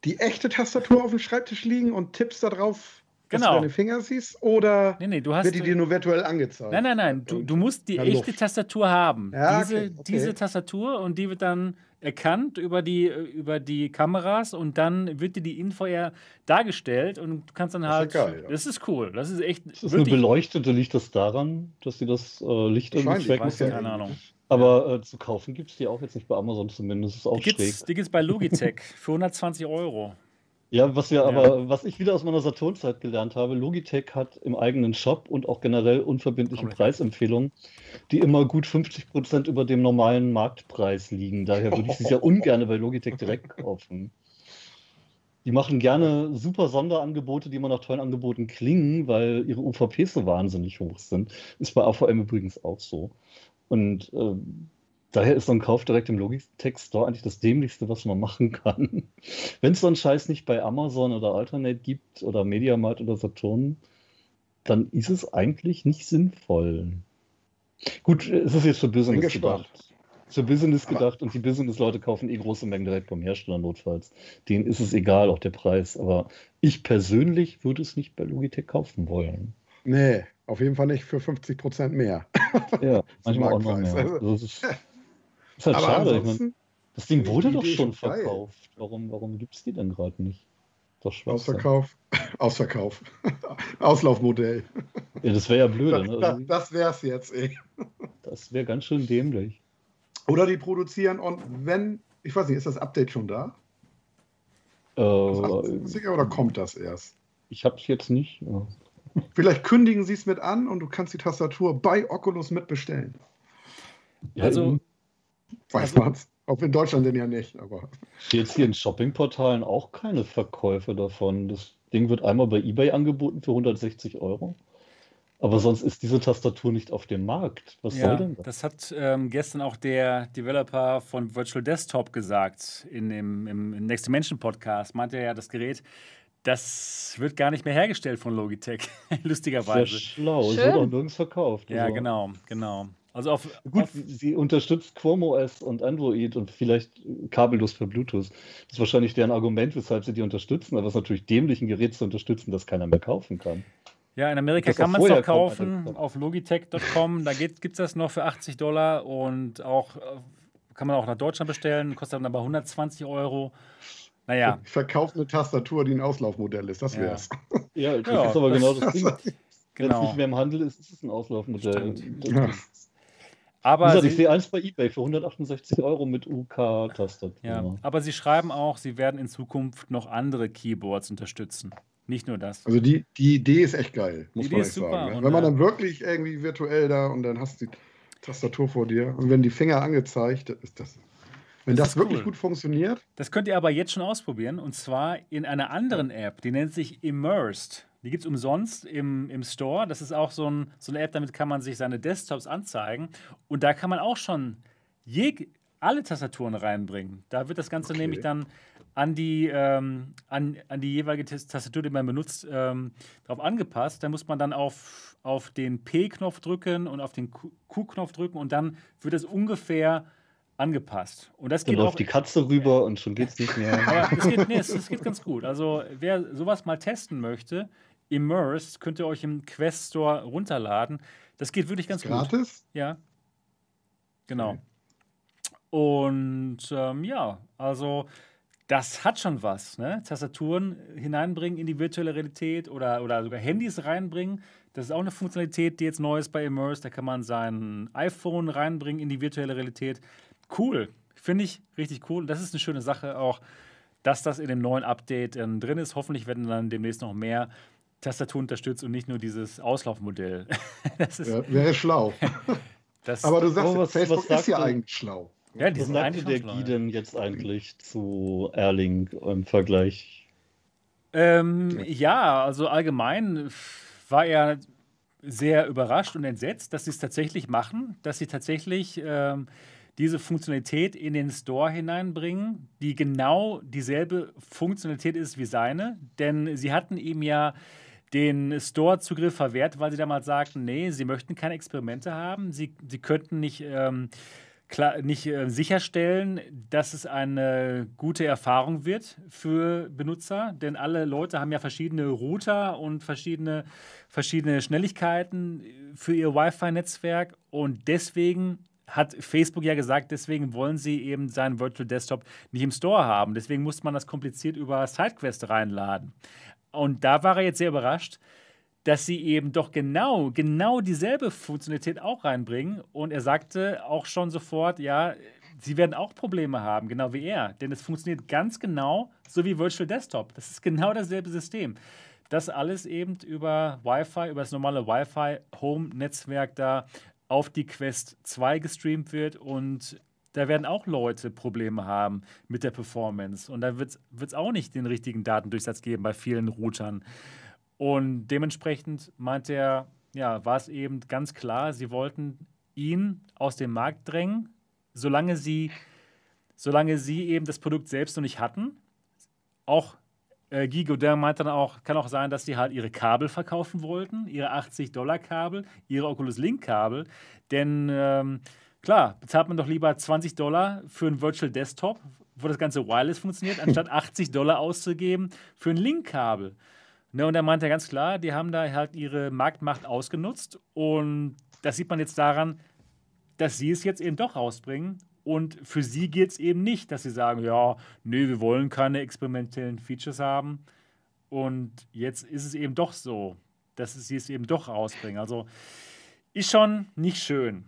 die echte Tastatur auf dem Schreibtisch liegen und tippst da drauf, dass Genau. du deine Finger siehst? Oder Nee, nee, du hast. wird die dir nur virtuell angezeigt? Nein, nein, nein. Du, du musst die echte Luft. Tastatur haben. Ja, diese, okay, okay. diese Tastatur und die wird dann erkannt über die, über die Kameras und dann wird dir die Info ja dargestellt und du kannst dann Das ist halt. ja geil, ja. Das ist cool. Das ist echt. Ist das eine wirklich, beleuchtete? Liegt das daran, dass sie das äh, Licht irgendwie tracken weiß ja keine Ahnung. Aber äh, zu kaufen gibt es die auch jetzt nicht bei Amazon zumindest. Ist auch Die schräg. die gibt's bei Logitech für 120 Euro. Ja, was wir Ja. aber, was ich wieder aus meiner Saturn-Zeit gelernt habe, Logitech hat im eigenen Shop und auch generell unverbindliche Komplett. Preisempfehlungen, die immer gut 50% über dem normalen Marktpreis liegen. Daher würde ich sie ja ungern bei Logitech direkt kaufen. Die machen gerne super Sonderangebote, die immer nach tollen Angeboten klingen, weil ihre UVPs so wahnsinnig hoch sind. Ist bei AVM übrigens auch so. Und ähm, daher ist so ein Kauf direkt im Logitech Store eigentlich das Dämlichste, was man machen kann. [LAUGHS] Wenn es so einen Scheiß nicht bei Amazon oder Alternate gibt oder Mediamarkt oder Saturn, dann ist es eigentlich nicht sinnvoll. Gut, es ist jetzt für Business gedacht. Für Business Aber- gedacht und die Business-Leute kaufen eh große Mengen direkt vom Hersteller notfalls. Denen ist es egal, auch der Preis. Aber ich persönlich würde es nicht bei Logitech kaufen wollen. Nee, auf jeden Fall nicht für 50 Prozent mehr. Ja, [LAUGHS] manchmal auch noch mehr. Also- es ist, ist halt Aber schade. Ich mein, das Ding wurde doch schon ist geil. verkauft. Warum, warum gibt es die denn gerade nicht? Doch Schwachsinn. Ausverkauf. [LAUGHS] Ausverkauf. [LAUGHS] Auslaufmodell. Ja, das wäre ja blöde. Das, Ne? das, Also, das wär's jetzt, ey. das wäre ganz schön dämlich. Oder die produzieren und wenn, ich weiß nicht, ist das Update schon da? Das Äh, 28er oder kommt das erst? ich habe es jetzt nicht. Ja. Vielleicht kündigen sie es mit an und du kannst die Tastatur bei Oculus mitbestellen. Ja, Also- Weiß Also- man's. Auch in Deutschland denn ja nicht, aber. jetzt hier in Shoppingportalen auch keine Verkäufe davon. Das Ding wird einmal bei eBay angeboten für 160 Euro. Aber sonst ist diese Tastatur nicht auf dem Markt. Was Ja, soll denn das? das hat ähm, gestern auch der Developer von Virtual Desktop gesagt in dem, im Next Dimension Podcast. Meinte er ja, das Gerät, das wird gar nicht mehr hergestellt von Logitech, [LAUGHS] Sehr lustigerweise. schlau. Es wird auch nirgends verkauft. Ja, Also, genau, genau. Also auf, Gut, auf sie unterstützt Chrome OS und Android und vielleicht kabellos für Bluetooth. Das ist wahrscheinlich deren Argument, weshalb sie die unterstützen. Aber es ist natürlich dämlich, ein Gerät zu unterstützen, das keiner mehr kaufen kann. Ja, in Amerika Das kann man es noch kommt, kaufen Alter. auf logitech.com. Da gibt es das noch für 80 Dollar und auch kann man auch nach Deutschland bestellen, kostet dann aber 120 Euro. Naja, Ich verkaufe eine Tastatur, die ein Auslaufmodell ist. Das Ja. wär's. Ja, das Ja, ist aber das- genau das Ding. Wenn es genau. nicht mehr im Handel ist, ist es ein Auslaufmodell. Stimmt. Das- Ja. Aber gesagt, ich sie, sehe eins bei eBay für 168 Euro mit UK-Tastatur. ja, aber sie schreiben auch, sie werden in Zukunft noch andere Keyboards unterstützen. Nicht nur das. Also die, die Idee ist echt geil, muss Idee man ist echt super sagen. Wenn man äh, dann wirklich irgendwie virtuell da und dann hast du die Tastatur vor dir und wenn die Finger angezeigt, ist das. Wenn Das das, wirklich cool. gut funktioniert, Das könnt ihr aber jetzt schon ausprobieren und zwar in einer anderen App, die nennt sich Immersed. Die gibt es umsonst im, im Store. Das ist auch so, ein, so eine App, damit kann man sich seine Desktops anzeigen und da kann man auch schon jeg alle Tastaturen reinbringen. Da wird das Ganze Okay. nämlich dann an die, ähm, an, an die jeweilige Tas- Tastatur, die man benutzt, ähm, darauf angepasst. Da muss man dann auf, auf den P-Knopf drücken und auf den Q-Knopf drücken und dann wird es ungefähr angepasst. Und das Dann geht auch läuft die Katze rüber und schon geht's nicht mehr. aber es geht, nee, es, es geht ganz gut. Also, wer sowas mal testen möchte, Immersed, könnt ihr euch im Quest Store runterladen. Das geht wirklich ganz gut. gratis. Ja. Genau. Okay. Und ähm, ja, also das hat schon was. Ne? Tastaturen hineinbringen in die virtuelle Realität oder, oder sogar Handys reinbringen. Das ist auch eine Funktionalität, die jetzt neu ist bei Immerse. Da kann man sein iPhone reinbringen in die virtuelle Realität. Cool. Finde ich richtig cool. Das ist eine schöne Sache auch, dass das in dem neuen Update ähm, drin ist. Hoffentlich werden dann demnächst noch mehr Tastaturen unterstützt und nicht nur dieses Auslaufmodell. [LAUGHS] das ist, Ja, wäre schlau. [LAUGHS] das, Aber du sagst, Aber was- Facebook was sagt ist ja du? eigentlich schlau. ja, die Was sind sagte der Guy denn jetzt eigentlich zu Erling im Vergleich? Ähm, ja, also allgemein war er sehr überrascht und entsetzt, dass sie es tatsächlich machen, dass sie tatsächlich ähm, diese Funktionalität in den Store hineinbringen, die genau dieselbe Funktionalität ist wie seine. Denn sie hatten ihm ja den Store-Zugriff verwehrt, weil sie damals sagten, nee, sie möchten keine Experimente haben, sie, sie könnten nicht, ähm, klar, nicht äh, sicherstellen, dass es eine gute Erfahrung wird für Benutzer, denn alle Leute haben ja verschiedene Router und verschiedene, verschiedene Schnelligkeiten für ihr Wi-Fi-Netzwerk und deswegen hat Facebook ja gesagt, deswegen wollen sie eben seinen Virtual Desktop nicht im Store haben. Deswegen musste man das kompliziert über SideQuest reinladen. Und da war er jetzt sehr überrascht, dass sie eben doch genau, genau dieselbe Funktionalität auch reinbringen. Und er sagte auch schon sofort, ja, sie werden auch Probleme haben, genau wie er. Denn es funktioniert ganz genau so wie Virtual Desktop. Das ist genau dasselbe System. Das alles eben über Wi-Fi, über das normale Wi-Fi-Home-Netzwerk da auf die Quest 2 gestreamt wird und da werden auch Leute Probleme haben mit der Performance. Und da wird es auch nicht den richtigen Datendurchsatz geben bei vielen Routern. Und dementsprechend meint er, ja, war es eben ganz klar, sie wollten ihn aus dem Markt drängen, solange sie, solange sie eben das Produkt selbst noch nicht hatten. Auch äh, Guy Godin meinte dann auch, kann auch sein, dass sie halt ihre Kabel verkaufen wollten, ihre 80-Dollar-Kabel, ihre Oculus Link-Kabel. Denn ähm, klar, bezahlt man doch lieber 20 Dollar für einen Virtual Desktop, wo das ganze Wireless funktioniert, anstatt [LAUGHS] 80 Dollar auszugeben für ein Link-Kabel. Ne, und er meinte ganz klar, die haben da halt ihre Marktmacht ausgenutzt. Und das sieht man jetzt daran, dass sie es jetzt eben doch rausbringen. Und für sie geht es eben nicht, dass sie sagen, ja, nee, wir wollen keine experimentellen Features haben. Und jetzt ist es eben doch so, dass sie es eben doch rausbringen. Also ist schon nicht schön,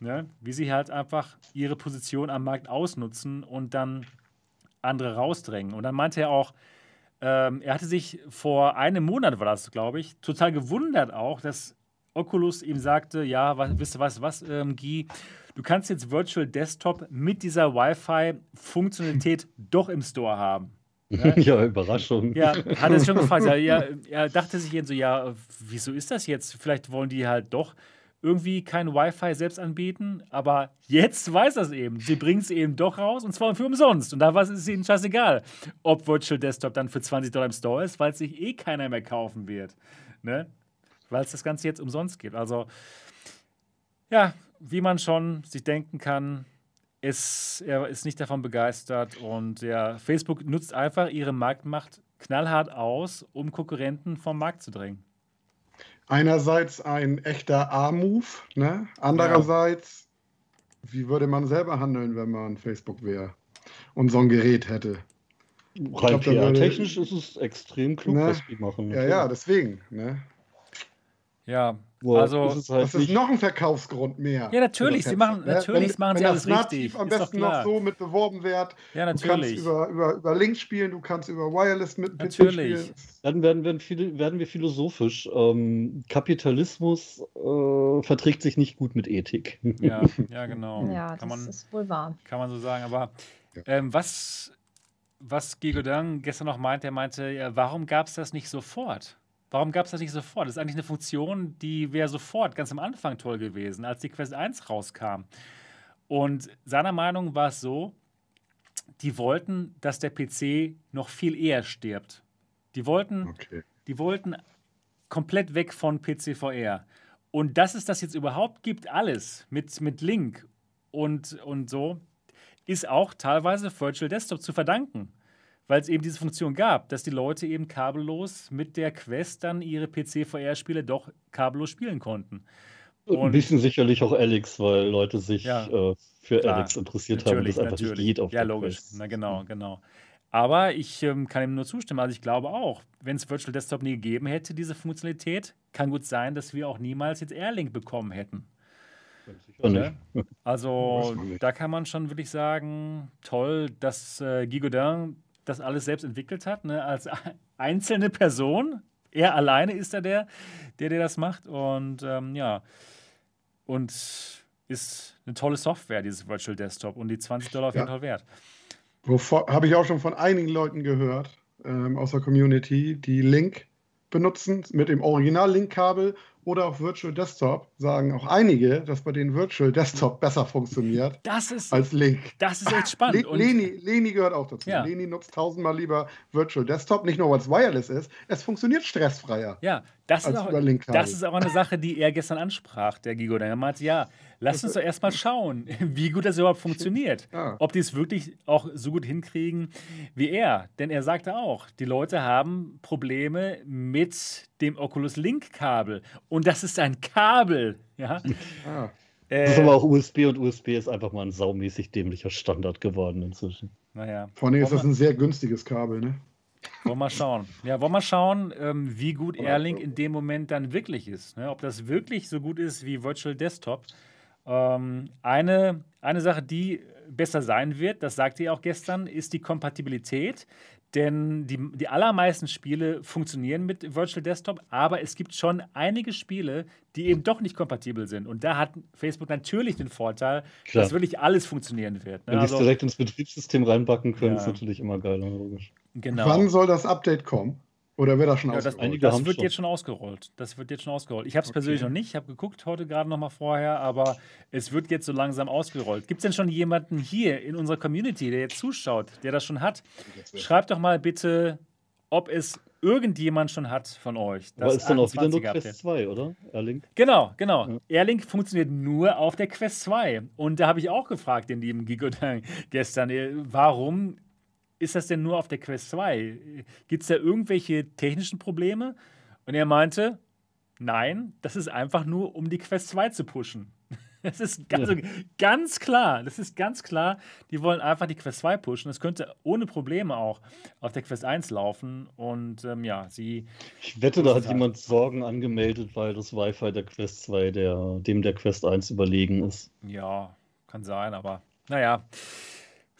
ne? wie sie halt einfach ihre Position am Markt ausnutzen und dann andere rausdrängen. Und dann meinte er auch, ähm, er hatte sich vor einem Monat, war das, glaube ich, total gewundert auch, dass Oculus ihm sagte, ja, was, wisst ihr was, was, ähm, Guy, du kannst jetzt Virtual Desktop mit dieser Wi-Fi-Funktionalität [LAUGHS] doch im Store haben. Ja, [LAUGHS] ja Überraschung. Ja, hat er sich schon gefragt. Ja, [LAUGHS] er dachte sich eben so, ja, wieso ist das jetzt? Vielleicht wollen die halt doch irgendwie kein Wi-Fi selbst anbieten, aber jetzt [LAUGHS] weiß das eben. Sie bringen es eben doch raus und zwar für umsonst. Und da ist es ihnen scheißegal, ob Virtual Desktop dann für 20 Dollar im Store ist, weil es sich eh keiner mehr kaufen wird. Ne? Weil es das Ganze jetzt umsonst gibt. Also, ja, wie man schon sich denken kann, ist, er ist nicht davon begeistert und ja, Facebook nutzt einfach ihre Marktmacht knallhart aus, um Konkurrenten vom Markt zu drängen einerseits ein echter A-Move, ne? andererseits, ja. wie würde man selber handeln, wenn man Facebook wäre und so ein Gerät hätte? Rein PR-technisch ist es extrem klug, ne? was die machen. Ja, ja, deswegen. Ne? Ja, also ist halt das ist noch ein Verkaufsgrund mehr. Ja, natürlich, sie machen, natürlich wenn, machen sie wenn alles das richtig. am besten noch so mit beworben wird. Ja, natürlich. Du kannst über, über, über Links spielen, du kannst über Wireless mit natürlich. spielen. Dann werden, werden, viele, werden wir philosophisch. Ähm, Kapitalismus äh, verträgt sich nicht gut mit Ethik. Ja, ja [LAUGHS] genau. Ja, kann das man, ist wohl wahr. Kann man so sagen. Aber ähm, was, was Gigodin gestern noch meinte, er meinte, ja, warum gab es das nicht sofort? Warum gab es das nicht sofort? Das ist eigentlich eine Funktion, die wäre sofort ganz am Anfang toll gewesen, als die Quest 1 rauskam. Und seiner Meinung war es so, die wollten, dass der PC noch viel eher stirbt. Die wollten, okay. die wollten komplett weg von PCVR. Und dass es das jetzt überhaupt gibt, alles mit, mit Link und, und so, ist auch teilweise Virtual Desktop zu verdanken weil es eben diese Funktion gab, dass die Leute eben kabellos mit der Quest dann ihre PC-VR-Spiele doch kabellos spielen konnten. Und ein bisschen sicherlich auch Alex, weil Leute sich ja, äh, für klar, Alex interessiert haben, das einfach natürlich. nicht geht auf Ja, logisch. Quest. Na genau, genau. Aber ich ähm, kann ihm nur zustimmen. Also ich glaube auch, wenn es Virtual Desktop nie gegeben hätte, diese Funktionalität, kann gut sein, dass wir auch niemals jetzt Airlink bekommen hätten. Sicher nicht. Also [LAUGHS] da kann man schon wirklich sagen, toll, dass äh, Guy Godin das alles selbst entwickelt hat, ne, als [LAUGHS] einzelne Person. Er alleine ist er der, der, der das macht. Und ähm, ja, und ist eine tolle Software, dieses Virtual Desktop. Und die 20 Dollar auf jeden Fall wert. Habe ich auch schon von einigen Leuten gehört ähm, aus der Community, die Link benutzen mit dem Original-Link-Kabel oder auch Virtual Desktop sagen auch einige, dass bei den Virtual Desktop besser funktioniert das ist, als Link. Das ist echt spannend. Le Leni, Leni gehört auch dazu. Ja. Leni nutzt tausendmal lieber Virtual Desktop, nicht nur weil es wireless ist, es funktioniert stressfreier. Ja, das, ist auch, das ist auch eine Sache, die er gestern ansprach, der Gigo. Der meinte, ja, lass uns doch erstmal schauen, [LAUGHS] wie gut das überhaupt funktioniert. Ja. Ob die es wirklich auch so gut hinkriegen wie er. Denn er sagte auch, die Leute haben Probleme mit dem Oculus Link-Kabel. Und das ist ein Kabel. Ja. Ah. Äh, das ist aber auch USB und USB ist einfach mal ein saumäßig dämlicher Standard geworden inzwischen. Naja. Vor allem ist das ein sehr günstiges Kabel, ne? Wollen wir mal schauen. Ja, wollen wir schauen, ähm, wie gut Airlink in dem Moment dann wirklich ist. Ne? Ob das wirklich so gut ist wie Virtual Desktop. Ähm, eine, eine Sache, die besser sein wird, das sagte ihr auch gestern, ist die Kompatibilität. Denn die, die allermeisten Spiele funktionieren mit Virtual Desktop, aber es gibt schon einige Spiele, die eben doch nicht kompatibel sind. Und da hat Facebook natürlich den Vorteil, Klar. dass wirklich alles funktionieren wird. Ne? Wenn also, die es direkt ins Betriebssystem reinbacken können, ja. ist natürlich immer geil, logisch. Genau. Wann soll das Update kommen? Oder wird das schon ja, ausgerollt? Das, das wird schon. jetzt schon ausgerollt. Das wird jetzt schon ausgerollt. Ich habe es okay. persönlich noch nicht. Ich habe geguckt heute gerade noch mal vorher, aber es wird jetzt so langsam ausgerollt. Gibt es denn schon jemanden hier in unserer Community, der jetzt zuschaut, der das schon hat? Schreibt doch mal bitte, ob es irgendjemand schon hat von euch. Das aber ist dann auch wieder nur Quest 2, oder? Airlink? Genau, genau. Ja. Airlink funktioniert nur auf der Quest 2. Und da habe ich auch gefragt, den lieben Gigo gestern, äh, warum ist das denn nur auf der Quest 2? Gibt es da irgendwelche technischen Probleme? Und er meinte, nein, das ist einfach nur, um die Quest 2 zu pushen. [LAUGHS] Das ist ganz, ja. ganz, klar. Das ist ganz klar. Die wollen einfach die Quest 2 pushen. Das könnte ohne Probleme auch auf der Quest 1 laufen. Und ähm, ja, sie. Ich wette, da hat jemand Sorgen angemeldet, weil das Wi-Fi der Quest 2 der, dem der Quest 1 überlegen ist. Ja, kann sein, aber naja.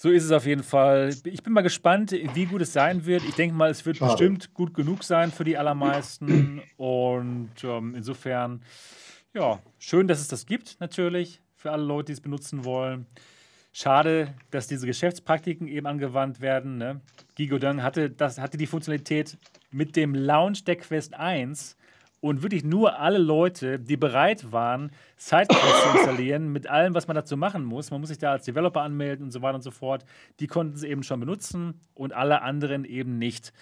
So ist es auf jeden Fall. Ich bin mal gespannt, wie gut es sein wird. Ich denke mal, es wird Schade. bestimmt gut genug sein für die allermeisten. Und ähm, insofern, ja, schön, dass es das gibt, natürlich, für alle Leute, die es benutzen wollen. Schade, dass diese Geschäftspraktiken eben angewandt werden. Ne? Gigo Deng hatte, das, hatte die Funktionalität mit dem Launch der Quest 1 und wirklich nur alle Leute, die bereit waren, Sidequests zu installieren, mit allem, was man dazu machen muss. Man muss sich da als Developer anmelden und so weiter und so fort. Die konnten sie eben schon benutzen und alle anderen eben nicht.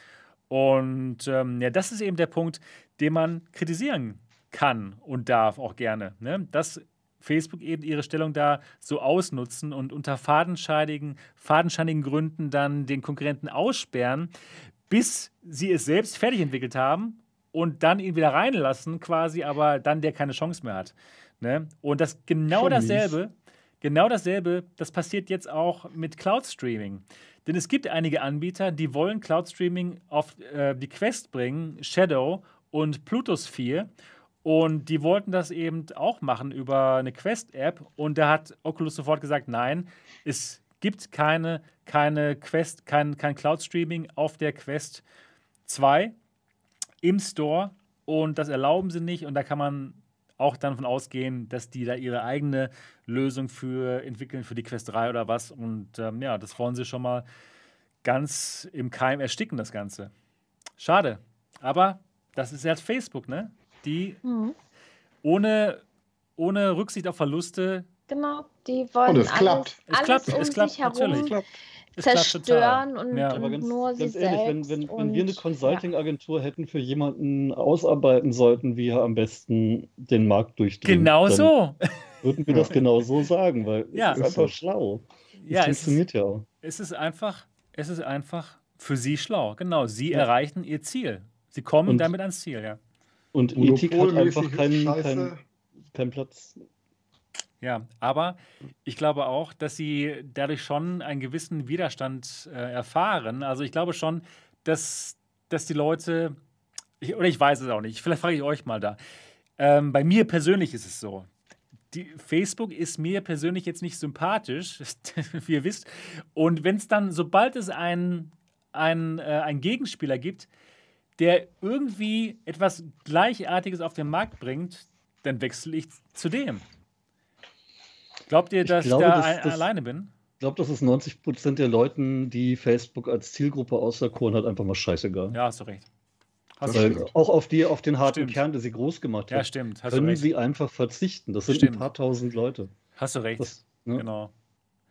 Und ähm, ja, das ist eben der Punkt, den man kritisieren kann und darf auch gerne. Ne? Dass Facebook eben ihre Stellung da so ausnutzen und unter fadenscheinigen, fadenscheinigen Gründen dann den Konkurrenten aussperren, bis sie es selbst fertig entwickelt haben und dann ihn wieder reinlassen, quasi, aber dann der keine Chance mehr hat. Ne? Und das genau Schon dasselbe, mies. genau dasselbe, das passiert jetzt auch mit Cloud Streaming. Denn es gibt einige Anbieter, die wollen Cloud Streaming auf äh, die Quest bringen, Shadow und Plutosphere. Und die wollten das eben auch machen über eine Quest-App. Und da hat Oculus sofort gesagt, nein, es gibt keine, keine Quest, kein, kein Cloud-Streaming auf der Quest 2 im Store. Und das erlauben sie nicht. Und da kann man auch dann davon ausgehen, dass die da ihre eigene Lösung für entwickeln, für die Quest 3 oder was. Und ähm, ja, das wollen sie schon mal ganz im Keim ersticken, das Ganze. Schade. Aber das ist jetzt Facebook, ne? die mhm. ohne, ohne Rücksicht auf Verluste. Genau, die wollen und es alles, klappt. alles es klappt, um es klappt, sich herum zerstören und, ja. und ganz, nur ganz sie ehrlich, selbst. wenn, wenn, wenn wir eine Consulting-Agentur ja. hätten für jemanden ausarbeiten sollten, wie er am besten den Markt durchdringt. Genau so. Würden wir das genau so sagen, weil ja. es ist einfach schlau. Das ja, funktioniert es ist, ja auch. Es ist einfach, es ist einfach für sie schlau. Genau, sie ja. erreichen ihr Ziel. Sie kommen und, damit ans Ziel, ja. Und Ethik hat einfach keinen, keinen, keinen Platz. Ja, aber ich glaube auch, dass sie dadurch schon einen gewissen Widerstand äh, erfahren. Also ich glaube schon, dass, dass die Leute, ich, oder ich weiß es auch nicht, vielleicht frage ich euch mal da. Ähm, bei mir persönlich ist es so. Die, Facebook ist mir persönlich jetzt nicht sympathisch, [LAUGHS] wie ihr wisst. Und wenn es dann, sobald es einen, einen, äh, einen Gegenspieler gibt, der irgendwie etwas Gleichartiges auf den Markt bringt, dann wechsle ich zu dem. Glaubt ihr, dass ich, glaube, ich da das, das, alleine bin? Ich glaube, das ist 90 Prozent der Leuten, die Facebook als Zielgruppe auserkoren hat, einfach mal scheißegal. Ja, hast du recht. Hast Weil du auch auf, die, auf den harten stimmt. Kern, der sie groß gemacht hat, ja, stimmt. Hast können sie einfach verzichten. Das sind stimmt. ein paar tausend Leute. Hast du recht. Das, ne? Genau.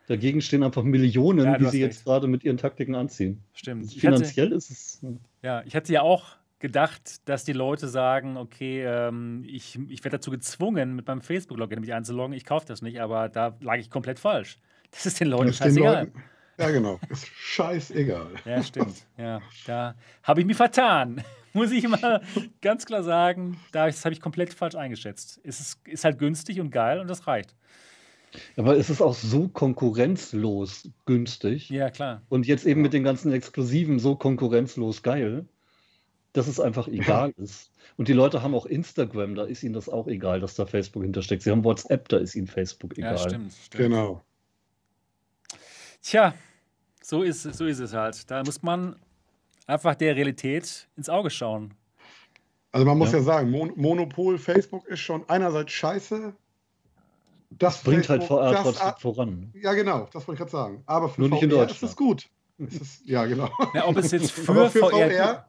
Dagegen stehen einfach Millionen, ja, die sie recht. jetzt gerade mit ihren Taktiken anziehen. Stimmt. Finanziell hatte, ist es. Ne? Ja, ich hatte ja auch gedacht, dass die Leute sagen, okay, ähm, ich, ich werde dazu gezwungen, mit meinem Facebook-Login mich einzuloggen. Ich kaufe das nicht, aber da lag ich komplett falsch. [LAUGHS] Das ist den Leuten ist scheißegal. Den Leuten, ja, genau. Ist scheißegal. [LAUGHS] Ja, stimmt. Ja, da habe ich mich vertan. [LAUGHS] Muss ich mal ganz klar sagen, das habe ich komplett falsch eingeschätzt. Es ist, ist halt günstig und geil und das reicht. Aber es ist auch so konkurrenzlos günstig. Ja, klar. Und jetzt eben mit den ganzen Exklusiven so konkurrenzlos geil, dass es einfach egal ist. Und die Leute haben auch Instagram, da ist ihnen das auch egal, dass da Facebook hintersteckt. Sie haben WhatsApp, da ist ihnen Facebook egal. Ja, stimmt, stimmt. Genau. Tja, so ist, so ist es halt. Da muss man einfach der Realität ins Auge schauen. Also man muss ja, ja sagen, Mon Monopol Facebook ist schon einerseits scheiße, das bringt halt VR das, trotzdem voran. Ja, genau, das wollte ich gerade sagen. Aber für Nur nicht VR ist es gut. Ist es, ja, genau. Ja, ob es jetzt [LAUGHS] für, für VR, VR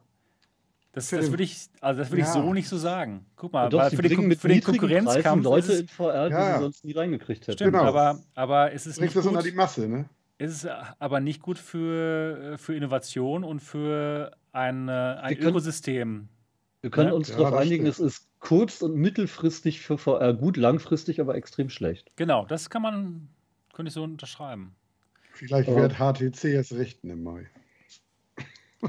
das, das würde ich, also würd ja. ich so nicht so sagen. Guck mal, doch, für, den, für den Konkurrenzkampf. Leute in VR, die ja. sie sonst nie reingekriegt hätten. Stimmt, genau. aber, aber es ist Bringt nicht das unter die Masse, ne? Es ist aber nicht gut für, für Innovation und für ein, ein Ökosystem. Wir können uns darauf einigen, stimmt. es ist kurz- und mittelfristig für VR gut, langfristig aber extrem schlecht. Genau, das kann man, könnte ich so unterschreiben. Vielleicht wird HTC es richten im Mai.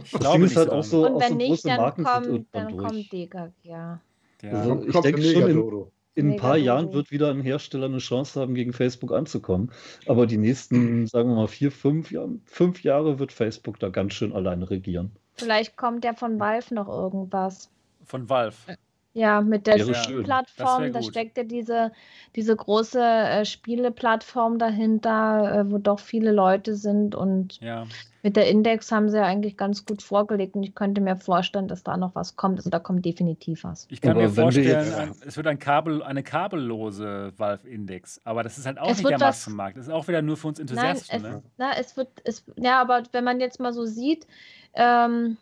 Ich glaube nicht halt auch so, und wenn so nicht, dann Marken kommt, dann kommt Degag, ja. ja. Also ich denke schon, in, in ein paar Jahren wird wieder ein Hersteller eine Chance haben, gegen Facebook anzukommen. Aber die nächsten, [CLEARS THROAT] sagen wir mal, vier, fünf, Jahre, fünf Jahre wird Facebook da ganz schön alleine regieren. Vielleicht kommt ja von Valve noch irgendwas. Von Valve. Ja, mit der Steam-Plattform, da steckt ja diese, diese große äh, Spieleplattform dahinter, äh, wo doch viele Leute sind und ja. Mit der Index haben sie ja eigentlich ganz gut vorgelegt und ich könnte mir vorstellen, dass da noch was kommt. Also da kommt definitiv was. Ich kann aber mir vorstellen, ein, es wird ein Kabel, eine kabellose Valve-Index, aber das ist halt auch es nicht der das, Massenmarkt. Das ist auch wieder nur für uns Enthusiasten. Nein, es, ne? na, es wird, es, ja, aber wenn man jetzt mal so sieht, ähm,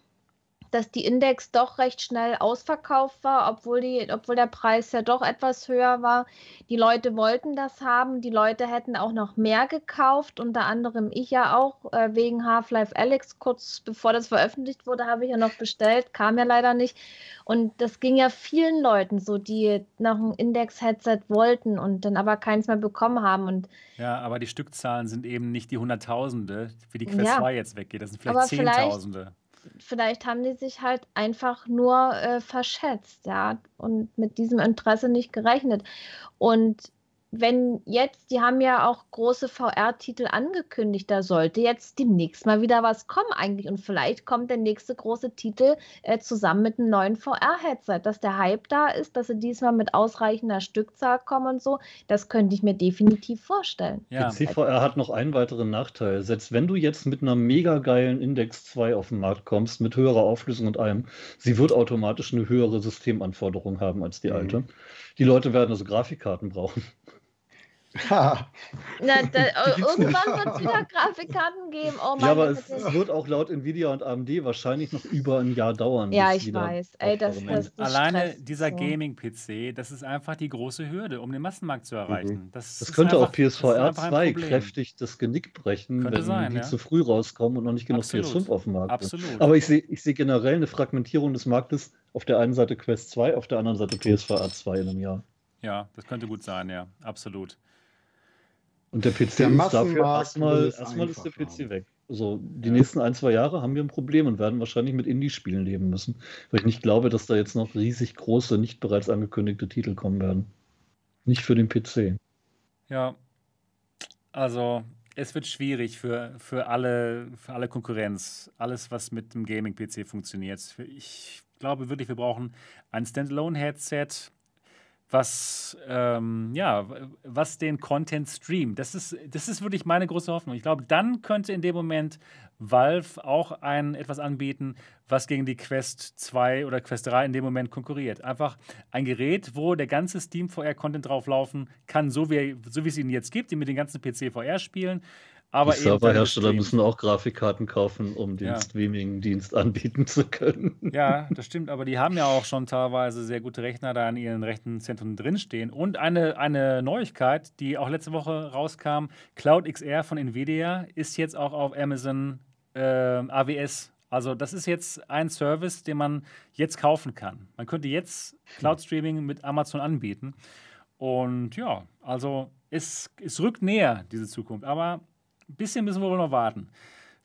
dass die Index doch recht schnell ausverkauft war, obwohl, die, obwohl der Preis ja doch etwas höher war. Die Leute wollten das haben. Die Leute hätten auch noch mehr gekauft, unter anderem ich ja auch, äh, wegen Half-Life Alex. Kurz bevor das veröffentlicht wurde, habe ich ja noch bestellt, kam ja leider nicht. Und das ging ja vielen Leuten so, die noch ein Index-Headset wollten und dann aber keins mehr bekommen haben. Und ja, aber die Stückzahlen sind eben nicht die Hunderttausende, wie die Quest ja. 2 jetzt weggeht. Das sind vielleicht Zehntausende vielleicht haben die sich halt einfach nur äh, verschätzt, ja, und mit diesem Interesse nicht gerechnet. Und wenn jetzt, die haben ja auch große VR-Titel angekündigt, da sollte jetzt demnächst mal wieder was kommen eigentlich. Und vielleicht kommt der nächste große Titel äh, zusammen mit einem neuen VR-Headset, dass der Hype da ist, dass sie diesmal mit ausreichender Stückzahl kommen und so. Das könnte ich mir definitiv vorstellen. Ja. CVR hat noch einen weiteren Nachteil. Selbst wenn du jetzt mit einer mega geilen Index 2 auf den Markt kommst, mit höherer Auflösung und allem, sie wird automatisch eine höhere Systemanforderung haben als die mhm. alte. Die Leute werden also Grafikkarten brauchen. Na, [LAUGHS] da, irgendwann wird es wieder Grafikkarten geben. Oh ja, aber es, es, wird auch laut Nvidia und AMD wahrscheinlich noch über ein Jahr dauern. Ja, ich weiß. Ey, das, das, das Alleine Stress. dieser Gaming-PC, das ist einfach die große Hürde, um den Massenmarkt zu erreichen. Mhm. Das, das könnte einfach, auch PSVR 2 kräftig das Genick brechen, könnte wenn sein, die ja. zu früh rauskommen und noch nicht genug Absolut. PS5 auf dem Markt Absolut. sind. Aber ich sehe ich seh generell eine Fragmentierung des Marktes. Auf der einen Seite Quest 2, auf der anderen Seite PSVR 2 in einem Jahr. Ja, das könnte gut sein, ja, absolut. Und der PC der ist dafür erstmal, erstmal ist der PC haben. weg. Also die nächsten ein, zwei Jahre haben wir ein Problem und werden wahrscheinlich mit Indie-Spielen leben müssen. Weil ich nicht glaube, dass da jetzt noch riesig große, nicht bereits angekündigte Titel kommen werden. Nicht für den PC. Ja, also es wird schwierig für, für, alle, für alle Konkurrenz. Alles, was mit dem Gaming-PC funktioniert. Ich glaube wirklich, wir brauchen ein Standalone-Headset, was, ähm, ja, was den Content streamt. Das ist, das ist wirklich meine große Hoffnung. Ich glaube, dann könnte in dem Moment Valve auch ein, etwas anbieten, was gegen die Quest 2 oder Quest 3 in dem Moment konkurriert. Einfach ein Gerät, wo der ganze Steam VR-Content drauflaufen kann, so wie, so wie es ihn jetzt gibt, die mit den ganzen PC VR-Spielen aber die Serverhersteller müssen auch Grafikkarten kaufen, um den ja. Streaming-Dienst anbieten zu können. Ja, [LAUGHS] das stimmt, aber die haben ja auch schon teilweise sehr gute Rechner da in ihren Rechenzentren drinstehen. Und eine, eine Neuigkeit, die auch letzte Woche rauskam: Cloud XR von Nvidia ist jetzt auch auf Amazon äh, AWS. Also, das ist jetzt ein Service, den man jetzt kaufen kann. Man könnte jetzt Cloud Streaming mit Amazon anbieten. Und ja, also es, es rückt näher, diese Zukunft. Aber ein bisschen müssen wir wohl noch warten.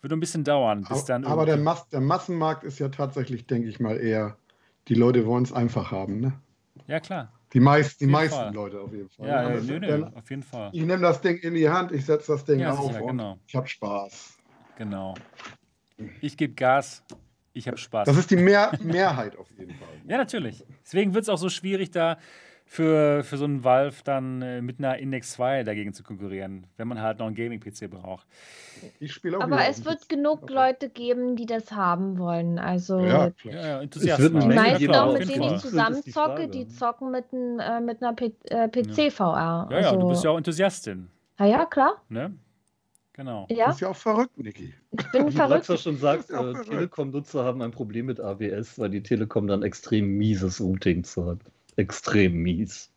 Wird ein bisschen dauern, bis dann. Aber der, Mas der Massenmarkt ist ja tatsächlich, denke ich mal, eher, die Leute wollen es einfach haben, ne? Ja, klar. Die, meist, die meisten Fall. Leute auf jeden Fall. Ja, ja nö, nö, auf jeden Fall. Ich nehme das Ding in die Hand, ich setze das Ding ja, auf sicher, genau. ich habe Spaß. Genau. Ich gebe Gas, ich habe Spaß. Das ist die Mehr Mehrheit auf jeden Fall. [LAUGHS] Ja, natürlich. Deswegen wird es auch so schwierig, da für, für so einen Valve dann äh, mit einer Index 2 dagegen zu konkurrieren, wenn man halt noch einen Gaming-PC braucht. Ich spiele auch Aber es wird genug okay. Leute geben, die das haben wollen. Also ja, ja, Enthusiasten. Die meisten auch, mit denen ich zusammen zocke, die zocken mit, ein, äh, mit einer äh, PC-VR. Ja, ja, also, du bist ja auch Enthusiastin. Ja, ja, klar. Ne? Genau. Ja? Du bist ja auch verrückt, Niki. Ich bin verrückt. Du schon sagt, äh, Telekom-Nutzer haben ein Problem mit AWS, weil die Telekom dann extrem mieses Routing hat extrem mies.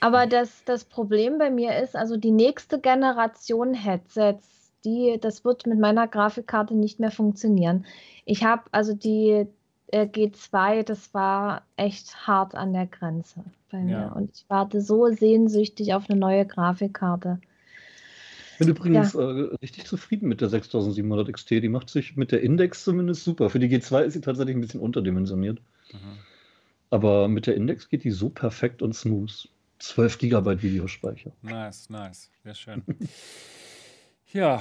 Aber das, das Problem bei mir ist, also die nächste Generation Headsets, die, das wird mit meiner Grafikkarte nicht mehr funktionieren. Ich habe also die äh, G2, das war echt hart an der Grenze bei mir. Ja. Und ich warte so sehnsüchtig auf eine neue Grafikkarte. Ich bin übrigens ja. äh, richtig zufrieden mit der 6700 XT. Die macht sich mit der Index zumindest super. Für die G2 ist sie tatsächlich ein bisschen unterdimensioniert. Mhm. Aber mit der Index geht die so perfekt und smooth. 12 GB Videospeicher. Nice, nice. Sehr schön. [LAUGHS] ja,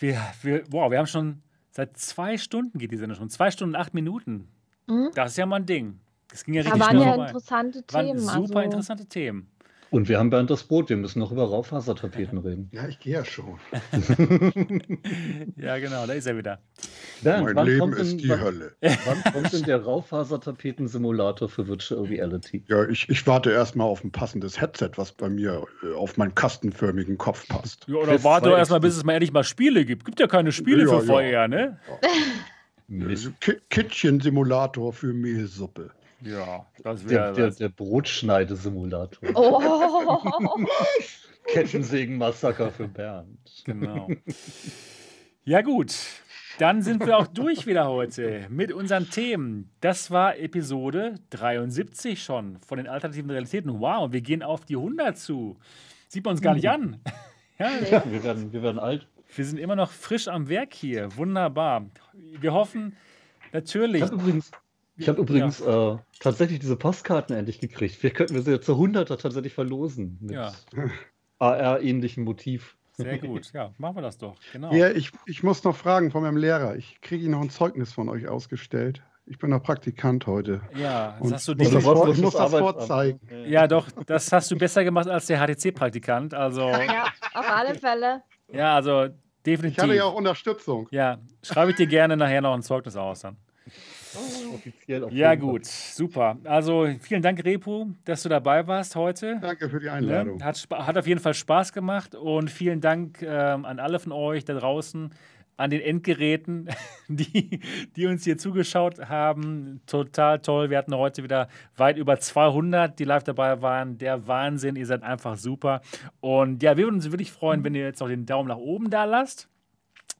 wir, wir, wow, wir haben schon seit zwei Stunden geht die Sendung schon. Zwei Stunden, acht Minuten. Mhm. Das ist ja mal ein Ding. Das ging ja richtig da waren ja vorbei. interessante Themen. Waren super also... interessante Themen. Und wir haben Bernd das Boot, wir müssen noch über Raufasertapeten reden. Ja, ich gehe ja schon. [LAUGHS] ja, genau, da ist er wieder. Bernd, mein Leben ist denn, die wann, Hölle. Wann kommt denn der Raufasertapeten-Simulator für Virtual Reality? Ja, ich, ich warte erstmal auf ein passendes Headset, was bei mir äh, auf meinen kastenförmigen Kopf passt. Ja, oder warte doch erstmal, bis es mal endlich mal Spiele gibt. Gibt ja keine Spiele ja, für VR, ja. ne? Ja. [LAUGHS] Kittchen-Simulator für Mehlsuppe. Ja, das wäre der, der, der Brotschneidesimulator. Oh. [LAUGHS] Kettensägen-Massaker für Bernd. Genau. Ja, gut. Dann sind wir auch durch wieder heute mit unseren Themen. Das war Episode 73 schon von den alternativen Realitäten. Wow, wir gehen auf die 100 zu. Sieht man uns gar nicht an. Ja, ja wir, werden, wir werden alt. Wir sind immer noch frisch am Werk hier. Wunderbar. Wir hoffen natürlich. Ich habe übrigens, ich habe übrigens ja. äh, tatsächlich diese Postkarten endlich gekriegt. Vielleicht könnten wir sie zur 100er tatsächlich verlosen. Mit ja. AR-ähnlichem Motiv. Sehr gut, ja, machen wir das doch. Genau. Ja, ich, ich muss noch fragen von meinem Lehrer. Ich kriege Ihnen noch ein Zeugnis von euch ausgestellt. Ich bin noch Praktikant heute. Ja, das hast du ich, muss, vor, ich muss das vorzeigen. Ja, doch, das hast du besser gemacht als der HTC-Praktikant. Also, [LAUGHS] ja, auf alle Fälle. Ja, also definitiv. Ich hatte ja auch Unterstützung. Ja, schreibe ich dir gerne nachher noch ein Zeugnis aus dann. Offiziell auf ja, gut, super. Also vielen Dank, Repu, dass du dabei warst heute. Danke für die Einladung. Hat, hat auf jeden Fall Spaß gemacht und vielen Dank ähm, an alle von euch da draußen, an den Endgeräten, [LAUGHS] die, die uns hier zugeschaut haben. Total toll. Wir hatten heute wieder weit über 200, die live dabei waren. Der Wahnsinn. Ihr seid einfach super. Und ja, wir würden uns wirklich freuen, wenn ihr jetzt noch den Daumen nach oben da lasst.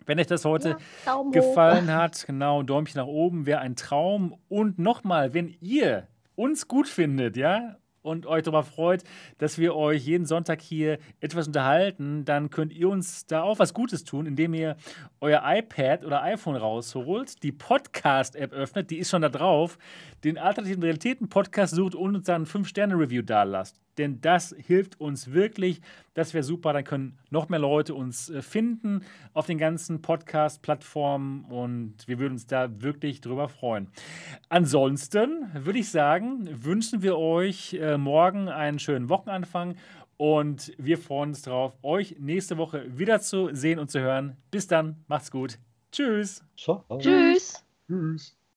Wenn euch das heute ja, gefallen hat, genau, Däumchen nach oben wäre ein Traum. Und nochmal, wenn ihr uns gut findet, ja, und euch darüber freut, dass wir euch jeden Sonntag hier etwas unterhalten, dann könnt ihr uns da auch was Gutes tun, indem ihr euer iPad oder iPhone rausholt, die Podcast-App öffnet, die ist schon da drauf, den Alternativen Realitäten Podcast sucht und uns dann 5-Sterne-Review da lasst denn das hilft uns wirklich. Das wäre super, dann können noch mehr Leute uns äh, finden auf den ganzen Podcast-Plattformen und wir würden uns da wirklich drüber freuen. Ansonsten würde ich sagen, wünschen wir euch äh, morgen einen schönen Wochenanfang und wir freuen uns darauf, euch nächste Woche wieder zu sehen und zu hören. Bis dann, macht's gut. Tschüss. Ciao. Tschüss. Tschüss.